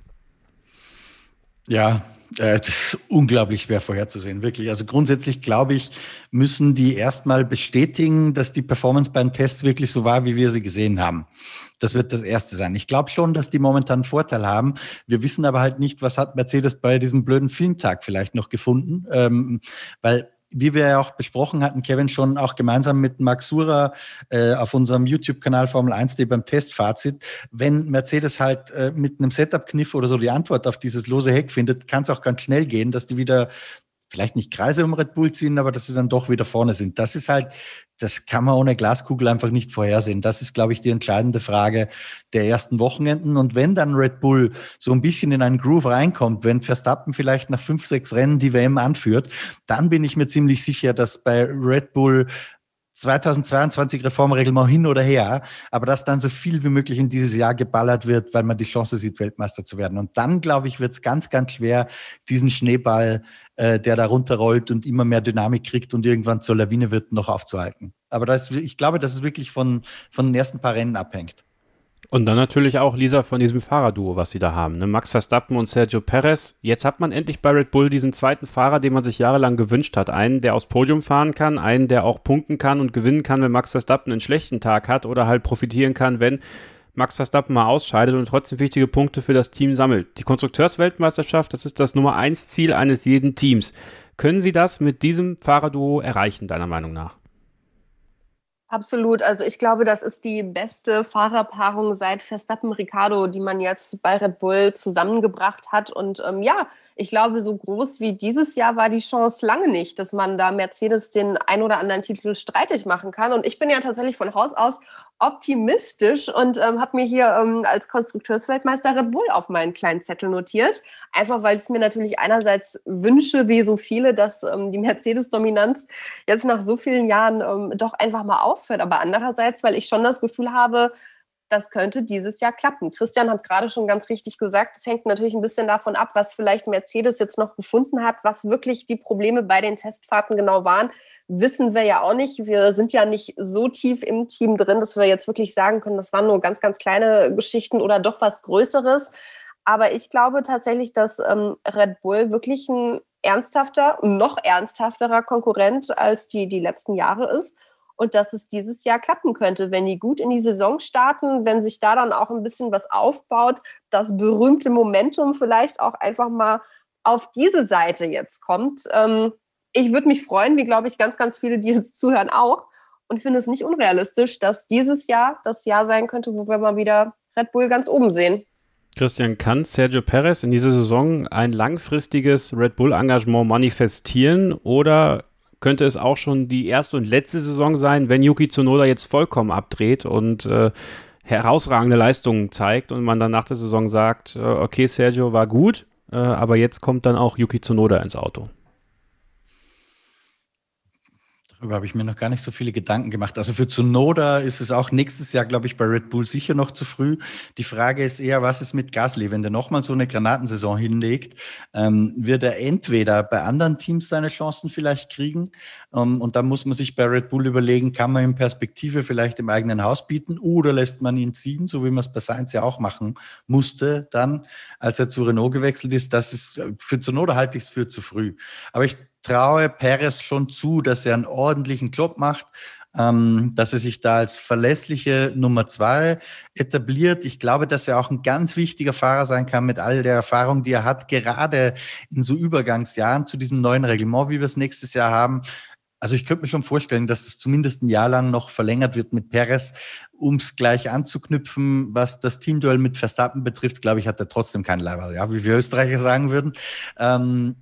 Ja, äh, das ist unglaublich schwer vorherzusehen, wirklich. Also grundsätzlich glaube ich, müssen die erstmal bestätigen, dass die Performance beim Test wirklich so war, wie wir sie gesehen haben. Das wird das Erste sein. Ich glaube schon, dass die momentan einen Vorteil haben. Wir wissen aber halt nicht, was hat Mercedes bei diesem blöden Filmtag vielleicht noch gefunden, ähm, weil wie wir ja auch besprochen hatten, Kevin, schon auch gemeinsam mit Max Sura äh, auf unserem YouTube-Kanal Formel 1.de beim Testfazit, wenn Mercedes halt äh, mit einem Setup-Kniff oder so die Antwort auf dieses lose Heck findet, kann es auch ganz schnell gehen, dass die wieder vielleicht nicht Kreise um Red Bull ziehen, aber dass sie dann doch wieder vorne sind. Das ist halt, das kann man ohne Glaskugel einfach nicht vorhersehen. Das ist, glaube ich, die entscheidende Frage der ersten Wochenenden. Und wenn dann Red Bull so ein bisschen in einen Groove reinkommt, wenn Verstappen vielleicht nach fünf, sechs Rennen die WM anführt, dann bin ich mir ziemlich sicher, dass bei Red Bull 2022 Reformregel mal hin oder her, aber dass dann so viel wie möglich in dieses Jahr geballert wird, weil man die Chance sieht, Weltmeister zu werden. Und dann, glaube ich, wird es ganz, ganz schwer, diesen Schneeball, äh, der da runterrollt und immer mehr Dynamik kriegt und irgendwann zur Lawine wird, noch aufzuhalten. Aber das, ich glaube, dass es wirklich von, von den ersten paar Rennen abhängt. Und dann natürlich auch Lisa von diesem Fahrerduo, was sie da haben. Ne? Max Verstappen und Sergio Perez. Jetzt hat man endlich bei Red Bull diesen zweiten Fahrer, den man sich jahrelang gewünscht hat. Einen, der aufs Podium fahren kann, einen, der auch punkten kann und gewinnen kann, wenn Max Verstappen einen schlechten Tag hat oder halt profitieren kann, wenn Max Verstappen mal ausscheidet und trotzdem wichtige Punkte für das Team sammelt. Die Konstrukteursweltmeisterschaft, das ist das Nummer eins Ziel eines jeden Teams. Können Sie das mit diesem Fahrerduo erreichen, deiner Meinung nach? Absolut. Also ich glaube, das ist die beste Fahrerpaarung seit Verstappen Ricardo, die man jetzt bei Red Bull zusammengebracht hat. Und ähm, ja, ich glaube, so groß wie dieses Jahr war die Chance lange nicht, dass man da Mercedes den ein oder anderen Titel streitig machen kann. Und ich bin ja tatsächlich von Haus aus optimistisch und ähm, habe mir hier ähm, als Konstrukteursweltmeister Red Bull auf meinen kleinen Zettel notiert. Einfach weil es mir natürlich einerseits wünsche, wie so viele, dass ähm, die Mercedes-Dominanz jetzt nach so vielen Jahren ähm, doch einfach mal aufhört. Aber andererseits, weil ich schon das Gefühl habe, das könnte dieses Jahr klappen. Christian hat gerade schon ganz richtig gesagt, es hängt natürlich ein bisschen davon ab, was vielleicht Mercedes jetzt noch gefunden hat, was wirklich die Probleme bei den Testfahrten genau waren. Wissen wir ja auch nicht. Wir sind ja nicht so tief im Team drin, dass wir jetzt wirklich sagen können, das waren nur ganz, ganz kleine Geschichten oder doch was Größeres. Aber ich glaube tatsächlich, dass ähm, Red Bull wirklich ein ernsthafter, noch ernsthafterer Konkurrent als die, die letzten Jahre ist und dass es dieses Jahr klappen könnte, wenn die gut in die Saison starten, wenn sich da dann auch ein bisschen was aufbaut, das berühmte Momentum vielleicht auch einfach mal auf diese Seite jetzt kommt. Ähm, ich würde mich freuen, wie glaube ich ganz, ganz viele, die jetzt zuhören, auch. Und finde es nicht unrealistisch, dass dieses Jahr das Jahr sein könnte, wo wir mal wieder Red Bull ganz oben sehen. Christian, kann Sergio Perez in dieser Saison ein langfristiges Red Bull-Engagement manifestieren oder könnte es auch schon die erste und letzte Saison sein, wenn Yuki Tsunoda jetzt vollkommen abdreht und äh, herausragende Leistungen zeigt und man dann nach der Saison sagt, äh, okay, Sergio war gut, äh, aber jetzt kommt dann auch Yuki Tsunoda ins Auto. Darüber habe ich mir noch gar nicht so viele Gedanken gemacht. Also für Zunoda ist es auch nächstes Jahr, glaube ich, bei Red Bull sicher noch zu früh. Die Frage ist eher, was ist mit Gasly? Wenn der nochmal so eine Granatensaison hinlegt, ähm, wird er entweder bei anderen Teams seine Chancen vielleicht kriegen. Ähm, und dann muss man sich bei Red Bull überlegen, kann man ihm Perspektive vielleicht im eigenen Haus bieten oder lässt man ihn ziehen, so wie man es bei Sainz ja auch machen musste, dann, als er zu Renault gewechselt ist. Das ist für Zunoda halte ich es für zu früh. Aber ich traue Perez schon zu, dass er einen ordentlichen Job macht, ähm, dass er sich da als verlässliche Nummer zwei etabliert. Ich glaube, dass er auch ein ganz wichtiger Fahrer sein kann mit all der Erfahrung, die er hat, gerade in so Übergangsjahren zu diesem neuen Reglement, wie wir es nächstes Jahr haben. Also ich könnte mir schon vorstellen, dass es zumindest ein Jahr lang noch verlängert wird mit Perez, um es gleich anzuknüpfen, was das Teamduell mit Verstappen betrifft, glaube ich, hat er trotzdem kein Leiberl, ja, wie wir Österreicher sagen würden. Ähm,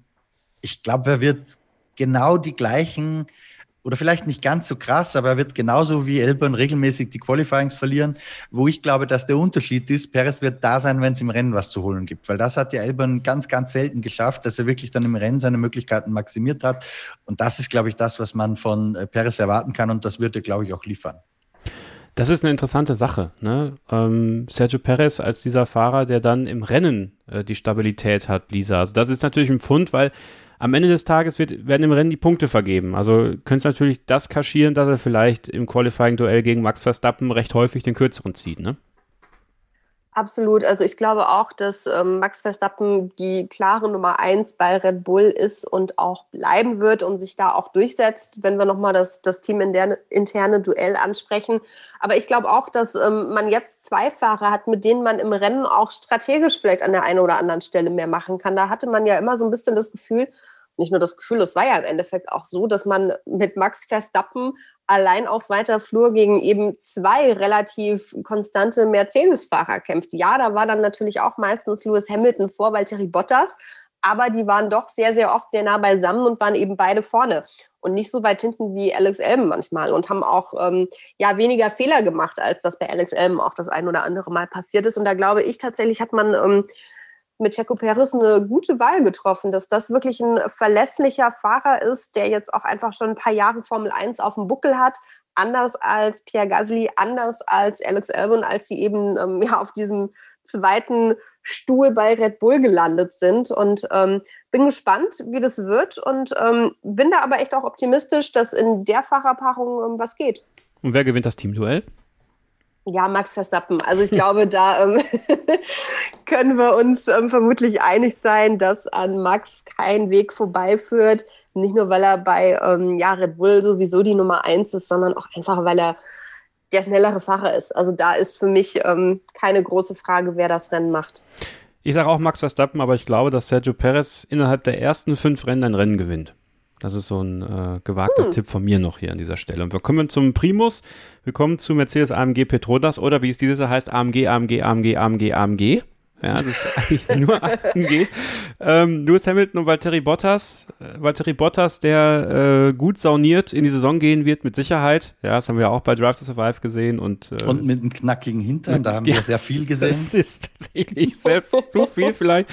ich glaube, er wird genau die gleichen oder vielleicht nicht ganz so krass, aber er wird genauso wie Elbern regelmäßig die Qualifyings verlieren, wo ich glaube, dass der Unterschied ist, Perez wird da sein, wenn es im Rennen was zu holen gibt, weil das hat ja Elbern ganz, ganz selten geschafft, dass er wirklich dann im Rennen seine Möglichkeiten maximiert hat und das ist, glaube ich, das, was man von äh, Perez erwarten kann und das wird er, glaube ich, auch liefern. Das ist eine interessante Sache. Ne? Ähm, Sergio Perez als dieser Fahrer, der dann im Rennen äh, die Stabilität hat, Lisa. Also das ist natürlich ein Pfund, weil am Ende des Tages wird, werden im Rennen die Punkte vergeben. Also könntest natürlich das kaschieren, dass er vielleicht im Qualifying-Duell gegen Max Verstappen recht häufig den kürzeren zieht. Ne? Absolut. Also ich glaube auch, dass ähm, Max Verstappen die klare Nummer eins bei Red Bull ist und auch bleiben wird und sich da auch durchsetzt, wenn wir nochmal das, das Team in der interne Duell ansprechen. Aber ich glaube auch, dass ähm, man jetzt zwei Fahrer hat, mit denen man im Rennen auch strategisch vielleicht an der einen oder anderen Stelle mehr machen kann. Da hatte man ja immer so ein bisschen das Gefühl, nicht nur das Gefühl, es war ja im Endeffekt auch so, dass man mit Max Verstappen allein auf weiter Flur gegen eben zwei relativ konstante Mercedes-Fahrer kämpft. Ja, da war dann natürlich auch meistens Lewis Hamilton vor Valtteri Bottas, aber die waren doch sehr, sehr oft sehr nah beisammen und waren eben beide vorne und nicht so weit hinten wie Alex Elben manchmal und haben auch ähm, ja weniger Fehler gemacht, als das bei Alex Elben auch das ein oder andere Mal passiert ist. Und da glaube ich tatsächlich hat man ähm, mit Checo Perez eine gute Wahl getroffen, dass das wirklich ein verlässlicher Fahrer ist, der jetzt auch einfach schon ein paar Jahre Formel 1 auf dem Buckel hat. Anders als Pierre Gasly, anders als Alex Albon, als sie eben ähm, ja, auf diesem zweiten Stuhl bei Red Bull gelandet sind. Und ähm, bin gespannt, wie das wird und ähm, bin da aber echt auch optimistisch, dass in der Fahrerpaarung ähm, was geht. Und wer gewinnt das Teamduell? Ja, Max Verstappen. Also ich glaube, da ähm, <laughs> können wir uns ähm, vermutlich einig sein, dass an Max kein Weg vorbeiführt. Nicht nur, weil er bei ähm, ja, Red Bull sowieso die Nummer eins ist, sondern auch einfach, weil er der schnellere Fahrer ist. Also da ist für mich ähm, keine große Frage, wer das Rennen macht. Ich sage auch Max Verstappen, aber ich glaube, dass Sergio Perez innerhalb der ersten fünf Rennen ein Rennen gewinnt. Das ist so ein äh, gewagter hm. Tipp von mir noch hier an dieser Stelle. Und wir kommen zum Primus. Wir kommen zu Mercedes AMG Petronas oder wie es dieses Jahr heißt, AMG, AMG, AMG, AMG, AMG. Ja, das ist <laughs> eigentlich nur <laughs> AMG. Ähm, Lewis Hamilton und Valtteri Bottas. Äh, Valtteri Bottas, der äh, gut sauniert in die Saison gehen wird, mit Sicherheit. Ja, das haben wir auch bei Drive to Survive gesehen. Und, äh, und mit einem knackigen Hintern, da haben ja, wir sehr viel gesehen. Das ist tatsächlich sehr, zu viel vielleicht.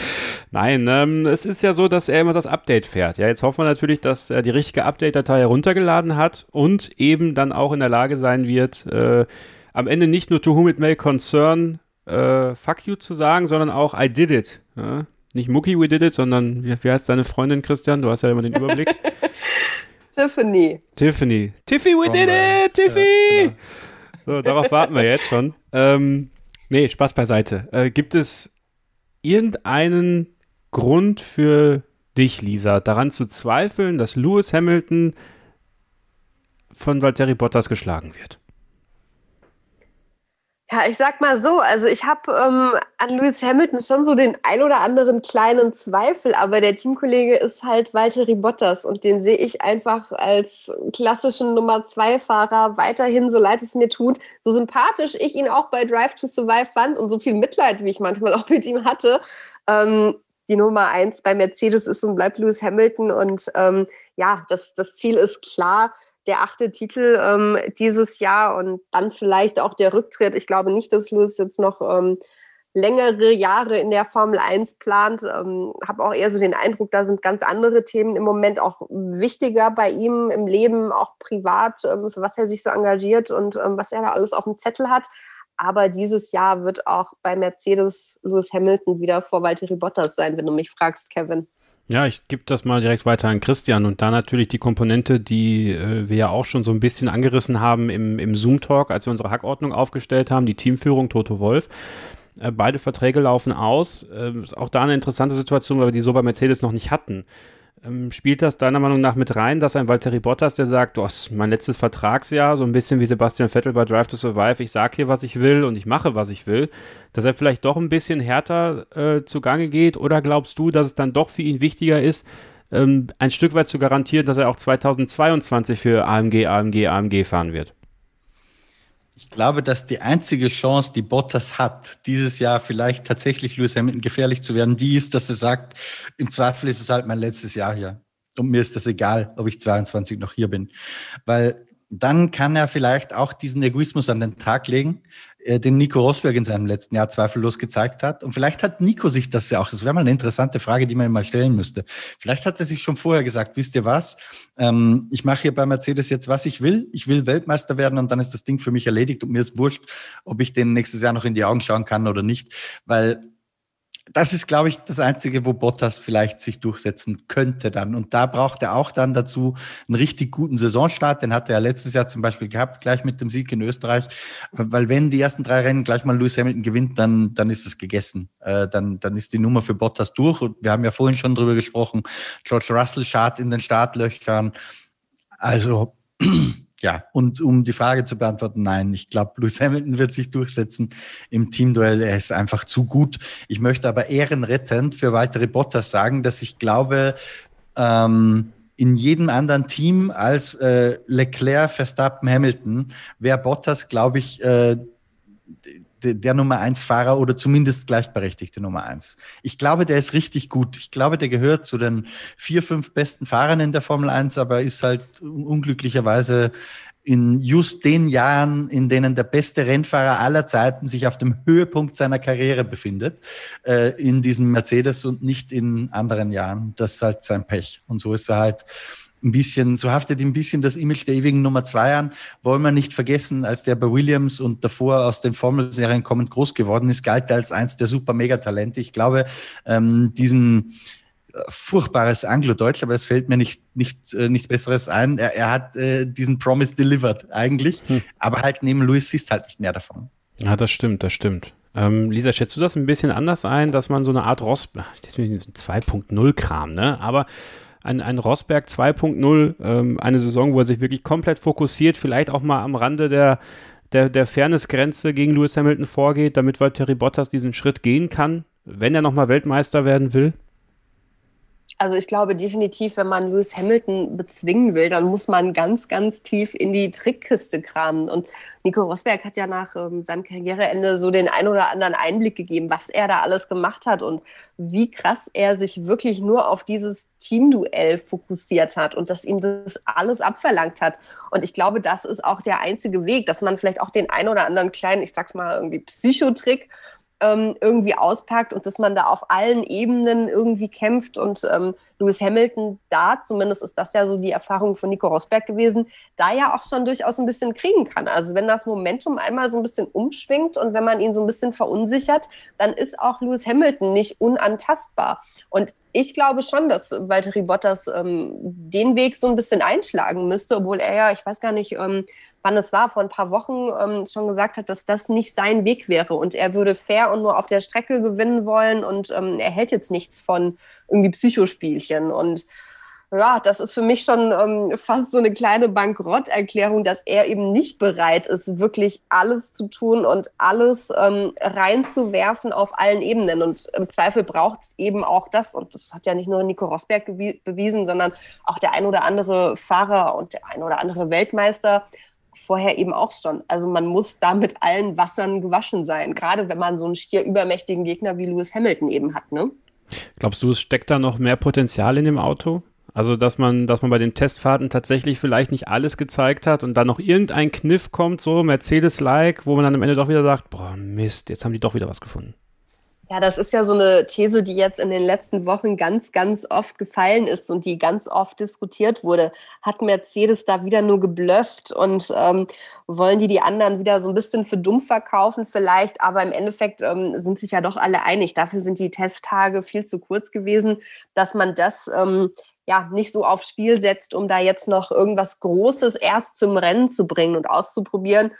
Nein, ähm, es ist ja so, dass er immer das Update fährt. Ja, jetzt hoffen wir natürlich, dass er die richtige Update-Datei heruntergeladen hat und eben dann auch in der Lage sein wird, äh, am Ende nicht nur to whom it may concern äh, Fuck you zu sagen, sondern auch I did it. Ja? Nicht Mucki, we did it, sondern wie, wie heißt deine Freundin, Christian? Du hast ja immer den Überblick. <laughs> Tiffany. Tiffany. Tiffy, we did it! Tiffy! Ja, genau. So, darauf warten wir jetzt schon. Ähm, nee, Spaß beiseite. Äh, gibt es irgendeinen Grund für dich, Lisa, daran zu zweifeln, dass Lewis Hamilton von Valtteri Bottas geschlagen wird? Ja, ich sag mal so, also ich habe ähm, an Lewis Hamilton schon so den ein oder anderen kleinen Zweifel, aber der Teamkollege ist halt Valtteri Bottas und den sehe ich einfach als klassischen Nummer zwei Fahrer weiterhin, so leid es mir tut, so sympathisch ich ihn auch bei Drive to Survive fand und so viel Mitleid, wie ich manchmal <laughs> auch mit ihm hatte. Ähm, die Nummer eins bei Mercedes ist und bleibt Lewis Hamilton und ähm, ja, das, das Ziel ist klar der achte Titel ähm, dieses Jahr und dann vielleicht auch der Rücktritt. Ich glaube nicht, dass Lewis jetzt noch ähm, längere Jahre in der Formel 1 plant. Ähm, habe auch eher so den Eindruck, da sind ganz andere Themen im Moment auch wichtiger bei ihm im Leben, auch privat, ähm, für was er sich so engagiert und ähm, was er da alles auf dem Zettel hat. Aber dieses Jahr wird auch bei Mercedes Lewis Hamilton wieder vor Valtteri Bottas sein, wenn du mich fragst, Kevin. Ja, ich gebe das mal direkt weiter an Christian und da natürlich die Komponente, die äh, wir ja auch schon so ein bisschen angerissen haben im, im Zoom-Talk, als wir unsere Hackordnung aufgestellt haben, die Teamführung Toto Wolf. Äh, beide Verträge laufen aus. Äh, auch da eine interessante Situation, weil wir die so bei Mercedes noch nicht hatten. Ähm, spielt das deiner Meinung nach mit rein, dass ein Valtteri Bottas, der sagt, oh, ist mein letztes Vertragsjahr, so ein bisschen wie Sebastian Vettel bei Drive to Survive, ich sage hier, was ich will und ich mache, was ich will, dass er vielleicht doch ein bisschen härter äh, zugange geht? Oder glaubst du, dass es dann doch für ihn wichtiger ist, ähm, ein Stück weit zu garantieren, dass er auch 2022 für AMG, AMG, AMG fahren wird? Ich glaube, dass die einzige Chance, die Bottas hat, dieses Jahr vielleicht tatsächlich Lewis Hamilton gefährlich zu werden, die ist, dass er sagt, im Zweifel ist es halt mein letztes Jahr hier. Und mir ist das egal, ob ich 22 noch hier bin. Weil dann kann er vielleicht auch diesen Egoismus an den Tag legen, äh, den Nico Rosberg in seinem letzten Jahr zweifellos gezeigt hat. Und vielleicht hat Nico sich das ja auch, das wäre mal eine interessante Frage, die man ihm mal stellen müsste. Vielleicht hat er sich schon vorher gesagt, wisst ihr was, ähm, ich mache hier bei Mercedes jetzt, was ich will. Ich will Weltmeister werden und dann ist das Ding für mich erledigt und mir ist wurscht, ob ich den nächstes Jahr noch in die Augen schauen kann oder nicht. Weil das ist, glaube ich, das Einzige, wo Bottas vielleicht sich durchsetzen könnte dann. Und da braucht er auch dann dazu einen richtig guten Saisonstart. Den hat er letztes Jahr zum Beispiel gehabt, gleich mit dem Sieg in Österreich. Weil wenn die ersten drei Rennen gleich mal Lewis Hamilton gewinnt, dann, dann ist es gegessen. Äh, dann, dann ist die Nummer für Bottas durch. Und wir haben ja vorhin schon drüber gesprochen. George Russell schart in den Startlöchern. Also, <clears throat> ja, und um die Frage zu beantworten, nein, ich glaube, Lewis Hamilton wird sich durchsetzen im Teamduell. Er ist einfach zu gut. Ich möchte aber ehrenrettend für weitere Bottas sagen, dass ich glaube, ähm, in jedem anderen Team als äh, Leclerc, Verstappen, Hamilton wäre Bottas, glaube ich, äh, der Nummer eins Fahrer oder zumindest gleichberechtigte Nummer eins. Ich glaube, der ist richtig gut. Ich glaube, der gehört zu den vier, fünf besten Fahrern in der Formel 1, aber ist halt unglücklicherweise in just den Jahren, in denen der beste Rennfahrer aller Zeiten sich auf dem Höhepunkt seiner Karriere befindet, äh, in diesem Mercedes und nicht in anderen Jahren. Das ist halt sein Pech. Und so ist er halt ein bisschen, so haftet ein bisschen das Image der ewigen Nummer zwei an. Wollen wir nicht vergessen, als der bei Williams und davor aus den Formelserien kommend groß geworden ist, galt er als eins der super Megatalente. Ich glaube, ähm, diesen äh, furchtbares Anglo-Deutsch, aber es fällt mir nicht, nicht äh, nichts Besseres ein. Er, er hat äh, diesen Promise delivered eigentlich, hm. aber halt neben Louis siehst halt nicht mehr davon. Ja, das stimmt, das stimmt. Ähm, Lisa, schätzt du das ein bisschen anders ein, dass man so eine Art Ross, 2.0 Kram, ne? Aber ein, ein Rosberg 2.0, ähm, eine Saison, wo er sich wirklich komplett fokussiert, vielleicht auch mal am Rande der, der, der Fairnessgrenze gegen Lewis Hamilton vorgeht, damit Valtteri Bottas diesen Schritt gehen kann, wenn er nochmal Weltmeister werden will? Also ich glaube definitiv, wenn man Lewis Hamilton bezwingen will, dann muss man ganz, ganz tief in die Trickkiste kramen. Und Nico Rosberg hat ja nach ähm, seinem Karriereende so den ein oder anderen Einblick gegeben, was er da alles gemacht hat und wie krass er sich wirklich nur auf dieses Teamduell fokussiert hat und dass ihm das alles abverlangt hat. Und ich glaube, das ist auch der einzige Weg, dass man vielleicht auch den ein oder anderen kleinen, ich sag's mal irgendwie Psychotrick ähm, irgendwie auspackt und dass man da auf allen Ebenen irgendwie kämpft und ähm, Lewis Hamilton da, zumindest ist das ja so die Erfahrung von Nico Rosberg gewesen, da ja auch schon durchaus ein bisschen kriegen kann. Also wenn das Momentum einmal so ein bisschen umschwingt und wenn man ihn so ein bisschen verunsichert, dann ist auch Lewis Hamilton nicht unantastbar. Und ich glaube schon, dass Valtteri Bottas ähm, den Weg so ein bisschen einschlagen müsste, obwohl er ja, ich weiß gar nicht, ähm, wann es war, vor ein paar Wochen ähm, schon gesagt hat, dass das nicht sein Weg wäre und er würde fair und nur auf der Strecke gewinnen wollen und ähm, er hält jetzt nichts von irgendwie Psychospielchen und ja, das ist für mich schon ähm, fast so eine kleine Bankrotterklärung, dass er eben nicht bereit ist, wirklich alles zu tun und alles ähm, reinzuwerfen auf allen Ebenen. Und im Zweifel braucht es eben auch das. Und das hat ja nicht nur Nico Rosberg bewiesen, sondern auch der ein oder andere Fahrer und der ein oder andere Weltmeister vorher eben auch schon. Also man muss da mit allen Wassern gewaschen sein, gerade wenn man so einen stier übermächtigen Gegner wie Lewis Hamilton eben hat. Ne? Glaubst du, es steckt da noch mehr Potenzial in dem Auto? Also, dass man, dass man bei den Testfahrten tatsächlich vielleicht nicht alles gezeigt hat und dann noch irgendein Kniff kommt, so Mercedes-like, wo man dann am Ende doch wieder sagt, boah, Mist, jetzt haben die doch wieder was gefunden. Ja, das ist ja so eine These, die jetzt in den letzten Wochen ganz, ganz oft gefallen ist und die ganz oft diskutiert wurde. Hat Mercedes da wieder nur geblufft und ähm, wollen die die anderen wieder so ein bisschen für dumm verkaufen vielleicht? Aber im Endeffekt ähm, sind sich ja doch alle einig. Dafür sind die Testtage viel zu kurz gewesen, dass man das ähm, ja nicht so aufs Spiel setzt, um da jetzt noch irgendwas Großes erst zum Rennen zu bringen und auszuprobieren.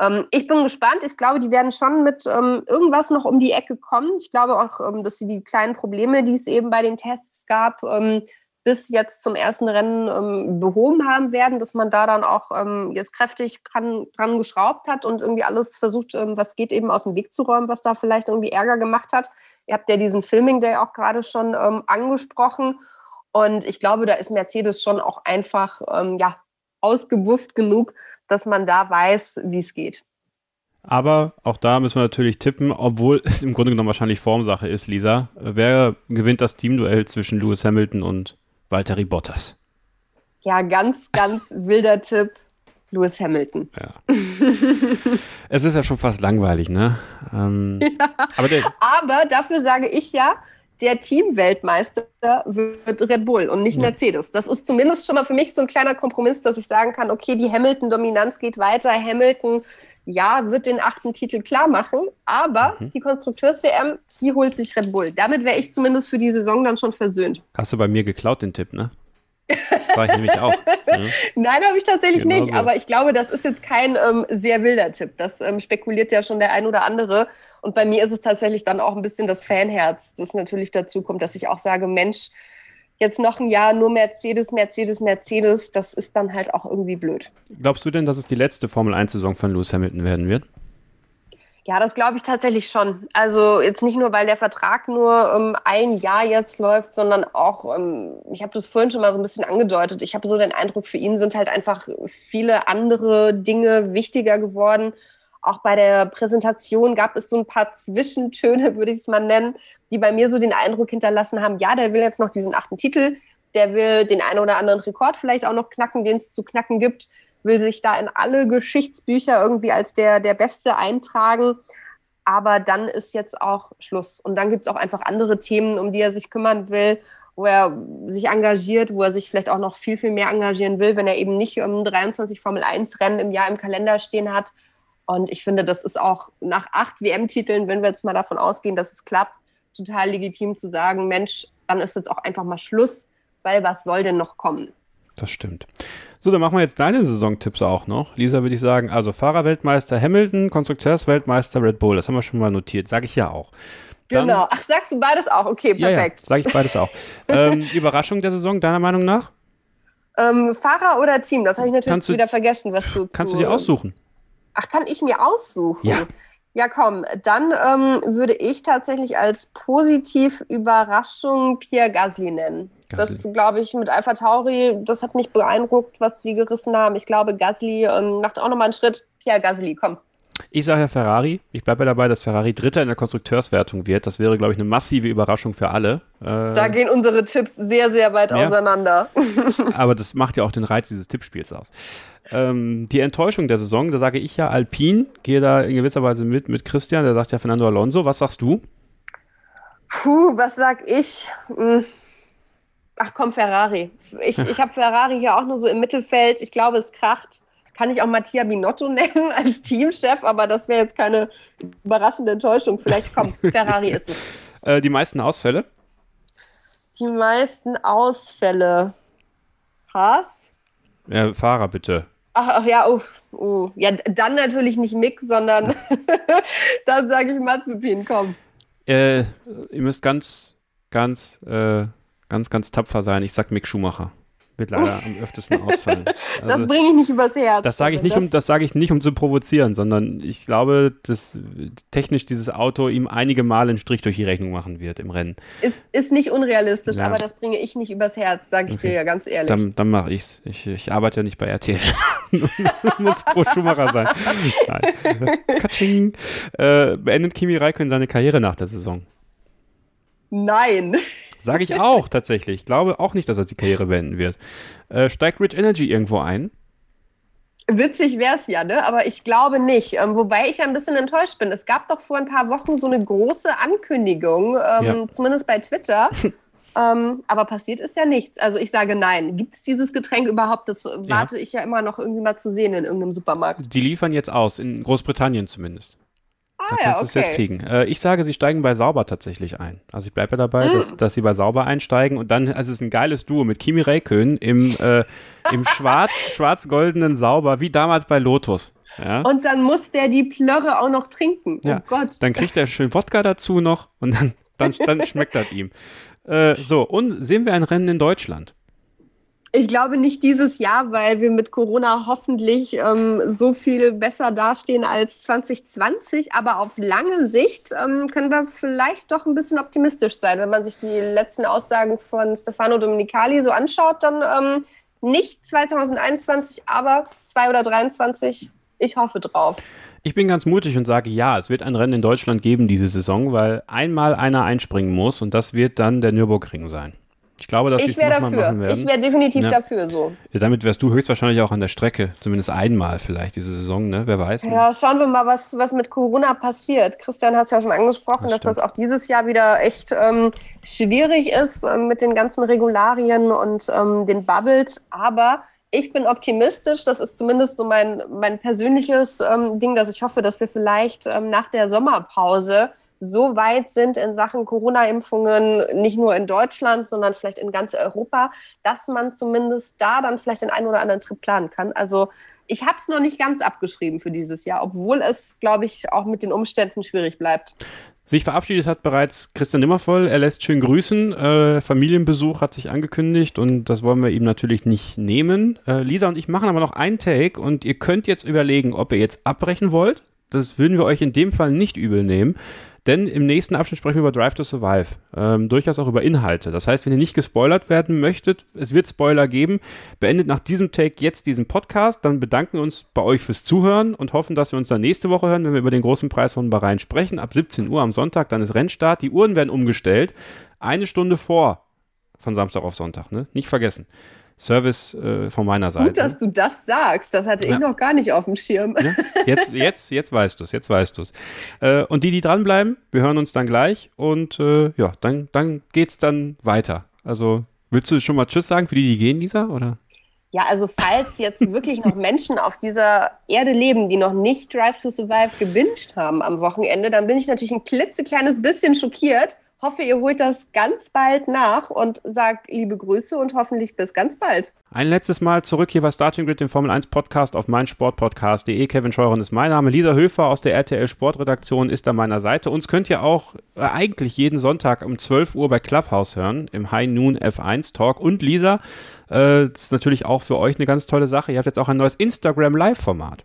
Ähm, ich bin gespannt. Ich glaube, die werden schon mit ähm, irgendwas noch um die Ecke kommen. Ich glaube auch, ähm, dass sie die kleinen Probleme, die es eben bei den Tests gab, ähm, bis jetzt zum ersten Rennen ähm, behoben haben werden, dass man da dann auch ähm, jetzt kräftig dran, dran, geschraubt hat und irgendwie alles versucht, was geht, eben aus dem Weg zu räumen, was da vielleicht irgendwie Ärger gemacht hat. Ihr habt ja diesen Filming Day auch gerade schon angesprochen. Und ich glaube, da ist Mercedes schon auch einfach ja, ausgewufft genug, dass man da weiß, wie es geht. Aber auch da müssen wir natürlich tippen, obwohl es im Grunde genommen wahrscheinlich Formsache ist, Lisa. Wer gewinnt das Teamduell zwischen Lewis Hamilton und Valtteri Bottas? Ja, ganz, ganz <laughs> wilder Tipp. Lewis Hamilton. Ja. es ist ja schon fast langweilig, ne? Ähm, <laughs> ja. aber, aber, dafür sage ich ja, der Teamweltmeister wird Red Bull und nicht. Mercedes. Das ist zumindest schon mal für mich so ein kleiner Kompromiss, dass ich sagen kann, okay, die Hamilton-Dominanz geht weiter. Hamilton, ja, wird den achten Titel klar machen, aber mhm. die Konstrukteurs-WM, die holt sich Red Bull. Damit wäre ich zumindest für die Saison dann schon versöhnt. Hast du bei mir geklaut, den Tipp, ne? Sag ich nämlich auch. Mhm. <laughs> Nein, habe ich tatsächlich genau nicht. So. Aber ich glaube, das ist jetzt kein ähm, sehr wilder Tipp. Das ähm, spekuliert ja schon der ein oder andere. Und bei mir ist es tatsächlich dann auch ein bisschen das Fanherz, das natürlich dazu kommt, dass ich auch sage, Mensch, jetzt noch ein Jahr nur Mercedes, Mercedes, Mercedes, das ist dann halt auch irgendwie blöd. Glaubst du denn, dass es die letzte Formel 1-Saison von Lewis Hamilton werden wird? Ja, das glaube ich tatsächlich schon. Also jetzt nicht nur, weil der Vertrag nur ähm, ein Jahr jetzt läuft, sondern auch, ähm, ich habe das vorhin schon mal so ein bisschen angedeutet, ich habe so den Eindruck, für ihn sind halt einfach viele andere Dinge wichtiger geworden. Auch bei der Präsentation gab es so ein paar Zwischentöne, würde ich es mal nennen, die bei mir so den Eindruck hinterlassen haben, ja, der will jetzt noch diesen achten Titel, der will den einen oder anderen Rekord vielleicht auch noch knacken, den es zu knacken gibt will sich da in alle Geschichtsbücher irgendwie als der, der Beste eintragen. Aber dann ist jetzt auch Schluss. Und dann gibt es auch einfach andere Themen, um die er sich kümmern will, wo er sich engagiert, wo er sich vielleicht auch noch viel, viel mehr engagieren will, wenn er eben nicht um 23 Formel-1-Rennen im Jahr im Kalender stehen hat. Und ich finde, das ist auch nach acht WM-Titeln, wenn wir jetzt mal davon ausgehen, dass es klappt, total legitim zu sagen, Mensch, dann ist jetzt auch einfach mal Schluss, weil was soll denn noch kommen? Das stimmt. So, dann machen wir jetzt deine Saisontipps auch noch. Lisa, würde ich sagen, also Fahrerweltmeister Hamilton, Konstrukteursweltmeister Red Bull. Das haben wir schon mal notiert. Sage ich ja auch. Dann, genau. Ach, sagst du beides auch? Okay, perfekt. Ja, ja, sage ich beides auch. ähm, <laughs> Überraschung der Saison, deiner Meinung nach? Ähm, Fahrer oder Team? Das habe ich natürlich kannst wieder vergessen, was du Kannst zu, du dir aussuchen? Ach, kann ich mir aussuchen? Ja. Ja, komm, dann ähm, würde ich tatsächlich als positiv Überraschung Pierre Gasly nennen. Das glaube ich mit Alpha Tauri, das hat mich beeindruckt, was sie gerissen haben. Ich glaube, Gasly ähm, macht auch nochmal einen Schritt. Pierre Gasly, komm. Ich sage ja Ferrari. Ich bleibe dabei, dass Ferrari Dritter in der Konstrukteurswertung wird. Das wäre, glaube ich, eine massive Überraschung für alle. Äh, da gehen unsere Tipps sehr, sehr weit ja. auseinander. <laughs> <laughs> Aber das macht ja auch den Reiz dieses Tippspiels aus. Ähm, die Enttäuschung der Saison, da sage ich ja Alpine, gehe da in gewisser Weise mit mit Christian, der sagt ja Fernando Alonso. Was sagst du? Puh, was sag ich? Hm. Ach komm, Ferrari. Ich, ich habe Ferrari hier auch nur so im Mittelfeld. Ich glaube, es kracht. Kann ich auch Mattia Binotto <laughs> nennen als Teamchef, aber das wäre jetzt keine überraschende Enttäuschung. Vielleicht komm, <laughs> Ferrari ist es. Äh, die meisten Ausfälle? Die meisten Ausfälle. Haas? Ja, Fahrer bitte. Ach, ach ja, uff, uh. ja, dann natürlich nicht Mick, sondern <laughs> dann sage ich Mazepin, komm. Äh, ihr müsst ganz, ganz äh, ganz, ganz tapfer sein. Ich sag Mick Schumacher. Wird leider <laughs> am öftesten ausfallen. <laughs> Also, das bringe ich nicht übers Herz. Das sage ich nicht, um, das sage ich nicht, um zu provozieren, sondern ich glaube, dass technisch dieses Auto ihm einige Male einen Strich durch die Rechnung machen wird im Rennen. Ist, ist nicht unrealistisch, ja. aber das bringe ich nicht übers Herz, sage ich okay. dir ja ganz ehrlich. Dann, dann mache ich's. Ich, ich arbeite ja nicht bei RTL. <laughs> Muss pro Schumacher sein. Nein. Katsching. Äh, beendet Kimi Räikkönen seine Karriere nach der Saison? Nein. Sage ich auch tatsächlich. Ich glaube auch nicht, dass er die Karriere beenden wird. Äh, steigt Rich Energy irgendwo ein? Witzig wäre es ja, ne? aber ich glaube nicht. Ähm, wobei ich ein bisschen enttäuscht bin. Es gab doch vor ein paar Wochen so eine große Ankündigung, ähm, ja. zumindest bei Twitter. <laughs> ähm, aber passiert ist ja nichts. Also ich sage nein. Gibt es dieses Getränk überhaupt? Das warte ja. ich ja immer noch irgendwie mal zu sehen in irgendeinem Supermarkt. Die liefern jetzt aus, in Großbritannien zumindest. Ah, da kannst du es jetzt kriegen. Äh, ich sage, sie steigen bei Sauber tatsächlich ein. Also ich bleibe ja dabei, mm. dass, dass sie bei Sauber einsteigen und dann, also es ist ein geiles Duo mit Kimi Räikkönen im, äh, im <laughs> schwarz, schwarz-goldenen Sauber, wie damals bei Lotus. Ja. Und dann muss der die Plörre auch noch trinken. Oh ja. Gott. Dann kriegt er schön Wodka dazu noch und dann, dann, dann schmeckt das ihm. Äh, so, und sehen wir ein Rennen in Deutschland. Ich glaube nicht dieses Jahr, weil wir mit Corona hoffentlich ähm, so viel besser dastehen als 2020. Aber auf lange Sicht ähm, können wir vielleicht doch ein bisschen optimistisch sein. Wenn man sich die letzten Aussagen von Stefano Domenicali so anschaut, dann ähm, nicht 2021, aber 2 oder 23. Ich hoffe drauf. Ich bin ganz mutig und sage ja, es wird ein Rennen in Deutschland geben diese Saison, weil einmal einer einspringen muss und das wird dann der Nürburgring sein. Ich glaube, dass nochmal machen werden. Ich wäre definitiv ja. dafür so. Ja, damit wärst du höchstwahrscheinlich auch an der Strecke, zumindest einmal vielleicht diese Saison, ne? Wer weiß. Ja, schauen wir mal, was, was mit Corona passiert. Christian hat es ja schon angesprochen, das dass das auch dieses Jahr wieder echt ähm, schwierig ist ähm, mit den ganzen Regularien und ähm, den Bubbles. Aber ich bin optimistisch. Das ist zumindest so mein, mein persönliches ähm, Ding, dass ich hoffe, dass wir vielleicht ähm, nach der Sommerpause so weit sind in Sachen Corona-Impfungen, nicht nur in Deutschland, sondern vielleicht in ganz Europa, dass man zumindest da dann vielleicht den einen oder anderen Trip planen kann. Also ich habe es noch nicht ganz abgeschrieben für dieses Jahr, obwohl es, glaube ich, auch mit den Umständen schwierig bleibt. Sich verabschiedet hat bereits Christian Nimmervoll. Er lässt schön grüßen. Äh, Familienbesuch hat sich angekündigt und das wollen wir ihm natürlich nicht nehmen. Äh, Lisa und ich machen aber noch einen Take und ihr könnt jetzt überlegen, ob ihr jetzt abbrechen wollt. Das würden wir euch in dem Fall nicht übel nehmen. Denn im nächsten Abschnitt sprechen wir über Drive to Survive. Ähm, durchaus auch über Inhalte. Das heißt, wenn ihr nicht gespoilert werden möchtet, es wird Spoiler geben, beendet nach diesem Take jetzt diesen Podcast. Dann bedanken wir uns bei euch fürs Zuhören und hoffen, dass wir uns dann nächste Woche hören, wenn wir über den großen Preis von Bahrain sprechen. Ab 17 Uhr am Sonntag, dann ist Rennstart. Die Uhren werden umgestellt. Eine Stunde vor von Samstag auf Sonntag, ne? Nicht vergessen. Service äh, von meiner Seite. Gut, dass du das sagst. Das hatte ja. ich noch gar nicht auf dem Schirm. Ja? Jetzt, jetzt, jetzt weißt du es, jetzt weißt du es. Äh, und die, die dranbleiben, wir hören uns dann gleich und äh, ja, dann, dann es dann weiter. Also, willst du schon mal Tschüss sagen für die, die gehen, Lisa, oder? Ja, also falls jetzt wirklich noch Menschen auf dieser Erde leben, die noch nicht Drive to Survive gewünscht haben am Wochenende, dann bin ich natürlich ein klitzekleines bisschen schockiert hoffe, ihr holt das ganz bald nach und sagt liebe Grüße und hoffentlich bis ganz bald. Ein letztes Mal zurück hier bei Starting Grid, dem Formel 1 Podcast auf meinsportpodcast.de. Kevin Scheuren ist mein Name. Lisa Höfer aus der RTL Sportredaktion ist an meiner Seite. Uns könnt ihr auch äh, eigentlich jeden Sonntag um 12 Uhr bei Clubhouse hören, im High Noon F1 Talk. Und Lisa, äh, das ist natürlich auch für euch eine ganz tolle Sache. Ihr habt jetzt auch ein neues Instagram Live-Format.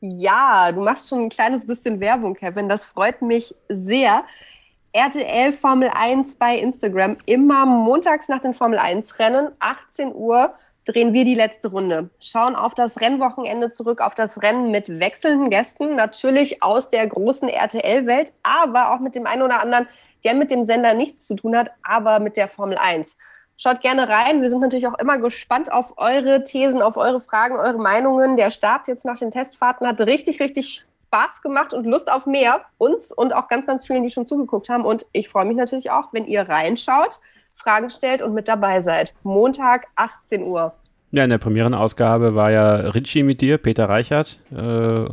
Ja, du machst schon ein kleines bisschen Werbung, Kevin. Das freut mich sehr. RTL Formel 1 bei Instagram. Immer montags nach den Formel 1 Rennen, 18 Uhr, drehen wir die letzte Runde. Schauen auf das Rennwochenende zurück, auf das Rennen mit wechselnden Gästen, natürlich aus der großen RTL-Welt, aber auch mit dem einen oder anderen, der mit dem Sender nichts zu tun hat, aber mit der Formel 1. Schaut gerne rein. Wir sind natürlich auch immer gespannt auf eure Thesen, auf eure Fragen, eure Meinungen. Der Start jetzt nach den Testfahrten hat richtig, richtig Spaß gemacht und Lust auf mehr. Uns und auch ganz, ganz vielen, die schon zugeguckt haben. Und ich freue mich natürlich auch, wenn ihr reinschaut, Fragen stellt und mit dabei seid. Montag, 18 Uhr. Ja, in der Premierenausgabe war ja Ritchie mit dir, Peter Reichert. Äh,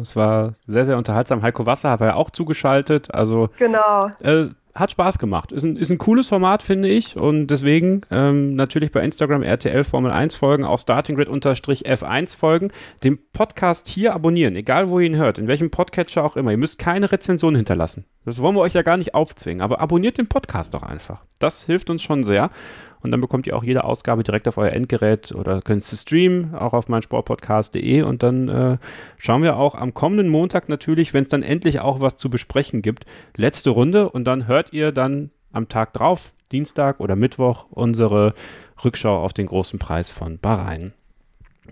es war sehr, sehr unterhaltsam. Heiko Wasser war ja auch zugeschaltet. Also genau. Äh, hat Spaß gemacht. Ist ein, ist ein cooles Format, finde ich. Und deswegen ähm, natürlich bei Instagram RTL Formel 1 folgen, auch Starting Grid unterstrich F1 folgen. Den Podcast hier abonnieren, egal wo ihr ihn hört, in welchem Podcatcher auch immer. Ihr müsst keine Rezension hinterlassen. Das wollen wir euch ja gar nicht aufzwingen. Aber abonniert den Podcast doch einfach. Das hilft uns schon sehr. Und dann bekommt ihr auch jede Ausgabe direkt auf euer Endgerät oder könnt es streamen, auch auf meinsportpodcast.de. Und dann äh, schauen wir auch am kommenden Montag natürlich, wenn es dann endlich auch was zu besprechen gibt, letzte Runde. Und dann hört ihr dann am Tag drauf, Dienstag oder Mittwoch, unsere Rückschau auf den großen Preis von Bahrain.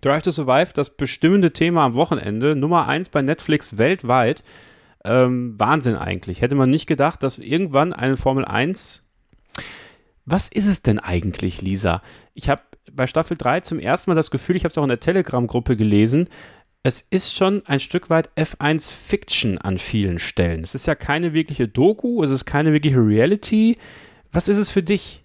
Drive to Survive, das bestimmende Thema am Wochenende, Nummer 1 bei Netflix weltweit. Ähm, Wahnsinn eigentlich. Hätte man nicht gedacht, dass irgendwann eine Formel 1 Was ist es denn eigentlich, Lisa? Ich habe bei Staffel 3 zum ersten Mal das Gefühl, ich habe es auch in der Telegram-Gruppe gelesen, es ist schon ein Stück weit F1 Fiction an vielen Stellen. Es ist ja keine wirkliche Doku, es ist keine wirkliche Reality. Was ist es für dich?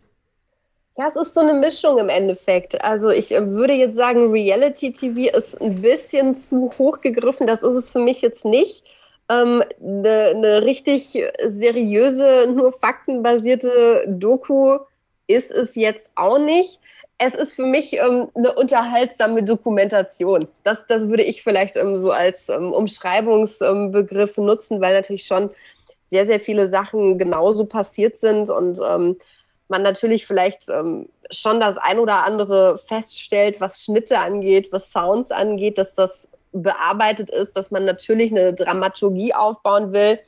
Ja, es ist so eine Mischung im Endeffekt. Also ich äh, würde jetzt sagen, Reality TV ist ein bisschen zu hoch gegriffen. Das ist es für mich jetzt nicht. Ähm, eine, eine richtig seriöse, nur faktenbasierte Doku ist es jetzt auch nicht es ist für mich ähm, eine unterhaltsame Dokumentation. Das, das würde ich vielleicht ähm, so als ähm, Umschreibungsbegriff nutzen, weil natürlich schon sehr, sehr viele Sachen genauso passiert sind und ähm, man natürlich vielleicht ähm, schon das ein oder andere feststellt, was Schnitte angeht, was Sounds angeht, dass das bearbeitet ist, dass man natürlich eine Dramaturgie aufbauen will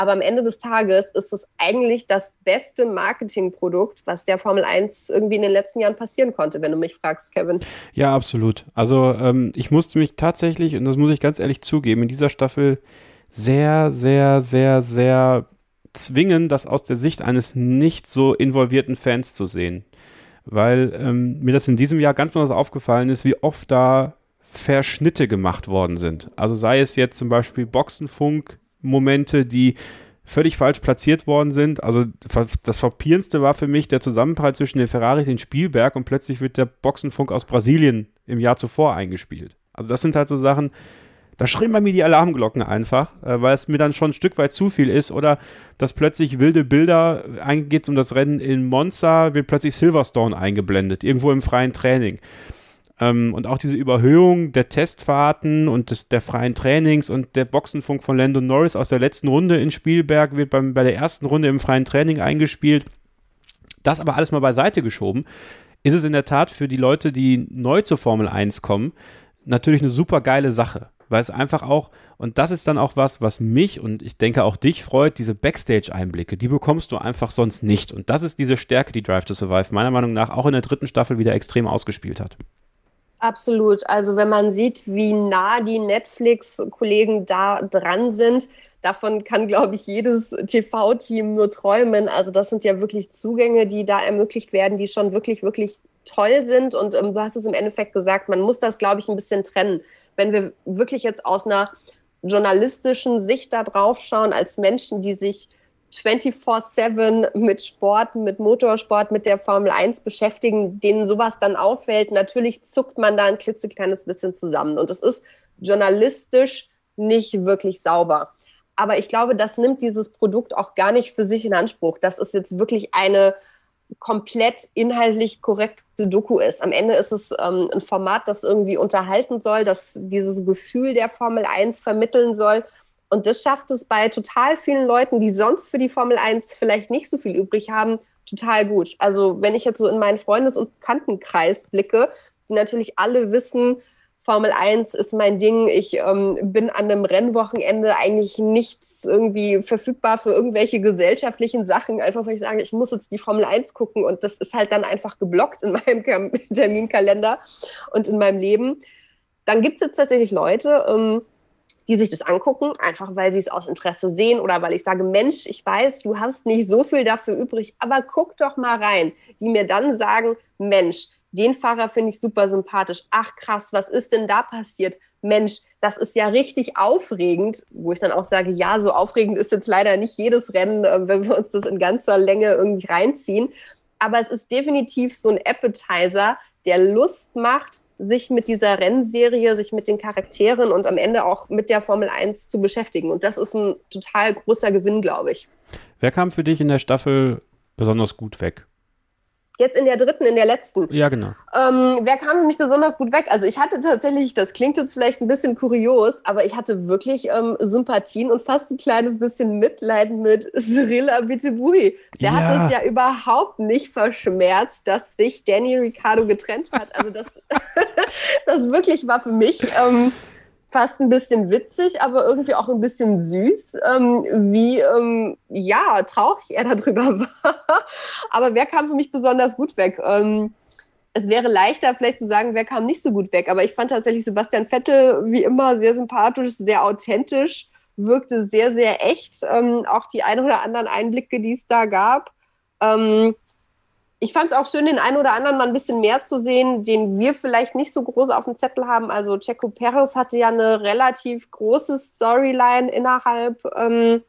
aber am Ende des Tages ist es eigentlich das beste Marketingprodukt, was der Formel 1 irgendwie in den letzten Jahren passieren konnte, wenn du mich fragst, Kevin. Ja, absolut. Also ähm, ich musste mich tatsächlich, und das muss ich ganz ehrlich zugeben, in dieser Staffel sehr, sehr, sehr, sehr zwingen, das aus der Sicht eines nicht so involvierten Fans zu sehen. Weil ähm, mir das in diesem Jahr ganz besonders aufgefallen ist, wie oft da Verschnitte gemacht worden sind. Also sei es jetzt zum Beispiel Boxenfunk Momente, die völlig falsch platziert worden sind. Also das Verpierendste war für mich der Zusammenprall zwischen den Ferraris und Spielberg und plötzlich wird der Boxenfunk aus Brasilien im Jahr zuvor eingespielt. Also das sind halt so Sachen, da schreien bei mir die Alarmglocken einfach, äh, weil es mir dann schon ein Stück weit zu viel ist. Oder dass plötzlich wilde Bilder, eigentlich geht um das Rennen in Monza, wird plötzlich Silverstone eingeblendet, irgendwo im freien Training. Ähm, und auch diese Überhöhung der Testfahrten und des, der freien Trainings und der Boxenfunk von Lando Norris aus der letzten Runde in Spielberg wird beim, bei der ersten Runde im freien Training eingespielt. Das aber alles mal beiseite geschoben, ist es in der Tat für die Leute, die neu zur Formel 1 kommen, natürlich eine super geile Sache. Weil es einfach auch, und das ist dann auch was, was mich und ich denke auch dich freut, diese Backstage-Einblicke, die bekommst du einfach sonst nicht. Und das ist diese Stärke, die Drive to Survive meiner Meinung nach auch in der dritten Staffel wieder extrem ausgespielt hat. Absolut. Also wenn man sieht, wie nah die Netflix-Kollegen da dran sind, davon kann, glaube ich, jedes TV-Team nur träumen. Also das sind ja wirklich Zugänge, die da ermöglicht werden, die schon wirklich, wirklich toll sind. Und ähm, du hast es im Endeffekt gesagt, man muss das, glaube ich, ein bisschen trennen. Wenn wir wirklich jetzt aus einer journalistischen Sicht da drauf schauen, als Menschen, die sich 24-7 mit Sport, mit Motorsport, mit der Formel 1 beschäftigen, denen sowas dann auffällt, natürlich zuckt man da ein klitzekleines bisschen zusammen. Und es ist journalistisch nicht wirklich sauber. Aber ich glaube, das nimmt dieses Produkt auch gar nicht für sich in Anspruch. dass es jetzt wirklich eine komplett inhaltlich korrekte Doku ist. Am Ende ist es ähm, ein Format, das irgendwie unterhalten soll, das dieses Gefühl der Formel 1 vermitteln soll und das schafft es bei total vielen Leuten, die sonst für die Formel 1 vielleicht nicht so viel übrig haben, total gut. Also wenn ich jetzt so in meinen Freundes- und Bekanntenkreis blicke, die natürlich alle wissen, Formel 1 ist mein Ding. Ich ähm, bin an einem Rennwochenende eigentlich nichts irgendwie verfügbar für irgendwelche gesellschaftlichen Sachen, einfach weil ich sage, ich muss jetzt die Formel 1 gucken und das ist halt dann einfach geblockt in <laughs> meinem Terminkalender und in meinem Leben. Dann gibt es jetzt tatsächlich Leute, ähm, die sich das angucken, einfach weil sie es aus Interesse sehen oder weil ich sage, Mensch, ich weiß, du hast nicht so viel dafür übrig, aber guck doch mal rein, die mir dann sagen, Mensch, den Fahrer finde ich super sympathisch. Ach krass, was ist denn da passiert? Mensch, das ist ja richtig aufregend, wo ich dann auch sage, ja, so aufregend ist jetzt leider nicht jedes Rennen, äh, wenn wir uns das in ganzer Länge irgendwie reinziehen. Aber es ist definitiv so ein Appetizer, der Lust macht, sich mit dieser Rennserie, sich mit den Charakteren und am Ende auch mit der Formel 1 zu beschäftigen. Und das ist ein total großer Gewinn, glaube ich. Wer kam für dich in der Staffel besonders gut weg? Jetzt in der dritten, in der letzten. Ja, genau. Ähm, wer kam für mich besonders gut weg? Also ich hatte tatsächlich, das klingt jetzt vielleicht ein bisschen kurios, aber ich hatte wirklich ähm, Sympathien und fast ein kleines bisschen Mitleid mit <laughs> Cyril Abitebouli. Der ja. hat es ja überhaupt nicht verschmerzt, dass sich Danny Ricciardo getrennt hat. Also das, <laughs> das wirklich war für mich... Ähm, fast ein bisschen witzig, aber irgendwie auch ein bisschen süß, ähm, wie ähm, ja traurig er darüber <laughs> war. aber wer kam für mich besonders gut weg? Ähm, es wäre leichter vielleicht zu sagen, wer kam nicht so gut weg. Aber ich fand tatsächlich Sebastian Vettel wie immer sehr sympathisch, sehr authentisch, wirkte sehr, sehr echt. Ähm, auch die ein oder anderen Einblicke, die es da gab. Ähm, ich fand es auch schön, den einen oder anderen mal ein bisschen mehr zu sehen, den wir vielleicht nicht so groß auf dem Zettel haben. Also Checo Perez hatte ja eine relativ große Storyline innerhalb ähm,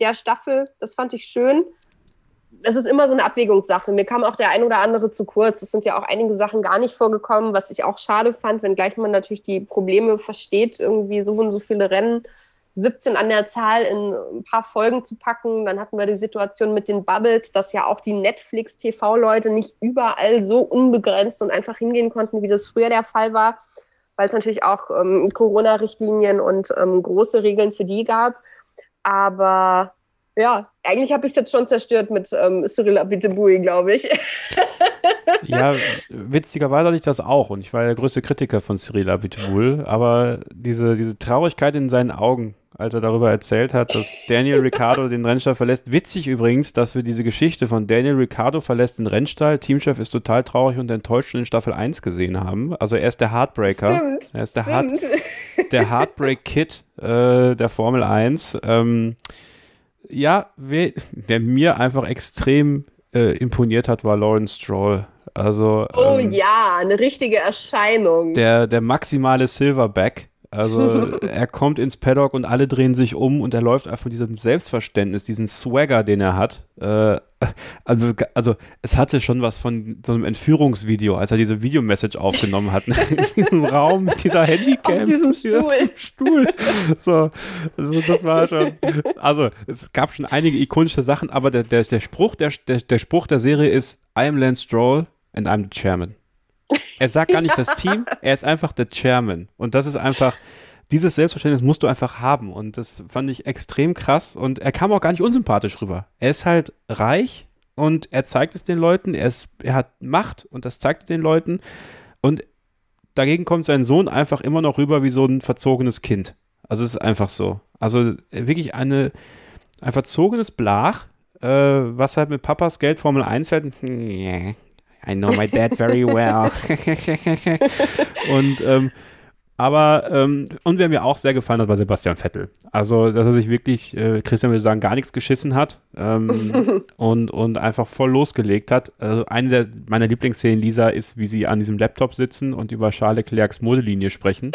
der Staffel. Das fand ich schön. Es ist immer so eine Abwägungssache. Mir kam auch der ein oder andere zu kurz. Es sind ja auch einige Sachen gar nicht vorgekommen, was ich auch schade fand, wenngleich man natürlich die Probleme versteht, irgendwie so und so viele Rennen 17 an der Zahl in ein paar Folgen zu packen. Dann hatten wir die Situation mit den Bubbles, dass ja auch die Netflix-TV-Leute nicht überall so unbegrenzt und einfach hingehen konnten, wie das früher der Fall war, weil es natürlich auch ähm, Corona-Richtlinien und ähm, große Regeln für die gab. Aber ja, eigentlich habe ich es jetzt schon zerstört mit ähm, Cyril Abiteboui, glaube ich. <laughs> ja, witzigerweise hatte ich das auch und ich war der größte Kritiker von Cyril Abiteboul, aber diese, diese Traurigkeit in seinen Augen, als er darüber erzählt hat, dass Daniel Ricciardo den Rennstall verlässt. Witzig übrigens, dass wir diese Geschichte von Daniel Ricciardo verlässt den Rennstall, Teamchef ist total traurig und enttäuscht schon in Staffel 1 gesehen haben. Also er ist der Heartbreaker. Stimmt, er ist der, Heart, der Heartbreak-Kid äh, der Formel 1. Ähm, ja, wer, wer, mir einfach extrem äh, imponiert hat, war Lawrence Stroll. Also, oh ähm, ja, eine richtige Erscheinung. Der, der maximale Silverback. Also <laughs> er kommt ins Paddock und alle drehen sich um und er läuft einfach mit diesem Selbstverständnis, diesen Swagger, den er hat. Äh, also, also es hatte schon was von so einem Entführungsvideo, als er diese Videomessage aufgenommen hat. Ne? in diesem <laughs> Raum mit dieser Handycam. <laughs> Auf diesem Stuhl. Stuhl. So, also das war schon. Also es gab schon einige ikonische Sachen, aber der, der, der Spruch der, der, der Spruch der Serie ist I am Lance Stroll and I'm the Chairman. Er sagt gar nicht das <laughs> Team, er ist einfach der Chairman. Und das ist einfach, dieses Selbstverständnis musst du einfach haben. Und das fand ich extrem krass. Und er kam auch gar nicht unsympathisch rüber. Er ist halt reich und er zeigt es den Leuten. Er, ist, er hat Macht und das zeigt er den Leuten. Und dagegen kommt sein Sohn einfach immer noch rüber wie so ein verzogenes Kind. Also es ist einfach so. Also wirklich eine, ein verzogenes Blach, äh, was halt mit Papas Geld Formel 1 fährt. <laughs> I know my dad very well. <laughs> und ähm, aber, ähm, und wer mir auch sehr gefallen hat, war Sebastian Vettel. Also, dass er sich wirklich, äh, Christian würde sagen, gar nichts geschissen hat ähm, <laughs> und, und einfach voll losgelegt hat. Also, eine der, meiner Lieblingsszenen, Lisa, ist, wie sie an diesem Laptop sitzen und über Charles Leclercs Modelinie sprechen,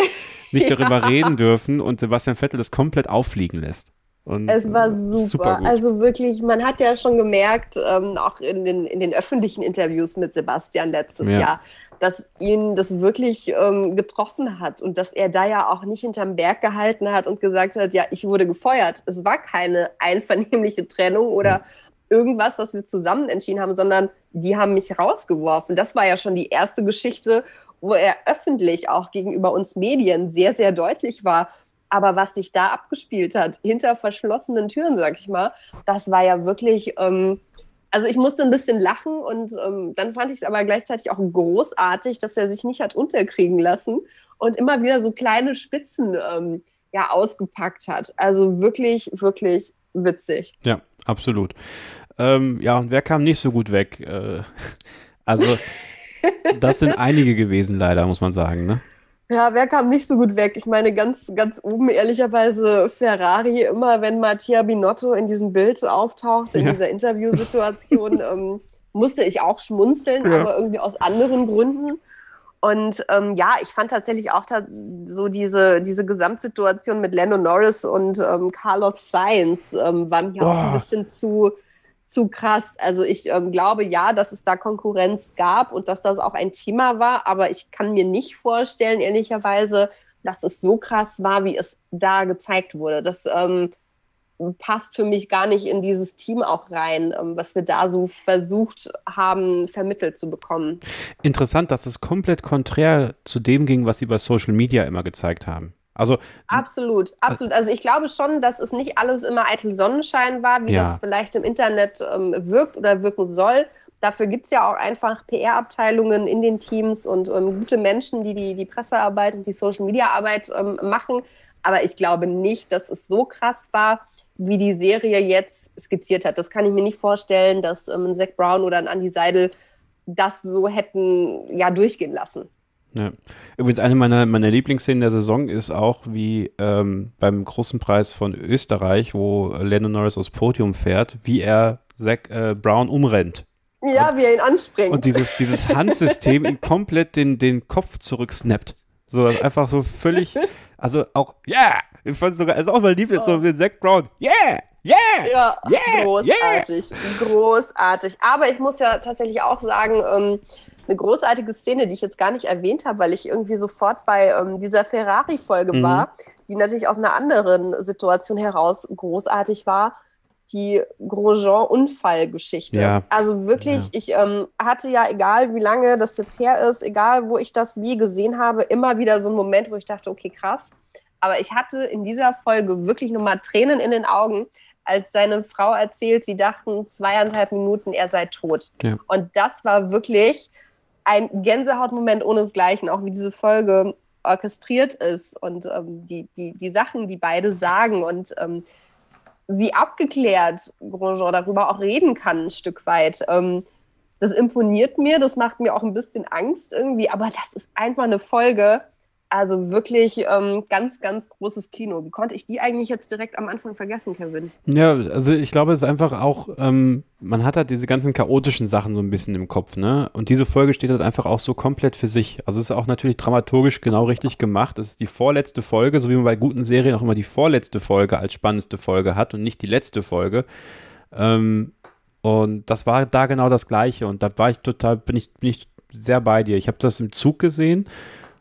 nicht darüber <laughs> reden dürfen und Sebastian Vettel das komplett auffliegen lässt. Und, es war super. super also wirklich, man hat ja schon gemerkt, ähm, auch in den, in den öffentlichen Interviews mit Sebastian letztes ja. Jahr, dass ihn das wirklich ähm, getroffen hat und dass er da ja auch nicht hinterm Berg gehalten hat und gesagt hat, ja, ich wurde gefeuert. Es war keine einvernehmliche Trennung oder irgendwas, was wir zusammen entschieden haben, sondern die haben mich rausgeworfen. Das war ja schon die erste Geschichte, wo er öffentlich auch gegenüber uns Medien sehr, sehr deutlich war. Aber was sich da abgespielt hat, hinter verschlossenen Türen, sag ich mal, das war ja wirklich ähm, also ich musste ein bisschen lachen und ähm, dann fand ich es aber gleichzeitig auch großartig, dass er sich nicht hat unterkriegen lassen und immer wieder so kleine Spitzen ähm, ja ausgepackt hat. Also wirklich, wirklich witzig. Ja, absolut. Ähm, ja, und wer kam nicht so gut weg? Äh, <laughs> also das sind <laughs> einige gewesen, leider, muss man sagen, ne? Ja, wer kam nicht so gut weg? Ich meine, ganz, ganz oben ehrlicherweise Ferrari, immer wenn Mattia Binotto in diesem Bild auftaucht, in ja. dieser Interviewsituation, <laughs> ähm, musste ich auch schmunzeln, ja. aber irgendwie aus anderen Gründen. Und ähm, ja, ich fand tatsächlich auch so diese, diese Gesamtsituation mit Lando Norris und ähm, Carlos Sainz war mir Boah. auch ein bisschen zu, zu krass. Also ich ähm, glaube ja, dass es da Konkurrenz gab und dass das auch ein Thema war, aber ich kann mir nicht vorstellen, ehrlicherweise, dass es so krass war, wie es da gezeigt wurde. Das ähm, passt für mich gar nicht in dieses Team auch rein, ähm, was wir da so versucht haben, vermittelt zu bekommen. Interessant, dass es komplett konträr zu dem ging, was sie bei Social Media immer gezeigt haben. Also absolut, absolut. Also ich glaube schon, dass es nicht alles immer eitel Sonnenschein war, wie ja. das vielleicht im Internet ähm, wirkt oder wirken soll. Dafür gibt es ja auch einfach PR-Abteilungen in den Teams und ähm, gute Menschen, die, die die Pressearbeit und die Social-Media-Arbeit ähm, machen. Aber ich glaube nicht, dass es so krass war, wie die Serie jetzt skizziert hat. Das kann ich mir nicht vorstellen, dass ähm, ein Zach Brown oder ein Andy Seidel das so hätten ja durchgehen lassen. Ja. Übrigens, eine meiner, meiner Lieblingsszenen der Saison ist auch wie ähm, beim großen Preis von Österreich, wo Lennon Norris aufs Podium fährt, wie er Zach äh, Brown umrennt. Ja, und, wie er ihn anspringt. Und dieses, dieses Handsystem ihn komplett den, den Kopf zurücksnappt. So einfach so völlig, also auch, yeah! Ich fand sogar, ist auch mein Lieblings, oh. so wie Zack Brown, yeah! Yeah! Ja, yeah, großartig. Yeah. Großartig. Aber ich muss ja tatsächlich auch sagen, ähm, eine großartige Szene, die ich jetzt gar nicht erwähnt habe, weil ich irgendwie sofort bei ähm, dieser Ferrari-Folge mhm. war, die natürlich aus einer anderen Situation heraus großartig war, die Grosjean-Unfallgeschichte. Ja. Also wirklich, ja. ich ähm, hatte ja, egal wie lange das jetzt her ist, egal wo ich das wie gesehen habe, immer wieder so einen Moment, wo ich dachte, okay, krass. Aber ich hatte in dieser Folge wirklich nochmal Tränen in den Augen, als seine Frau erzählt, sie dachten zweieinhalb Minuten, er sei tot. Ja. Und das war wirklich ein Gänsehautmoment ohnesgleichen, auch wie diese Folge orchestriert ist und ähm, die, die, die Sachen, die beide sagen und ähm, wie abgeklärt Grosjean darüber auch reden kann, ein Stück weit. Ähm, das imponiert mir, das macht mir auch ein bisschen Angst irgendwie, aber das ist einfach eine Folge, also wirklich ähm, ganz, ganz großes Kino. Wie konnte ich die eigentlich jetzt direkt am Anfang vergessen, Kevin? Ja, also ich glaube, es ist einfach auch, ähm, man hat halt diese ganzen chaotischen Sachen so ein bisschen im Kopf, ne? Und diese Folge steht halt einfach auch so komplett für sich. Also es ist auch natürlich dramaturgisch genau richtig gemacht. Es ist die vorletzte Folge, so wie man bei guten Serien auch immer die vorletzte Folge als spannendste Folge hat und nicht die letzte Folge. Ähm, und das war da genau das Gleiche. Und da war ich total, bin ich, bin ich sehr bei dir. Ich habe das im Zug gesehen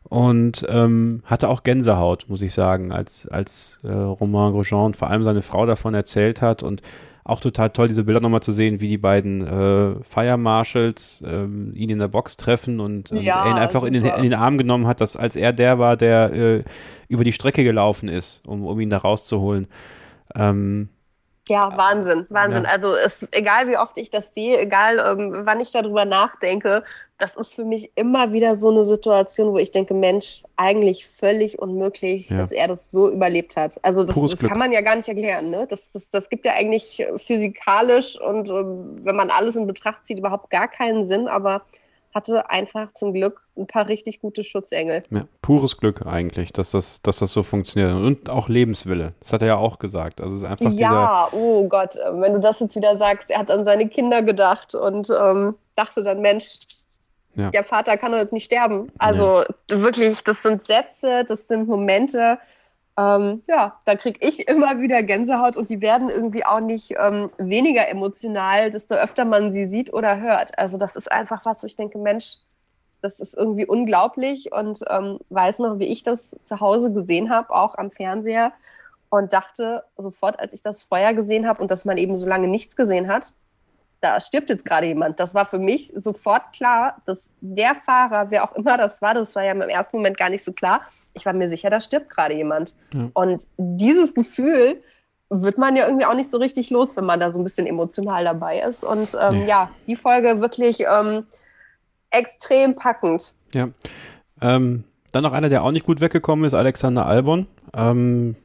und ähm, hatte auch Gänsehaut, muss ich sagen, als, als äh, Romain Grosjean und vor allem seine Frau davon erzählt hat und auch total toll, diese Bilder nochmal zu sehen, wie die beiden äh, Fire Marshals äh, ihn in der Box treffen und, und ja, er ihn einfach in den, in den, Arm genommen hat, dass als er der war, der äh, über die Strecke gelaufen ist, um, um ihn da rauszuholen. Ähm, ja, Wahnsinn, Wahnsinn. Ja. Also es, egal wie oft ich das sehe, egal ähm, wann ich darüber nachdenke, das ist für mich immer wieder so eine Situation, wo ich denke, Mensch, eigentlich völlig unmöglich, ja. dass er das so überlebt hat. Also das, das kann man ja gar nicht erklären. Ne? Das, das, das gibt ja eigentlich physikalisch und ähm, wenn man alles in Betracht zieht, überhaupt gar keinen Sinn, aber hatte einfach zum Glück ein paar richtig gute Schutzengel. Ja, pures Glück eigentlich, dass das, dass das so funktioniert. Und auch Lebenswille. Das hat er ja auch gesagt. Also es ist einfach Ja, oh Gott, äh, wenn du das jetzt wieder sagst, er hat an seine Kinder gedacht und ähm, dachte dann, Mensch, ja. der Vater kann doch jetzt nicht sterben. Also ja. wirklich, das sind Sätze, das sind Momente, ähm, ja, da kriege ich <laughs> immer wieder Gänsehaut und die werden irgendwie auch nicht ähm, weniger emotional, desto öfter man sie sieht oder hört. Also das ist einfach was, wo ich denke, Mensch, das ist irgendwie unglaublich und ähm, weiß noch, wie ich das zu Hause gesehen habe, auch am Fernseher und dachte sofort, als ich das vorher gesehen habe und dass man eben so lange nichts gesehen hat, da stirbt jetzt gerade jemand. Das war für mich sofort klar, dass der Fahrer, wer auch immer das war, das war ja im ersten Moment gar nicht so klar, ich war mir sicher, da stirbt gerade jemand. Ja. Und dieses Gefühl wird man ja irgendwie auch nicht so richtig los, wenn man da so ein bisschen emotional dabei ist. Und ähm, nee. ja, die Folge wirklich ähm, extrem packend. Ja. Ähm, dann noch einer, der auch nicht gut weggekommen ist, Alexander Albon. Ähm,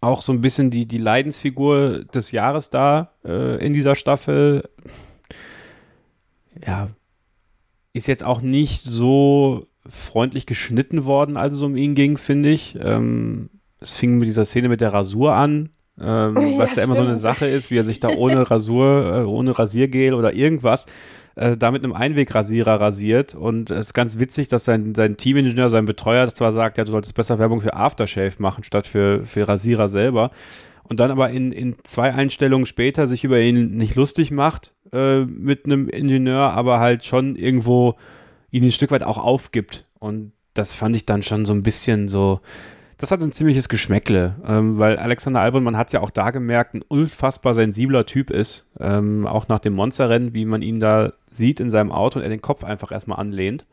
auch so ein bisschen die, die Leidensfigur des Jahres da äh, in dieser Staffel. Ja, ist jetzt auch nicht so freundlich geschnitten worden, als es um ihn ging, finde ich. Ähm, es fing mit dieser Szene mit der Rasur an, ähm, <laughs> was ja, ja immer so eine Sache ist, wie er sich da ohne Rasur, äh, ohne Rasiergel oder irgendwas äh, da mit einem Einwegrasierer rasiert. Und es ist ganz witzig, dass sein, sein Teamingenieur, sein Betreuer zwar sagt, ja, du solltest besser Werbung für Aftershave machen, statt für, für Rasierer selber. Und dann aber in, in zwei Einstellungen später sich über ihn nicht lustig macht äh, mit einem Ingenieur, aber halt schon irgendwo ihn ein Stück weit auch aufgibt. Und das fand ich dann schon so ein bisschen so, das hat ein ziemliches Geschmäckle, ähm, weil Alexander Albon, man hat es ja auch da gemerkt, ein unfassbar sensibler Typ ist. Ähm, auch nach dem Monsterrennen, wie man ihn da sieht in seinem Auto und er den Kopf einfach erstmal anlehnt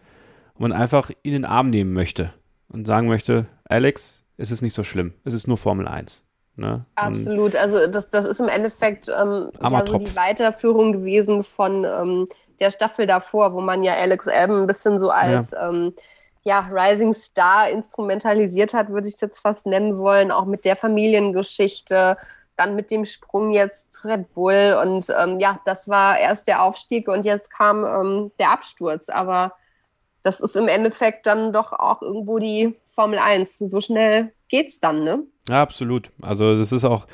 und man einfach ihn in den Arm nehmen möchte und sagen möchte, Alex, es ist nicht so schlimm, es ist nur Formel 1. Ne? Absolut, also das, das ist im Endeffekt ähm, ja so die Weiterführung gewesen von ähm, der Staffel davor, wo man ja Alex Albon ein bisschen so als ja. ähm, ja, Rising Star instrumentalisiert hat, würde ich es jetzt fast nennen wollen, auch mit der Familiengeschichte, dann mit dem Sprung jetzt Red Bull und ähm, ja, das war erst der Aufstieg und jetzt kam ähm, der Absturz, aber das ist im Endeffekt dann doch auch irgendwo die Formel 1. So schnell geht's dann, ne? Ja, absolut. Also das ist auch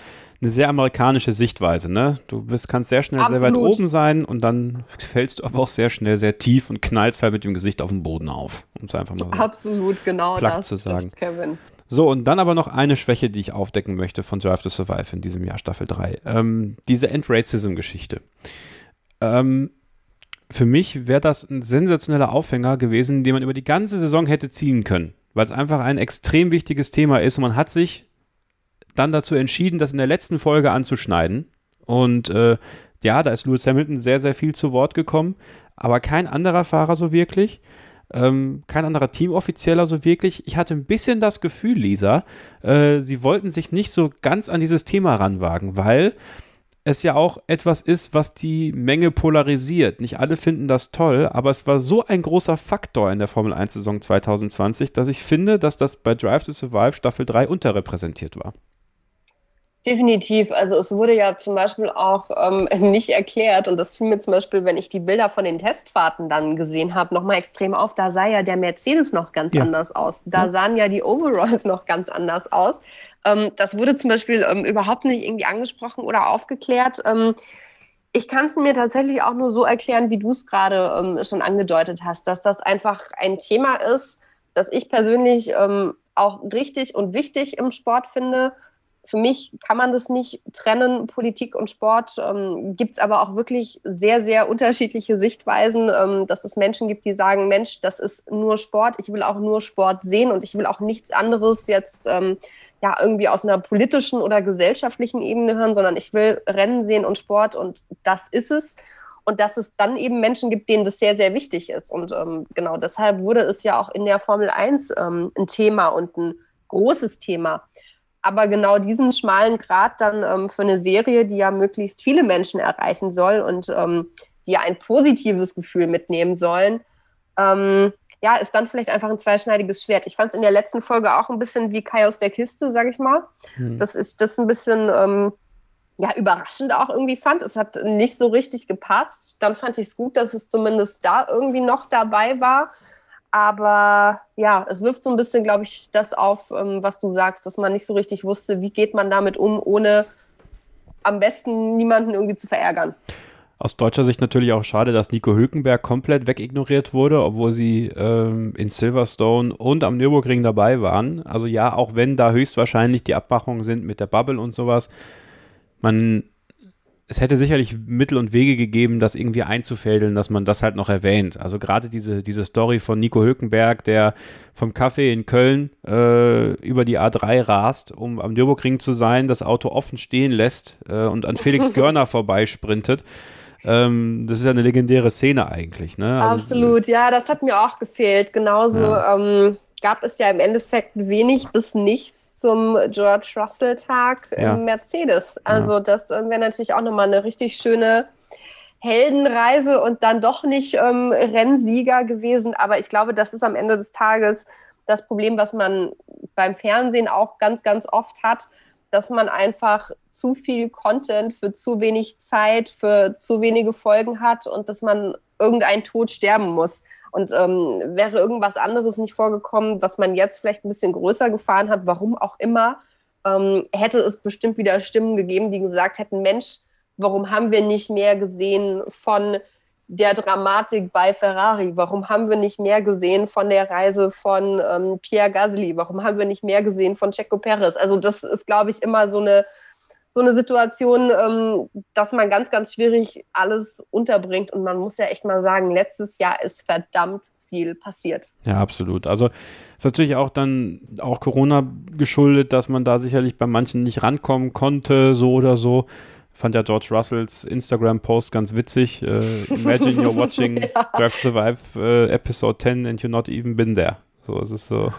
eine sehr amerikanische Sichtweise, ne? Du bist, kannst sehr schnell Absolut. sehr weit oben sein und dann fällst du aber auch sehr schnell sehr tief und knallst halt mit dem Gesicht auf den Boden auf. Um es einfach mal so. Absolut, genau Platt das. zu sagen. Kevin. So, und dann aber noch eine Schwäche, die ich aufdecken möchte von Drive to Survive in diesem Jahr, Staffel 3. Ähm, diese End-Racism-Geschichte. Ähm, für mich wäre das ein sensationeller Aufhänger gewesen, den man über die ganze Saison hätte ziehen können, weil es einfach ein extrem wichtiges Thema ist und man hat sich dann dazu entschieden, das in der letzten Folge anzuschneiden. Und äh, ja, da ist Lewis Hamilton sehr, sehr viel zu Wort gekommen, aber kein anderer Fahrer so wirklich. Ähm, kein anderer Teamoffizieller so wirklich. Ich hatte ein bisschen das Gefühl, Lisa, äh, sie wollten sich nicht so ganz an dieses Thema ranwagen, weil es ja auch etwas ist, was die Menge polarisiert. Nicht alle finden das toll, aber es war so ein großer Faktor in der Formel 1 Saison 2020, dass ich finde, dass das bei Drive to Survive Staffel 3 unterrepräsentiert war. Definitiv. Also es wurde ja zum Beispiel auch ähm, <laughs> nicht erklärt und das fiel mir zum Beispiel, wenn ich die Bilder von den Testfahrten dann gesehen habe, nochmal extrem auf. Da sah ja der Mercedes noch ganz Ja. anders aus. Da sahen ja die Overalls <laughs> noch ganz anders aus. Ähm, das wurde zum Beispiel ähm, überhaupt nicht irgendwie angesprochen oder aufgeklärt. Ähm, ich kann es mir tatsächlich auch nur so erklären, wie du es gerade schon angedeutet hast, dass das einfach ein Thema ist, das ich persönlich auch richtig und wichtig im Sport finde. Für mich kann man das nicht trennen, Politik und Sport. Ähm, gibt es aber auch wirklich sehr, sehr unterschiedliche Sichtweisen, ähm, dass es Menschen gibt, die sagen, Mensch, das ist nur Sport, ich will auch nur Sport sehen und ich will auch nichts anderes jetzt ähm, ja irgendwie aus einer politischen oder gesellschaftlichen Ebene hören, sondern ich will Rennen sehen und Sport und das ist es. Und dass es dann eben Menschen gibt, denen das sehr, sehr wichtig ist. Und ähm, genau deshalb wurde es ja auch in der Formel 1 ähm, ein Thema und ein großes Thema. Aber genau diesen schmalen Grad dann ähm, für eine Serie, die ja möglichst viele Menschen erreichen soll und ähm, die ja ein positives Gefühl mitnehmen sollen, ähm, ja, ist dann vielleicht einfach ein zweischneidiges Schwert. Ich fand es in der letzten Folge auch ein bisschen wie Kai aus der Kiste, sag ich mal. Das ist das ein bisschen ähm, ja, überraschend auch irgendwie fand. Es hat nicht so richtig gepatzt. Dann fand ich es gut, dass es zumindest da irgendwie noch dabei war. Aber ja, es wirft so ein bisschen, glaube ich, das auf, ähm, was du sagst, dass man nicht so richtig wusste, wie geht man damit um, ohne am besten niemanden irgendwie zu verärgern. Aus deutscher Sicht natürlich auch schade, dass Nico Hülkenberg komplett wegignoriert wurde, obwohl sie ähm, in Silverstone und am Nürburgring dabei waren. Also ja, auch wenn da höchstwahrscheinlich die Abmachungen sind mit der Bubble und sowas, man, es hätte sicherlich Mittel und Wege gegeben, das irgendwie einzufädeln, dass man das halt noch erwähnt. Also gerade diese, diese Story von Nico Hülkenberg, der vom Café in Köln äh, über die A3 rast, um am Nürburgring zu sein, das Auto offen stehen lässt äh, und an Felix <laughs> Görner vorbeisprintet. Ähm, das ist ja eine legendäre Szene eigentlich, ne? Also, Absolut, ja, das hat mir auch gefehlt. Genauso Ja. ähm, gab es ja im Endeffekt wenig bis nichts zum George Russell-Tag Ja. im Mercedes. Also das äh, wäre natürlich auch nochmal eine richtig schöne Heldenreise und dann doch nicht ähm, Rennsieger gewesen. Aber ich glaube, das ist am Ende des Tages das Problem, was man beim Fernsehen auch ganz, ganz oft hat, dass man einfach zu viel Content für zu wenig Zeit, für zu wenige Folgen hat und dass man irgendein Tod sterben muss. Und ähm, wäre irgendwas anderes nicht vorgekommen, was man jetzt vielleicht ein bisschen größer gefahren hat, warum auch immer, ähm, hätte es bestimmt wieder Stimmen gegeben, die gesagt hätten, Mensch, warum haben wir nicht mehr gesehen von der Dramatik bei Ferrari? Warum haben wir nicht mehr gesehen von der Reise von ähm, Pierre Gasly? Warum haben wir nicht mehr gesehen von Checo Perez? Also das ist, glaube ich, immer so eine, so eine Situation, ähm, dass man ganz, ganz schwierig alles unterbringt. Und man muss ja echt mal sagen, letztes Jahr ist verdammt viel passiert. Ja, absolut. Also ist natürlich auch dann auch Corona geschuldet, dass man da sicherlich bei manchen nicht rankommen konnte, so oder so. Fand ja George Russells Instagram-Post ganz witzig. Äh, Imagine you're <laughs> watching Drive to Survive äh, Episode 10 and you're not even been there. So, es ist so,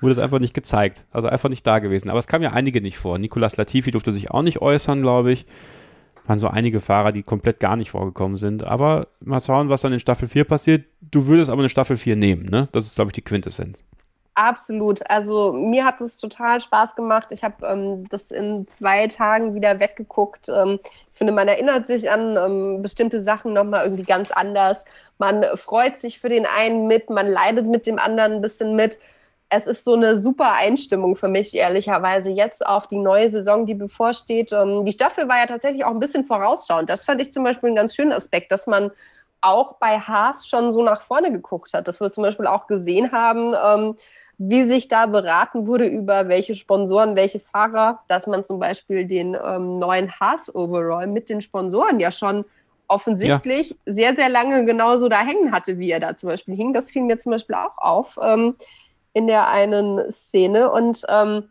wurde es einfach nicht gezeigt. Also einfach nicht da gewesen. Aber es kam ja einige nicht vor. Nicolas Latifi durfte sich auch nicht äußern, glaube ich. Waren so einige Fahrer, die komplett gar nicht vorgekommen sind. Aber mal schauen, was dann in Staffel 4 passiert. Du würdest aber eine Staffel 4 nehmen, ne? Das ist, glaube ich, die Quintessenz. Absolut. Also mir hat es total Spaß gemacht. Ich habe ähm, das in zwei Tagen wieder weggeguckt. Ähm, ich finde, man erinnert sich an ähm, bestimmte Sachen nochmal irgendwie ganz anders. Man freut sich für den einen mit, man leidet mit dem anderen ein bisschen mit. es ist so eine super Einstimmung für mich, ehrlicherweise, jetzt auf die neue Saison, die bevorsteht. Ähm, die Staffel war ja tatsächlich auch ein bisschen vorausschauend. Das fand ich zum Beispiel einen ganz schönen Aspekt, dass man auch bei Haas schon so nach vorne geguckt hat, dass wir zum Beispiel auch gesehen haben, ähm, wie sich da beraten wurde über welche Sponsoren, welche Fahrer, dass man zum Beispiel den ähm, neuen Haas-Overall mit den Sponsoren ja schon offensichtlich ja. sehr, sehr lange genauso da hängen hatte, wie er da zum Beispiel hing. Das fiel mir zum Beispiel auch auf ähm, in der einen Szene. Und ähm,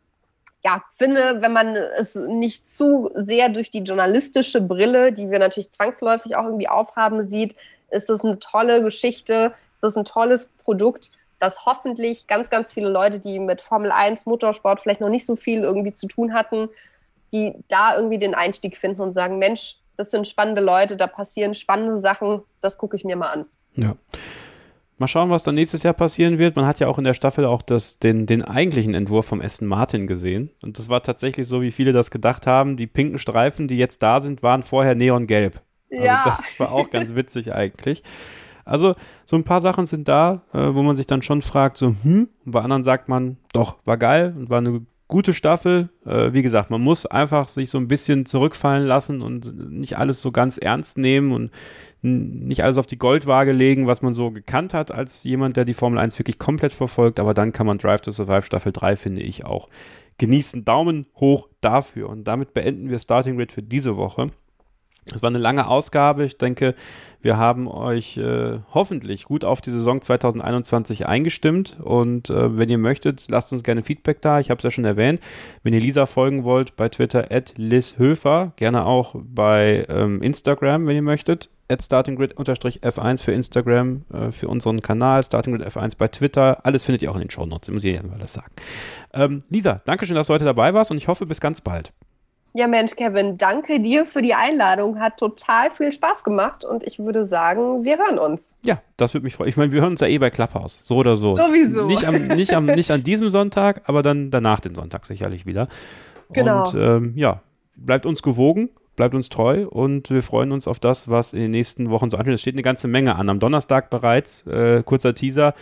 ja, finde, wenn man es nicht zu sehr durch die journalistische Brille, die wir natürlich zwangsläufig auch irgendwie aufhaben, sieht, ist es eine tolle Geschichte, ist es ein tolles Produkt, das hoffentlich ganz, ganz viele Leute, die mit Formel 1, Motorsport vielleicht noch nicht so viel irgendwie zu tun hatten, die da irgendwie den Einstieg finden und sagen, Mensch, das sind spannende Leute, da passieren spannende Sachen, das gucke ich mir mal an. Ja. Mal schauen, was dann nächstes Jahr passieren wird. Man hat ja auch in der Staffel auch das, den, den eigentlichen Entwurf vom Aston Martin gesehen. Und das war tatsächlich so, wie viele das gedacht haben. Die pinken Streifen, die jetzt da sind, waren vorher neongelb. Also ja. das war auch ganz witzig eigentlich. Also so ein paar Sachen sind da, äh, wo man sich dann schon fragt, so, hm, und bei anderen sagt man, doch, war geil und war eine gute Staffel. Äh, wie gesagt, man muss einfach sich so ein bisschen zurückfallen lassen und nicht alles so ganz ernst nehmen und nicht alles auf die Goldwaage legen, was man so gekannt hat als jemand, der die Formel 1 wirklich komplett verfolgt. Aber dann kann man Drive to Survive Staffel 3, finde ich, auch genießen. Daumen hoch dafür. Und damit beenden wir Starting Grid für diese Woche. Es war eine lange Ausgabe. Ich denke, wir haben euch äh, hoffentlich gut auf die Saison 2021 eingestimmt. Und äh, wenn ihr möchtet, lasst uns gerne Feedback da. Ich habe es ja schon erwähnt. Wenn ihr Lisa folgen wollt, bei Twitter at lishöfer. Gerne auch bei ähm, Instagram, wenn ihr möchtet. At startinggrid-f1 für Instagram, äh, für unseren Kanal. Startinggrid F1 bei Twitter. Alles findet ihr auch in den Show Notes. Muss ich ja mal das sagen. Ähm, Lisa, danke schön, dass du heute dabei warst und ich hoffe, bis ganz bald. Ja, Mensch, Kevin, danke dir für die Einladung. Hat total viel Spaß gemacht und ich würde sagen, wir hören uns. Ja, das würde mich freuen. Ich meine, wir hören uns ja eh bei Clubhouse, so oder so. Sowieso. Nicht, am, nicht, am, <laughs> nicht an diesem Sonntag, aber dann danach den Sonntag sicherlich wieder. Genau. Und ähm, ja, bleibt uns gewogen, bleibt uns treu und wir freuen uns auf das, was in den nächsten Wochen so ansteht. Es steht eine ganze Menge an. Am Donnerstag bereits, äh, kurzer Teaser,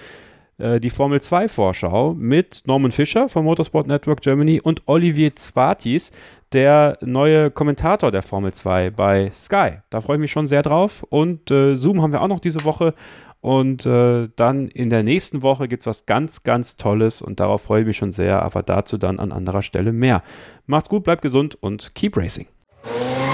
die Formel 2 Vorschau mit Norman Fischer vom Motorsport Network Germany und Olivier Zwartis, der neue Kommentator der Formel 2 bei Sky. Da freue ich mich schon sehr drauf. Und äh, Zoom haben wir auch noch diese Woche. Und äh, dann in der nächsten Woche gibt es was ganz, ganz Tolles und darauf freue ich mich schon sehr, aber dazu dann an anderer Stelle mehr. Macht's gut, bleibt gesund und keep racing.